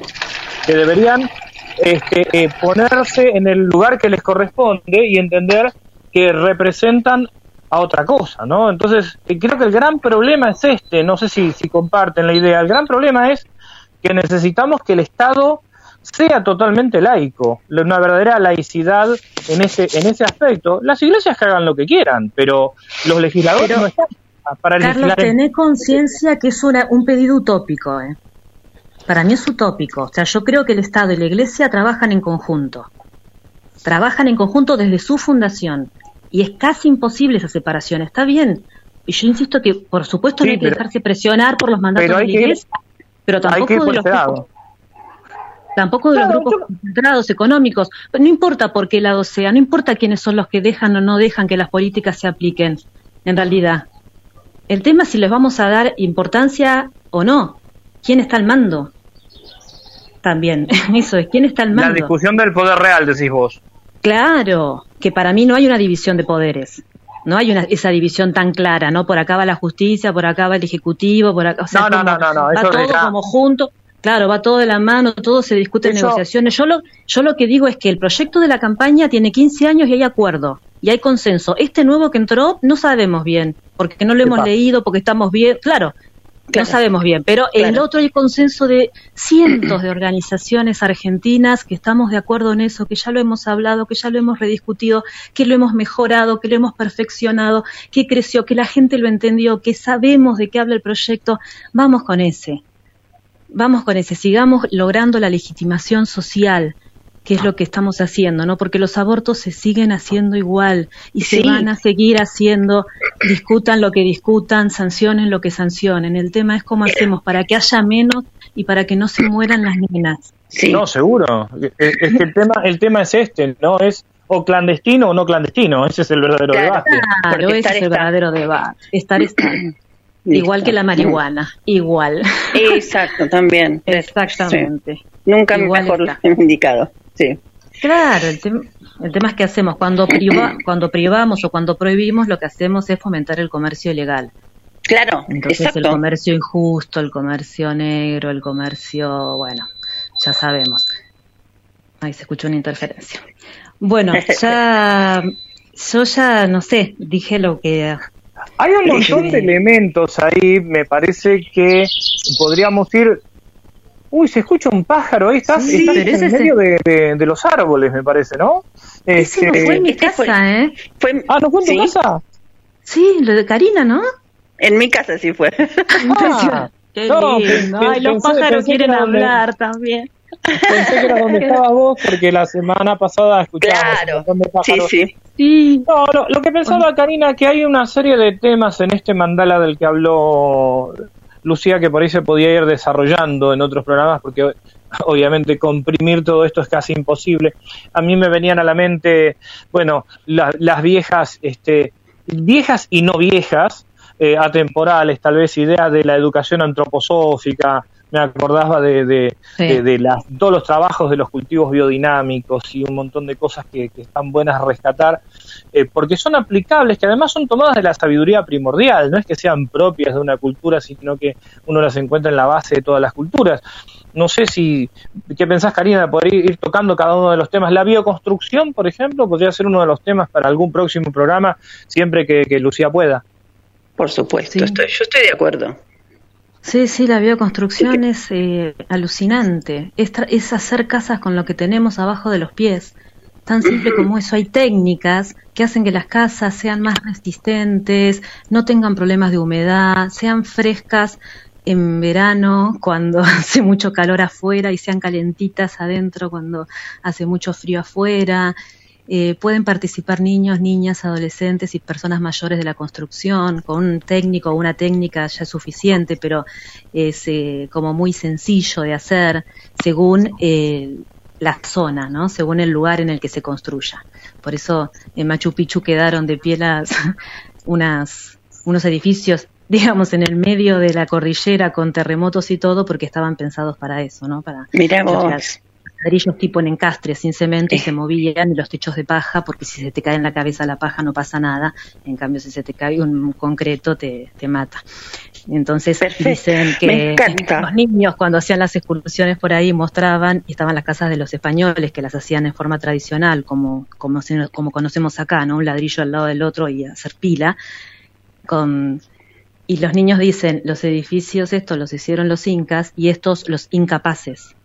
que deberían este, eh, ponerse en el lugar que les corresponde y entender que representan a otra cosa, ¿no? Entonces, eh, creo que el gran problema es este, no sé si, si comparten la idea, el gran problema es que necesitamos que el Estado sea totalmente laico, la- una verdadera laicidad en ese en ese aspecto. Las iglesias que hagan lo que quieran, pero los legisladores
Pero,
no están para
Carlos,
legislar. en-
tené conciencia que es una- un pedido utópico. ¿eh? Para mí es utópico. O sea, yo creo que el Estado y la Iglesia trabajan en conjunto. Trabajan en conjunto desde su fundación. Y es casi imposible esa separación. Está bien. Y yo insisto que, por supuesto,
Sí,
no hay que
pero-
dejarse presionar por los mandatos de
hay
la
ir-
Iglesia, pero
hay
tampoco
que ir
de los. Tampoco de los grupos concentrados económicos. No importa por qué lado sea, no importa quiénes son los que dejan o no dejan que las políticas se apliquen, en realidad. El tema es si les vamos a dar importancia o no. ¿Quién está al mando? También, eso es, ¿quién está al
La
mando?
discusión del poder real, decís vos.
Claro, que para mí no hay una división de poderes. No hay una, esa división tan clara, ¿no? Por acá va la justicia, por acá va el ejecutivo, por acá. O sea,
No, no,
como-
no, no, no,
va
eso
todo
ya-
como junto. Claro, va todo de la mano, todo se discute en negociaciones. Yo lo, yo lo que digo es que el proyecto de la campaña tiene 15 años y hay acuerdo, y hay consenso. Este nuevo que entró no sabemos bien, porque no lo hemos
Epa.
leído, porque estamos bien. Claro, no sabemos bien, pero el otro hay consenso de cientos de organizaciones argentinas que estamos de acuerdo en eso, que ya lo hemos hablado, que ya lo hemos rediscutido, que lo hemos mejorado, que lo hemos perfeccionado, que creció, que la gente lo entendió, que sabemos de qué habla el proyecto. Vamos con ese. Vamos con ese, sigamos logrando la legitimación social, que es lo que estamos haciendo, ¿no? Porque los abortos se siguen haciendo igual y se
Sí.
van a seguir haciendo, discutan lo que discutan, sancionen lo que sancionen. El tema es cómo hacemos para que haya menos y para que no se mueran las nenas.
No, seguro. Es, es que el tema, el tema es este, ¿no? Es o clandestino o no clandestino. Ese es el verdadero debate.
Claro, ese es el verdadero debate. Estar Igual que la marihuana, igual.
Exacto, también.
Exactamente.
Sí. Nunca
Igual
mejor
está.
indicado. Sí.
Claro, el, tem- el tema es que hacemos cuando priva- cuando privamos o cuando prohibimos, lo que hacemos es fomentar el comercio ilegal.
Claro,
Entonces
exacto.
el comercio injusto, el comercio negro, el comercio, bueno, ya sabemos. Ahí se escuchó una interferencia. Bueno, ya, yo ya no sé, dije lo que
Hay un montón de elementos ahí, me parece que podríamos ir... Uy, se escucha un pájaro, ahí estás,
Sí,
estás en
ese
medio de, de- de los árboles, me parece, ¿no?
Ese no
Este-
fue en mi casa, ¿eh?
Ah, ¿no fue en tu
sí.
casa?
Sí, lo de Karina, ¿no?
En mi casa sí fue.
Ah,
Qué
no,
lindo.
pe-
Ay, los
pensé-
pájaros
pensé
quieren
donde-
hablar también.
Pensé que era donde estabas vos, porque la semana pasada escuchábamos un montón de pájaros.
sí.
No, lo, lo que pensaba, Karina, que hay una serie de temas en este mandala del que habló Lucía que por ahí se podía ir desarrollando en otros programas, porque obviamente comprimir todo esto es casi imposible. A mí me venían a la mente, bueno, la- las viejas, este, viejas y no viejas, eh, atemporales, tal vez ideas de la educación antroposófica, me acordaba de, de,
Sí.
de- de las- todos los trabajos de los cultivos biodinámicos y un montón de cosas que, que están buenas a rescatar, eh, porque son aplicables, que además son tomadas de la sabiduría primordial, no es que sean propias de una cultura, sino que uno las encuentra en la base de todas las culturas. No sé si, ¿qué pensás, Karina, de poder ir, ir tocando cada uno de los temas? La bioconstrucción, por ejemplo, podría ser uno de los temas para algún próximo programa, siempre que, que Lucía pueda.
Por supuesto, estoy, yo estoy de acuerdo.
Sí, sí, la bioconstrucción es eh, alucinante. Es, es hacer casas con lo que tenemos abajo de los pies. Tan simple como eso. Hay técnicas que hacen que las casas sean más resistentes, no tengan problemas de humedad, sean frescas en verano cuando hace mucho calor afuera y sean calentitas adentro cuando hace mucho frío afuera. Eh, pueden participar niños, niñas, adolescentes y personas mayores de la construcción. Con un técnico o una técnica ya es suficiente, pero es eh, como muy sencillo de hacer según eh, la zona, ¿no? Según el lugar en el que se construya. Por eso en Machu Picchu quedaron de pie las, unas, unos edificios, digamos, en el medio de la cordillera con terremotos y todo, porque estaban pensados para eso, ¿no? Para
Mirá vos.
Ladrillos tipo en encastre, sin cemento, y se movían y los techos de paja, porque si se te cae en la cabeza la paja no pasa nada, en cambio si se te cae un concreto te, te mata. Entonces dicen que los niños cuando hacían las excursiones por ahí mostraban, y estaban las casas de los españoles que las hacían en forma tradicional, como, como, como conocemos acá, ¿no? Un ladrillo al lado del otro y hacer pila, con y los niños dicen, los edificios estos los hicieron los incas y estos los incapaces,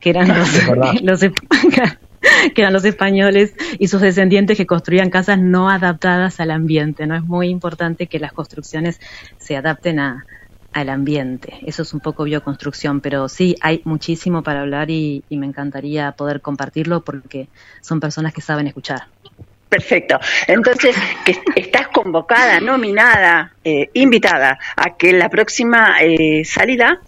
que eran los, los que eran los españoles y sus descendientes que construían casas no adaptadas al ambiente. No es muy importante que las construcciones se adapten a, al ambiente. Eso es un poco bioconstrucción, pero sí hay muchísimo para hablar y, y me encantaría poder compartirlo porque son personas que saben escuchar.
Perfecto. Entonces, que est- estás convocada, nominada, eh, invitada a que la próxima eh, salida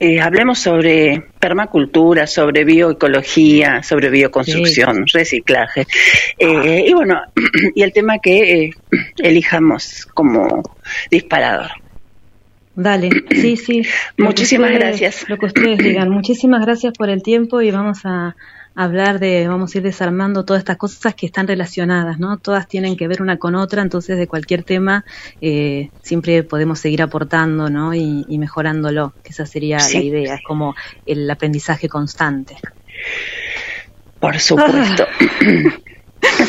eh, hablemos sobre permacultura, sobre bioecología, sobre bioconstrucción, reciclaje. Eh, y bueno, y el tema que eh, elijamos como disparador.
Dale, sí, sí.
Muchísimas
ustedes-
gracias.
Lo que ustedes digan. Muchísimas gracias por el tiempo y vamos a hablar de, vamos a ir desarmando todas estas cosas que están relacionadas, ¿no? Todas tienen que ver una con otra, entonces de cualquier tema eh, siempre podemos seguir aportando, ¿no? Y, y mejorándolo, que esa sería
Sí.
la idea, es como el aprendizaje constante.
Por supuesto.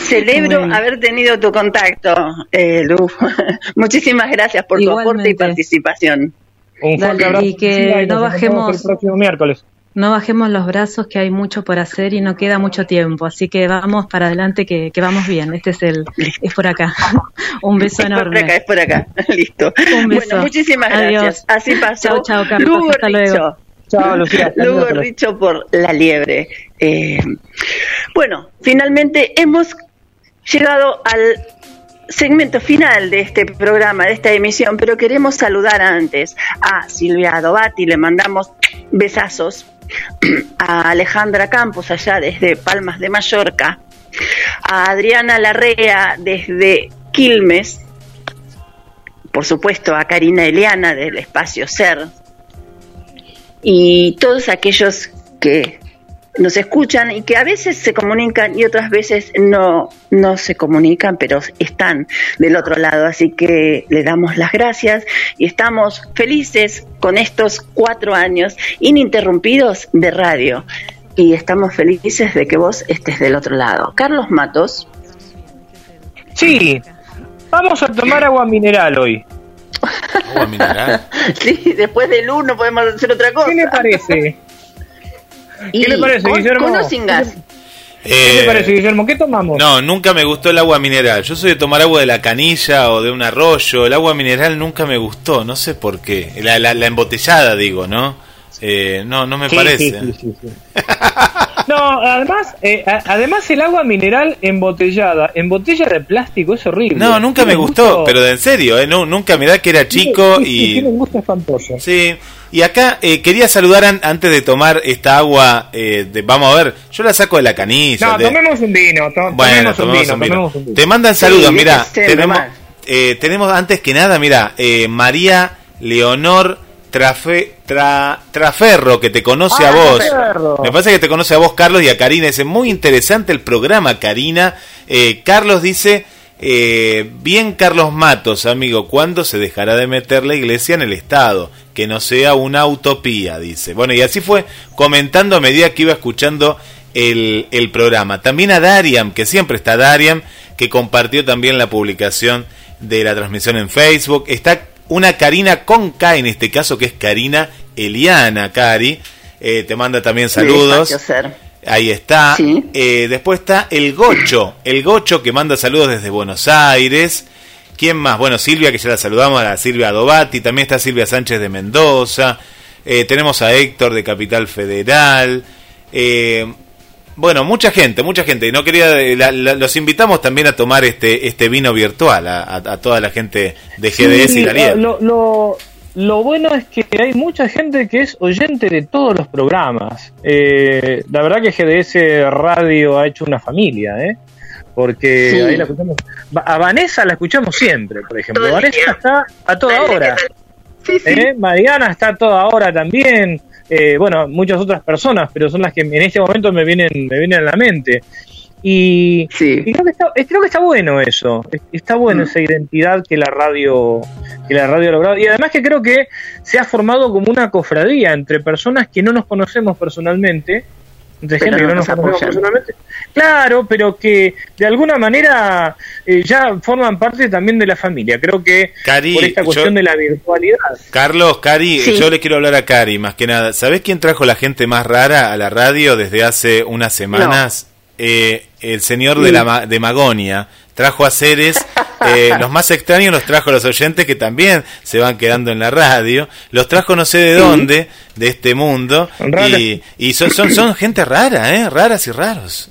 Celebro
Bueno.
haber tenido tu contacto, eh, Lu. Muchísimas gracias por tu aporte y participación.
Un fuerte
Dale,
abrazo
y que no bajemos-
el próximo miércoles.
No bajemos los brazos, que hay mucho por hacer y no queda mucho tiempo, así que vamos para adelante, que, que vamos bien. Este es el, es por acá. Un beso
Es
enorme.
por acá, es por acá. Listo.
Un beso.
Bueno, muchísimas
Adiós.
gracias. Así pasó.
Chao, chao, Carlos.
Lu
Hasta luego.
Chao, Lucía.
Lu Gorricho por la liebre. Eh, bueno, finalmente hemos llegado al segmento final de este programa, de esta emisión, pero queremos saludar antes a Silvia Adobati, le mandamos besazos, a Alejandra Campos allá desde Palmas de Mallorca, a Adriana Larrea desde Quilmes, por supuesto a Karina Eliana del Espacio Ser, y todos aquellos que nos escuchan y que a veces se comunican y otras veces no, no se comunican, pero están del otro lado. Así que le damos las gracias y estamos felices con estos cuatro años ininterrumpidos de radio. Y estamos felices de que vos estés del otro lado. Carlos Matos.
Sí, vamos a tomar agua mineral hoy.
Agua mineral.
sí, después del uno podemos hacer otra cosa.
¿Qué le parece?
Y
¿Qué le parece,
con-
Guillermo?
con o sin gas.
¿Qué
Eh,
te parece, Guillermo? ¿Qué tomamos?
No, nunca me gustó el agua mineral. Yo soy de tomar agua de la canilla o de un arroyo. El agua mineral nunca me gustó, no sé por qué. La, la, la embotellada, digo, ¿no? Eh, no, no me
Sí,
parece.
sí, sí, sí, sí. No, además, eh, a- además el agua mineral embotellada, en botella de plástico es horrible.
No, nunca me gustó,
gusto-
pero de en serio, ¿eh? No, nunca, mirá que era chico
Sí, sí, sí, Tiene
y...
un gusto espantoso.
Sí, y acá eh, quería saludar an- antes de tomar esta agua, eh, de, vamos a ver, yo la saco de la canilla.
No,
de-
tomemos un vino, to-
Bueno,
tomemos, un
tomemos
vino,
un vino.
tomemos un vino.
Te mandan saludos,
Sí,
mira,
déjese
tenemos, eh, tenemos antes que nada, mira, eh, María Leonor Trafe, Tra- Traferro, que te conoce
Ah,
a vos.
Traferro.
Me parece que te conoce a vos, Carlos, y a Karina. Es muy interesante el programa, Karina. Eh, Carlos dice, eh, bien Carlos Matos, amigo, ¿cuándo se dejará de meter la iglesia en el Estado? Que no sea una utopía, dice. Bueno, y así fue comentando a medida que iba escuchando el, el programa. También a Dariam, que siempre está Dariam, que compartió también la publicación de la transmisión en Facebook. Está una Karina con K en este caso, que es Karina Eliana, Cari. Eh, te manda también saludos.
Ser.
Ahí está. Eh, después está el Gocho. El Gocho que manda saludos desde Buenos Aires. ¿Quién más? Bueno, Silvia, que ya la saludamos, a Silvia Adobati. También está Silvia Sánchez de Mendoza. Eh, tenemos a Héctor de Capital Federal. Eh, bueno, mucha gente, mucha gente. No quería, eh, la- la- los invitamos también a tomar este este vino virtual a, a- a toda la gente de GDS
Sí,
y la
lo, lo bueno es que hay mucha gente que es oyente de todos los programas. Eh, la verdad que GDS Radio ha hecho una familia, ¿eh? Porque
Sí.
ahí la escuchamos. A Vanessa la escuchamos siempre, por ejemplo. Vanessa
día.
está a toda hora.
Sí, sí.
¿Eh? Mariana está a toda hora también. Eh, bueno, muchas otras personas, pero son las que en este momento me vienen, me vienen a la mente. Y, y creo, que está, creo que está bueno eso. Es- Está bueno esa identidad que la radio que la radio ha logrado. Y además que creo que se ha formado como una cofradía entre personas que no nos conocemos personalmente. Entre gente que no
nos
nos conocemos personalmente. Claro, pero que de alguna manera eh, ya forman parte también de la familia. Creo que
Cari,
por esta cuestión
yo-
de la virtualidad.
Carlos, Cari,
Sí.
yo le quiero hablar a Cari más que nada. ¿Sabés quién trajo la gente más rara a la radio desde hace unas semanas? Eh, el señor de, la, Ma- de Magonia. Trajo a seres, eh, los más extraños los trajo a los oyentes que también se van quedando en la radio. Los trajo no sé de dónde, de este mundo.
Rara.
Y, y son, son, son gente rara, ¿eh? Raras y raros.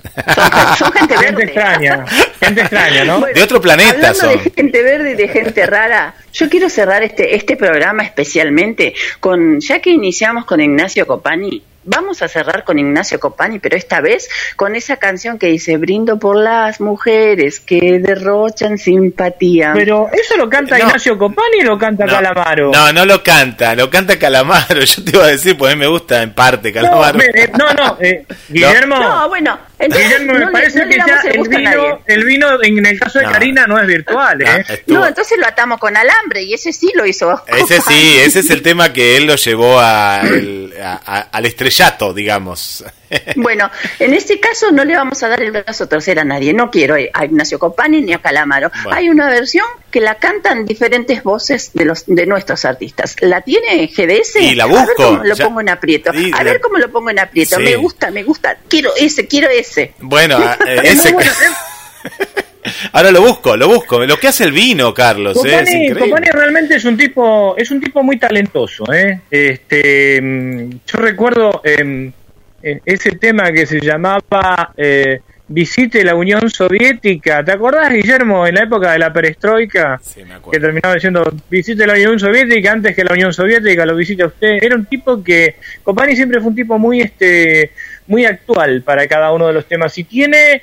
Son gente
Gente extraña, gente extraña, ¿no?
De otro planeta
Hablando
son.
de gente verde y de gente rara, yo quiero cerrar este, este programa especialmente con, ya que iniciamos con Ignacio Copani, vamos a cerrar con Ignacio Copani, pero esta vez con esa canción que dice, brindo por las mujeres que derrochan simpatía.
Pero eso lo canta
No.
Ignacio Copani o lo canta Calamaro.
No, no lo canta, lo canta Calamaro. Yo te iba a decir, pues a mí me gusta en parte
No,
Calamaro.
me- eh, no, no, eh, Guillermo.
No, bueno, entonces
Guillermo, me
no le-
parece
no le
que
damos
ya
el
vino,
nadie.
el vino en el caso de
No.
Karina no es virtual, ¿eh?
No, entonces lo atamos con alambre y ese sí lo hizo.
Ese sí, ese es el tema que él lo llevó a el- a- a- al estrellato, digamos.
Bueno, en este caso no le vamos a dar el brazo a torcer a nadie. No quiero a Ignacio Copani ni a Calamaro.
Bueno.
Hay una versión que la cantan diferentes voces de los de nuestros artistas. ¿La tiene GDS?
Y la
A ver
busco,
cómo lo
ya.
pongo en aprieto.
Sí,
a
la-
ver cómo lo pongo en aprieto.
Sí.
Me gusta, me gusta. Quiero ese, quiero ese.
Bueno, a- eh,
Es
ese,
bueno,
Ahora lo busco, lo busco. Lo que hace el vino, Carlos, ¿eh? es
Company,
increíble.
Company realmente es un tipo, es un tipo muy talentoso, ¿eh? Este, mm, yo recuerdo eh, ese tema que se llamaba eh, Visite la Unión Soviética. ¿Te acordás, Guillermo, en la época de la perestroika? Que terminaba diciendo Visite la Unión Soviética antes que la Unión Soviética lo visite usted. Era un tipo que Company siempre fue un tipo muy, este, muy actual para cada uno de los temas y tiene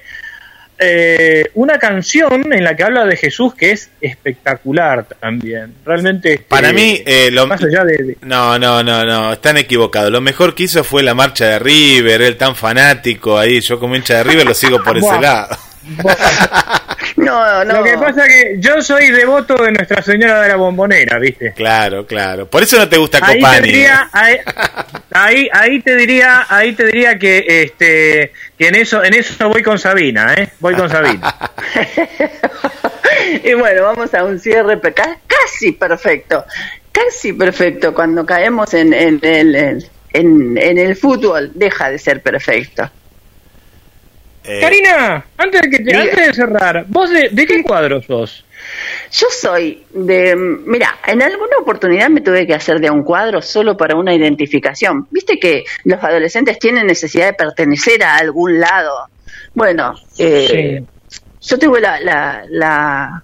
eh, una canción en la que habla de Jesús que es espectacular también. Realmente. este,
Para mí, eh, lo...
más allá de, de-
No, no, no, no, están equivocados. Lo mejor que hizo fue la marcha de River, él tan fanático ahí. Yo como hincha de River lo sigo por ese lado.
No, no.
Lo que pasa que yo soy devoto de Nuestra Señora de la Bombonera, ¿viste?
Claro, claro. Por eso no te gusta
Ahí te
Copani.
diría, ahí, ahí, ahí te diría, ahí te diría que este que en eso en eso voy con Sabina, ¿eh? Voy con Sabina.
Y bueno, vamos a un cierre casi perfecto, casi perfecto. Cuando caemos en, en el, en, en- en el fútbol, deja de ser perfecto.
Eh,
Karina, antes de que te- antes de cerrar, vos de, de qué cuadro sos?
Yo soy de, mira, en alguna oportunidad me tuve que hacer de un cuadro solo para una identificación. Viste que los adolescentes tienen necesidad de pertenecer a algún lado. Bueno, eh, yo tuve la, la, la,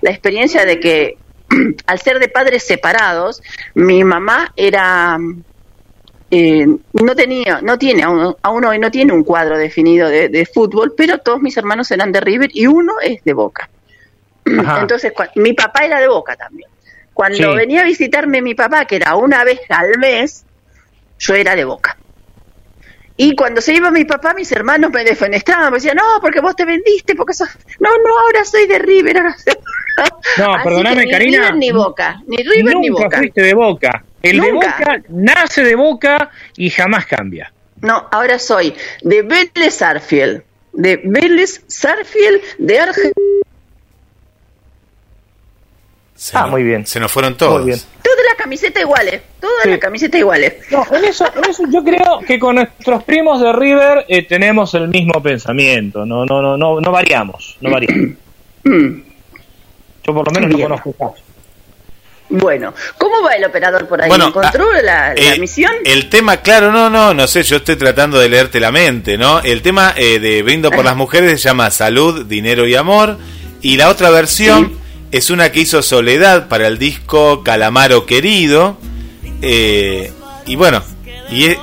la experiencia de que al ser de padres separados, mi mamá era eh, no tenía, no tiene, aún, aún hoy no tiene un cuadro definido de, de fútbol, pero todos mis hermanos eran de River y uno es de Boca.
Ajá.
Entonces, mi papá era de Boca también. Cuando
Sí.
venía a visitarme mi papá, que era una vez al mes, yo era de Boca. Y cuando se iba mi papá, mis hermanos me defenestraban, me decían, no, porque vos te vendiste, porque sos... No, no, ahora soy de River. Ahora soy...
No, perdóname,
que ni
Karina.
River ni Boca, ni River ni
Nunca
Boca.
fuiste de Boca. El de. Boca nace de Boca y jamás cambia.
No, ahora soy de Vélez Sarfield. De Vélez Sarfield de Argentina.
Se
Ah, muy bien.
Se nos fueron todos.
Muy bien.
Todas las camisetas iguales. Todas las camisetas iguales.
No, en eso, en eso yo creo que con nuestros primos de River eh, tenemos el mismo pensamiento. No, no, no, no, no variamos, no variamos. Yo por lo menos
Bien.
no conozco caso.
Bueno, ¿cómo va el operador por ahí?
Bueno,
¿Encontró
ah,
la, la
eh,
misión?
El tema, claro, no, no, no sé, yo estoy tratando de leerte la mente, ¿no? El tema eh, de Brindo por las Mujeres se llama Salud, Dinero y Amor. Y la otra versión es una que hizo Soledad para el disco Calamaro Querido. Eh, y bueno, y e-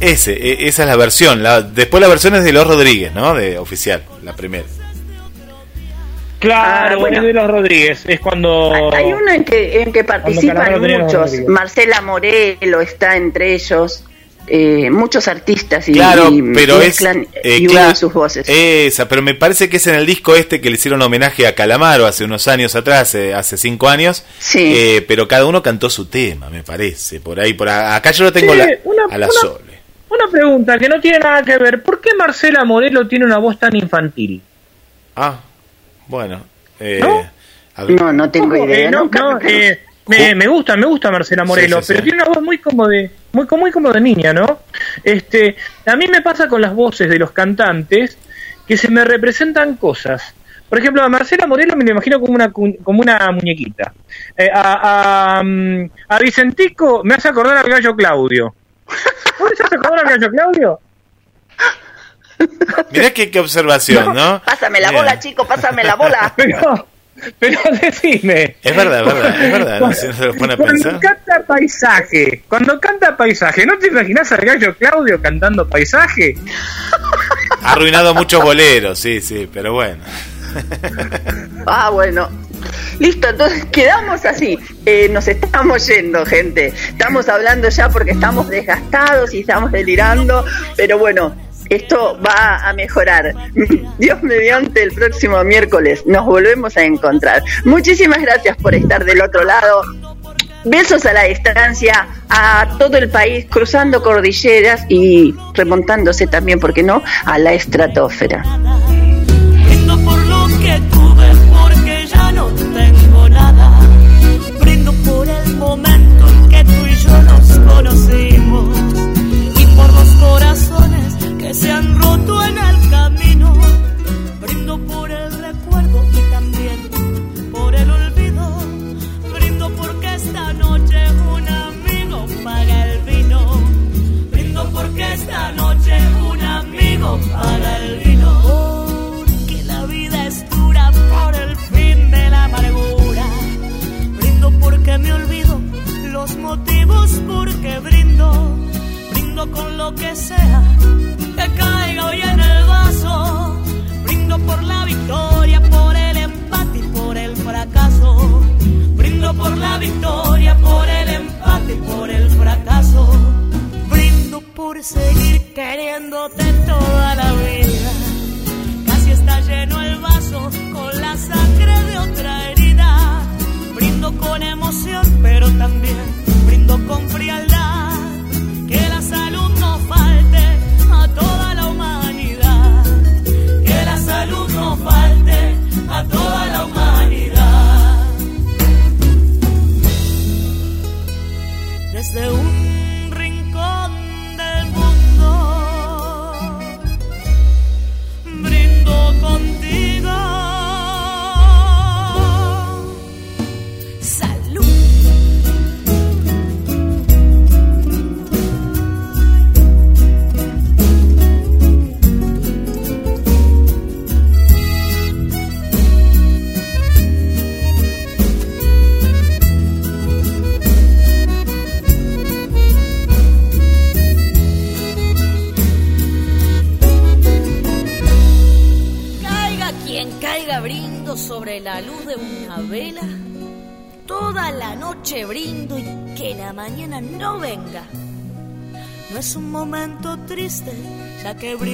ese, e- esa es la versión. La, después la versión es de Los Rodríguez, ¿no? De oficial, la primera.
Claro,
Ah, bueno.
de los Rodríguez. Es cuando.
Hay uno en que, en que participan muchos.
Rodríguez.
Marcela Morelo está entre ellos. eh, muchos artistas y,
Claro,
y
pero es
mezclan
eh,
y sus voces.
Esa, pero me parece que es en el disco este que le hicieron homenaje a Calamaro hace unos años atrás, eh, hace cinco años.
Sí.
Eh, pero cada uno cantó su tema, me parece. Por ahí, por a- acá yo lo tengo
Sí,
la-
una-
a la
una-
Sole.
Una pregunta que no tiene nada que ver. ¿Por qué Marcela Morelo tiene una voz tan infantil?
Ah, bueno. eh,
¿No? No, no tengo idea.
eh, no,
nunca
no,
me-
eh, me, me gusta, me gusta Marcela Morelo,
Sí, sí, sí.
pero tiene una voz muy como de, muy, como- muy como de niña, ¿no? Este, a mí me pasa con las voces de los cantantes que se me representan cosas. Por ejemplo, a Marcela Morelo me lo imagino como una como una muñequita. Eh, a, a, mm, a Vicentico me hace acordar al gallo Claudio. ¿Vos te hace acordar al gallo Claudio?
Mirá qué, qué observación, ¿no?
Pásame la
Mira.
bola, chico, pásame la bola.
Pero, pero decime.
Es verdad, es verdad, es verdad. ¿no? Si uno se lo pone a
Cuando canta paisaje, cuando canta paisaje, ¿no te imaginas al gallo Claudio cantando paisaje?
Ha arruinado muchos boleros, sí, sí, pero bueno.
Ah, bueno. Listo, entonces quedamos así. Eh, nos estamos yendo, gente. Estamos hablando ya porque estamos desgastados y estamos delirando, pero bueno, esto va a mejorar. Dios mediante el próximo miércoles nos volvemos a encontrar. Muchísimas gracias por estar del otro lado. Besos a la distancia a todo el país, cruzando cordilleras y remontándose también, ¿por qué no?, a la estratosfera.
Corazones ya que brindo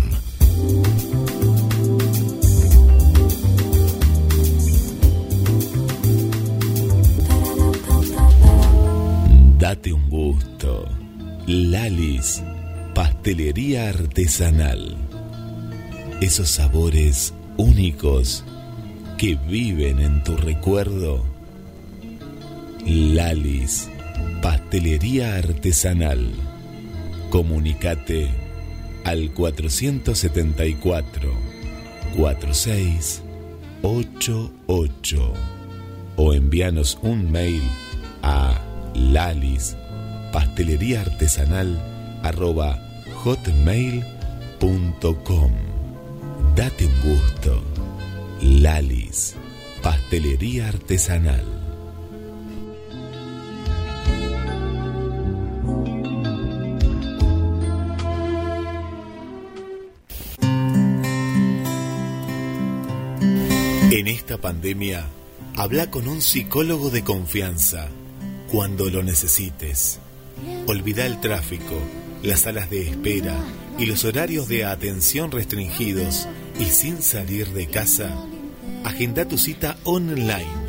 artesanal. Esos sabores únicos que viven en tu recuerdo. Lalis, pastelería artesanal. Comunicate al 474 4688 o envíanos un mail a lalis pastelería artesanal arroba Date un gusto. Lalis, pastelería artesanal. En esta pandemia, habla con un psicólogo de confianza cuando lo necesites. Olvida el tráfico, las salas de espera y los horarios de atención restringidos y sin salir de casa. Agenda tu cita online.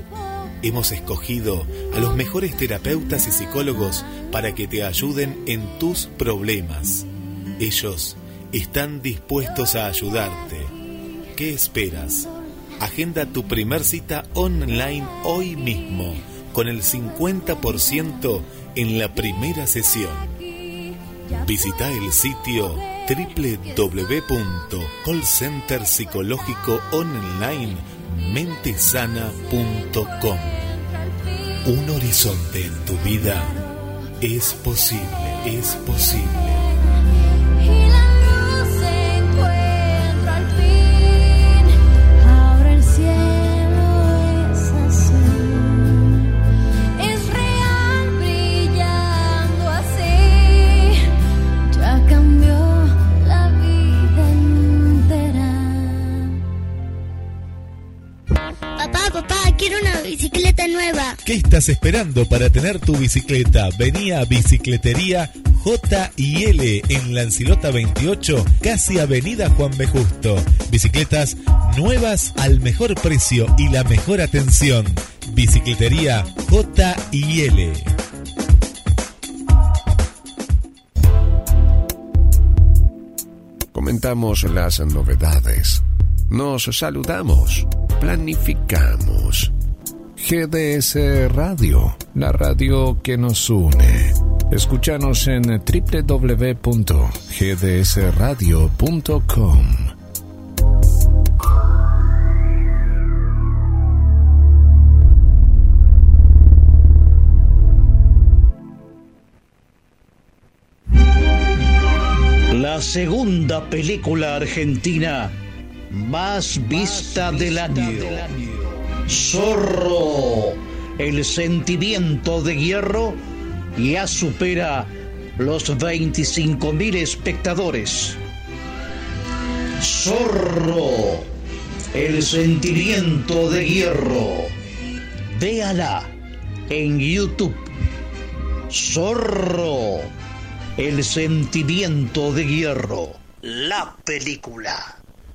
Hemos escogido a los mejores terapeutas y psicólogos para que te ayuden en tus problemas. Ellos están dispuestos a ayudarte. ¿Qué esperas? Agenda tu primer cita online hoy mismo con el 50% en la primera sesión. Visita el sitio www.callcenterpsicológicoonline.mentesana.com Un horizonte en tu vida es posible, es posible. ¿Qué estás esperando para tener tu bicicleta? Vení a Bicicletería J y L en Lancilota 28, casi Avenida Juan B. Justo. Bicicletas nuevas al mejor precio y la mejor atención. Bicicletería J y L. Comentamos las novedades. Nos saludamos. Planificamos. GDS Radio, la radio que nos une. Escúchanos en www.gdsradio.com.
La segunda película argentina más vista del año. Zorro, el sentimiento de hierro ya supera los 25.000 espectadores. Zorro, el sentimiento de hierro. Véala en YouTube. Zorro, el sentimiento de hierro. La película.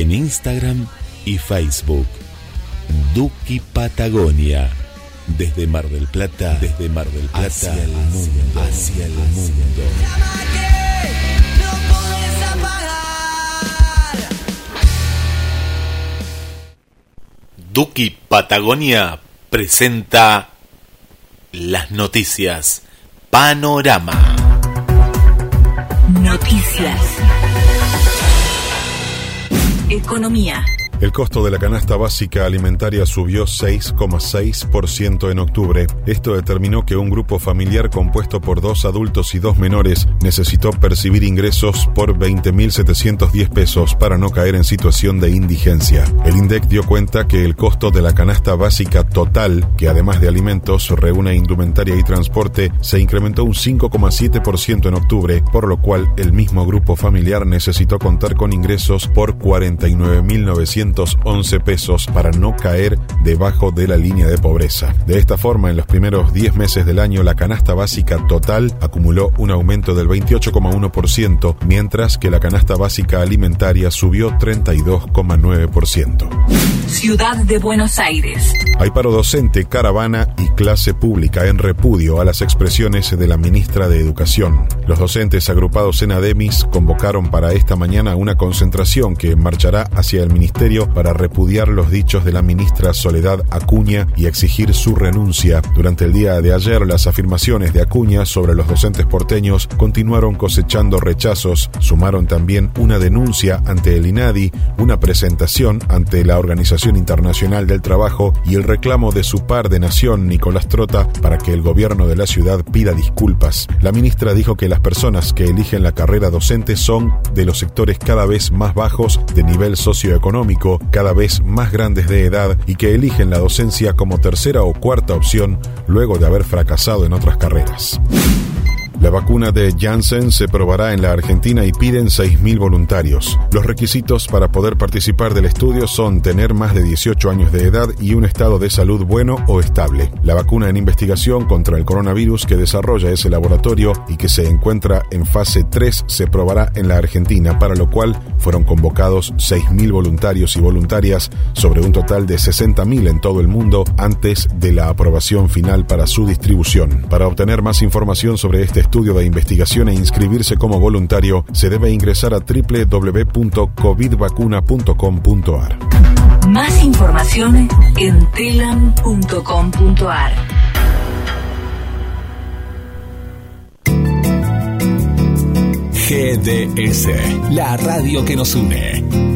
en Instagram y Facebook. Duki Patagonia. Desde Mar del Plata, desde Mar del Plata hacia el mundo, hacia el mundo. Duki Patagonia presenta las noticias. Panorama.
Noticias. Economía.
El costo de la canasta básica alimentaria subió 6,6% en octubre. Esto determinó que un grupo familiar compuesto por dos adultos y dos menores necesitó percibir ingresos por 20.710 pesos para no caer en situación de indigencia. El INDEC dio cuenta que el costo de la canasta básica total, que además de alimentos reúne indumentaria y transporte, se incrementó un 5,7% en octubre, por lo cual el mismo grupo familiar necesitó contar con ingresos por 49.900 11 pesos para no caer debajo de la línea de pobreza. De esta forma, en los primeros 10 meses del año, la canasta básica total acumuló un aumento del 28,1%, mientras que la canasta básica alimentaria subió 32,9%.
Ciudad de Buenos Aires.
Hay paro docente, caravana y clase pública en repudio a las expresiones de la ministra de Educación. Los docentes agrupados en ADEMIS convocaron para esta mañana una concentración que marchará hacia el Ministerio para repudiar los dichos de la ministra Soledad Acuña y exigir su renuncia. Durante el día de ayer, las afirmaciones de Acuña sobre los docentes porteños continuaron cosechando rechazos. Sumaron también una denuncia ante el INADI, una presentación ante la Organización Internacional del Trabajo y el reclamo de su par de nación, Nicolás Trota, para que el gobierno de la ciudad pida disculpas. La ministra dijo que las personas que eligen la carrera docente son de los sectores cada vez más bajos de nivel socioeconómico cada vez más grandes de edad y que eligen la docencia como tercera o cuarta opción luego de haber fracasado en otras carreras. La vacuna de Janssen se probará en la Argentina y piden 6.000 voluntarios. Los requisitos para poder participar del estudio son tener más de 18 años de edad y un estado de salud bueno o estable. La vacuna en investigación contra el coronavirus que desarrolla ese laboratorio y que se encuentra en fase 3 se probará en la Argentina, para lo cual fueron convocados 6.000 voluntarios y voluntarias sobre un total de 60.000 en todo el mundo antes de la aprobación final para su distribución. Para obtener más información sobre este estudio de investigación e inscribirse como voluntario, se debe ingresar a www.covidvacuna.com.ar.
Más información en telam.com.ar.
GDS, la radio que nos une.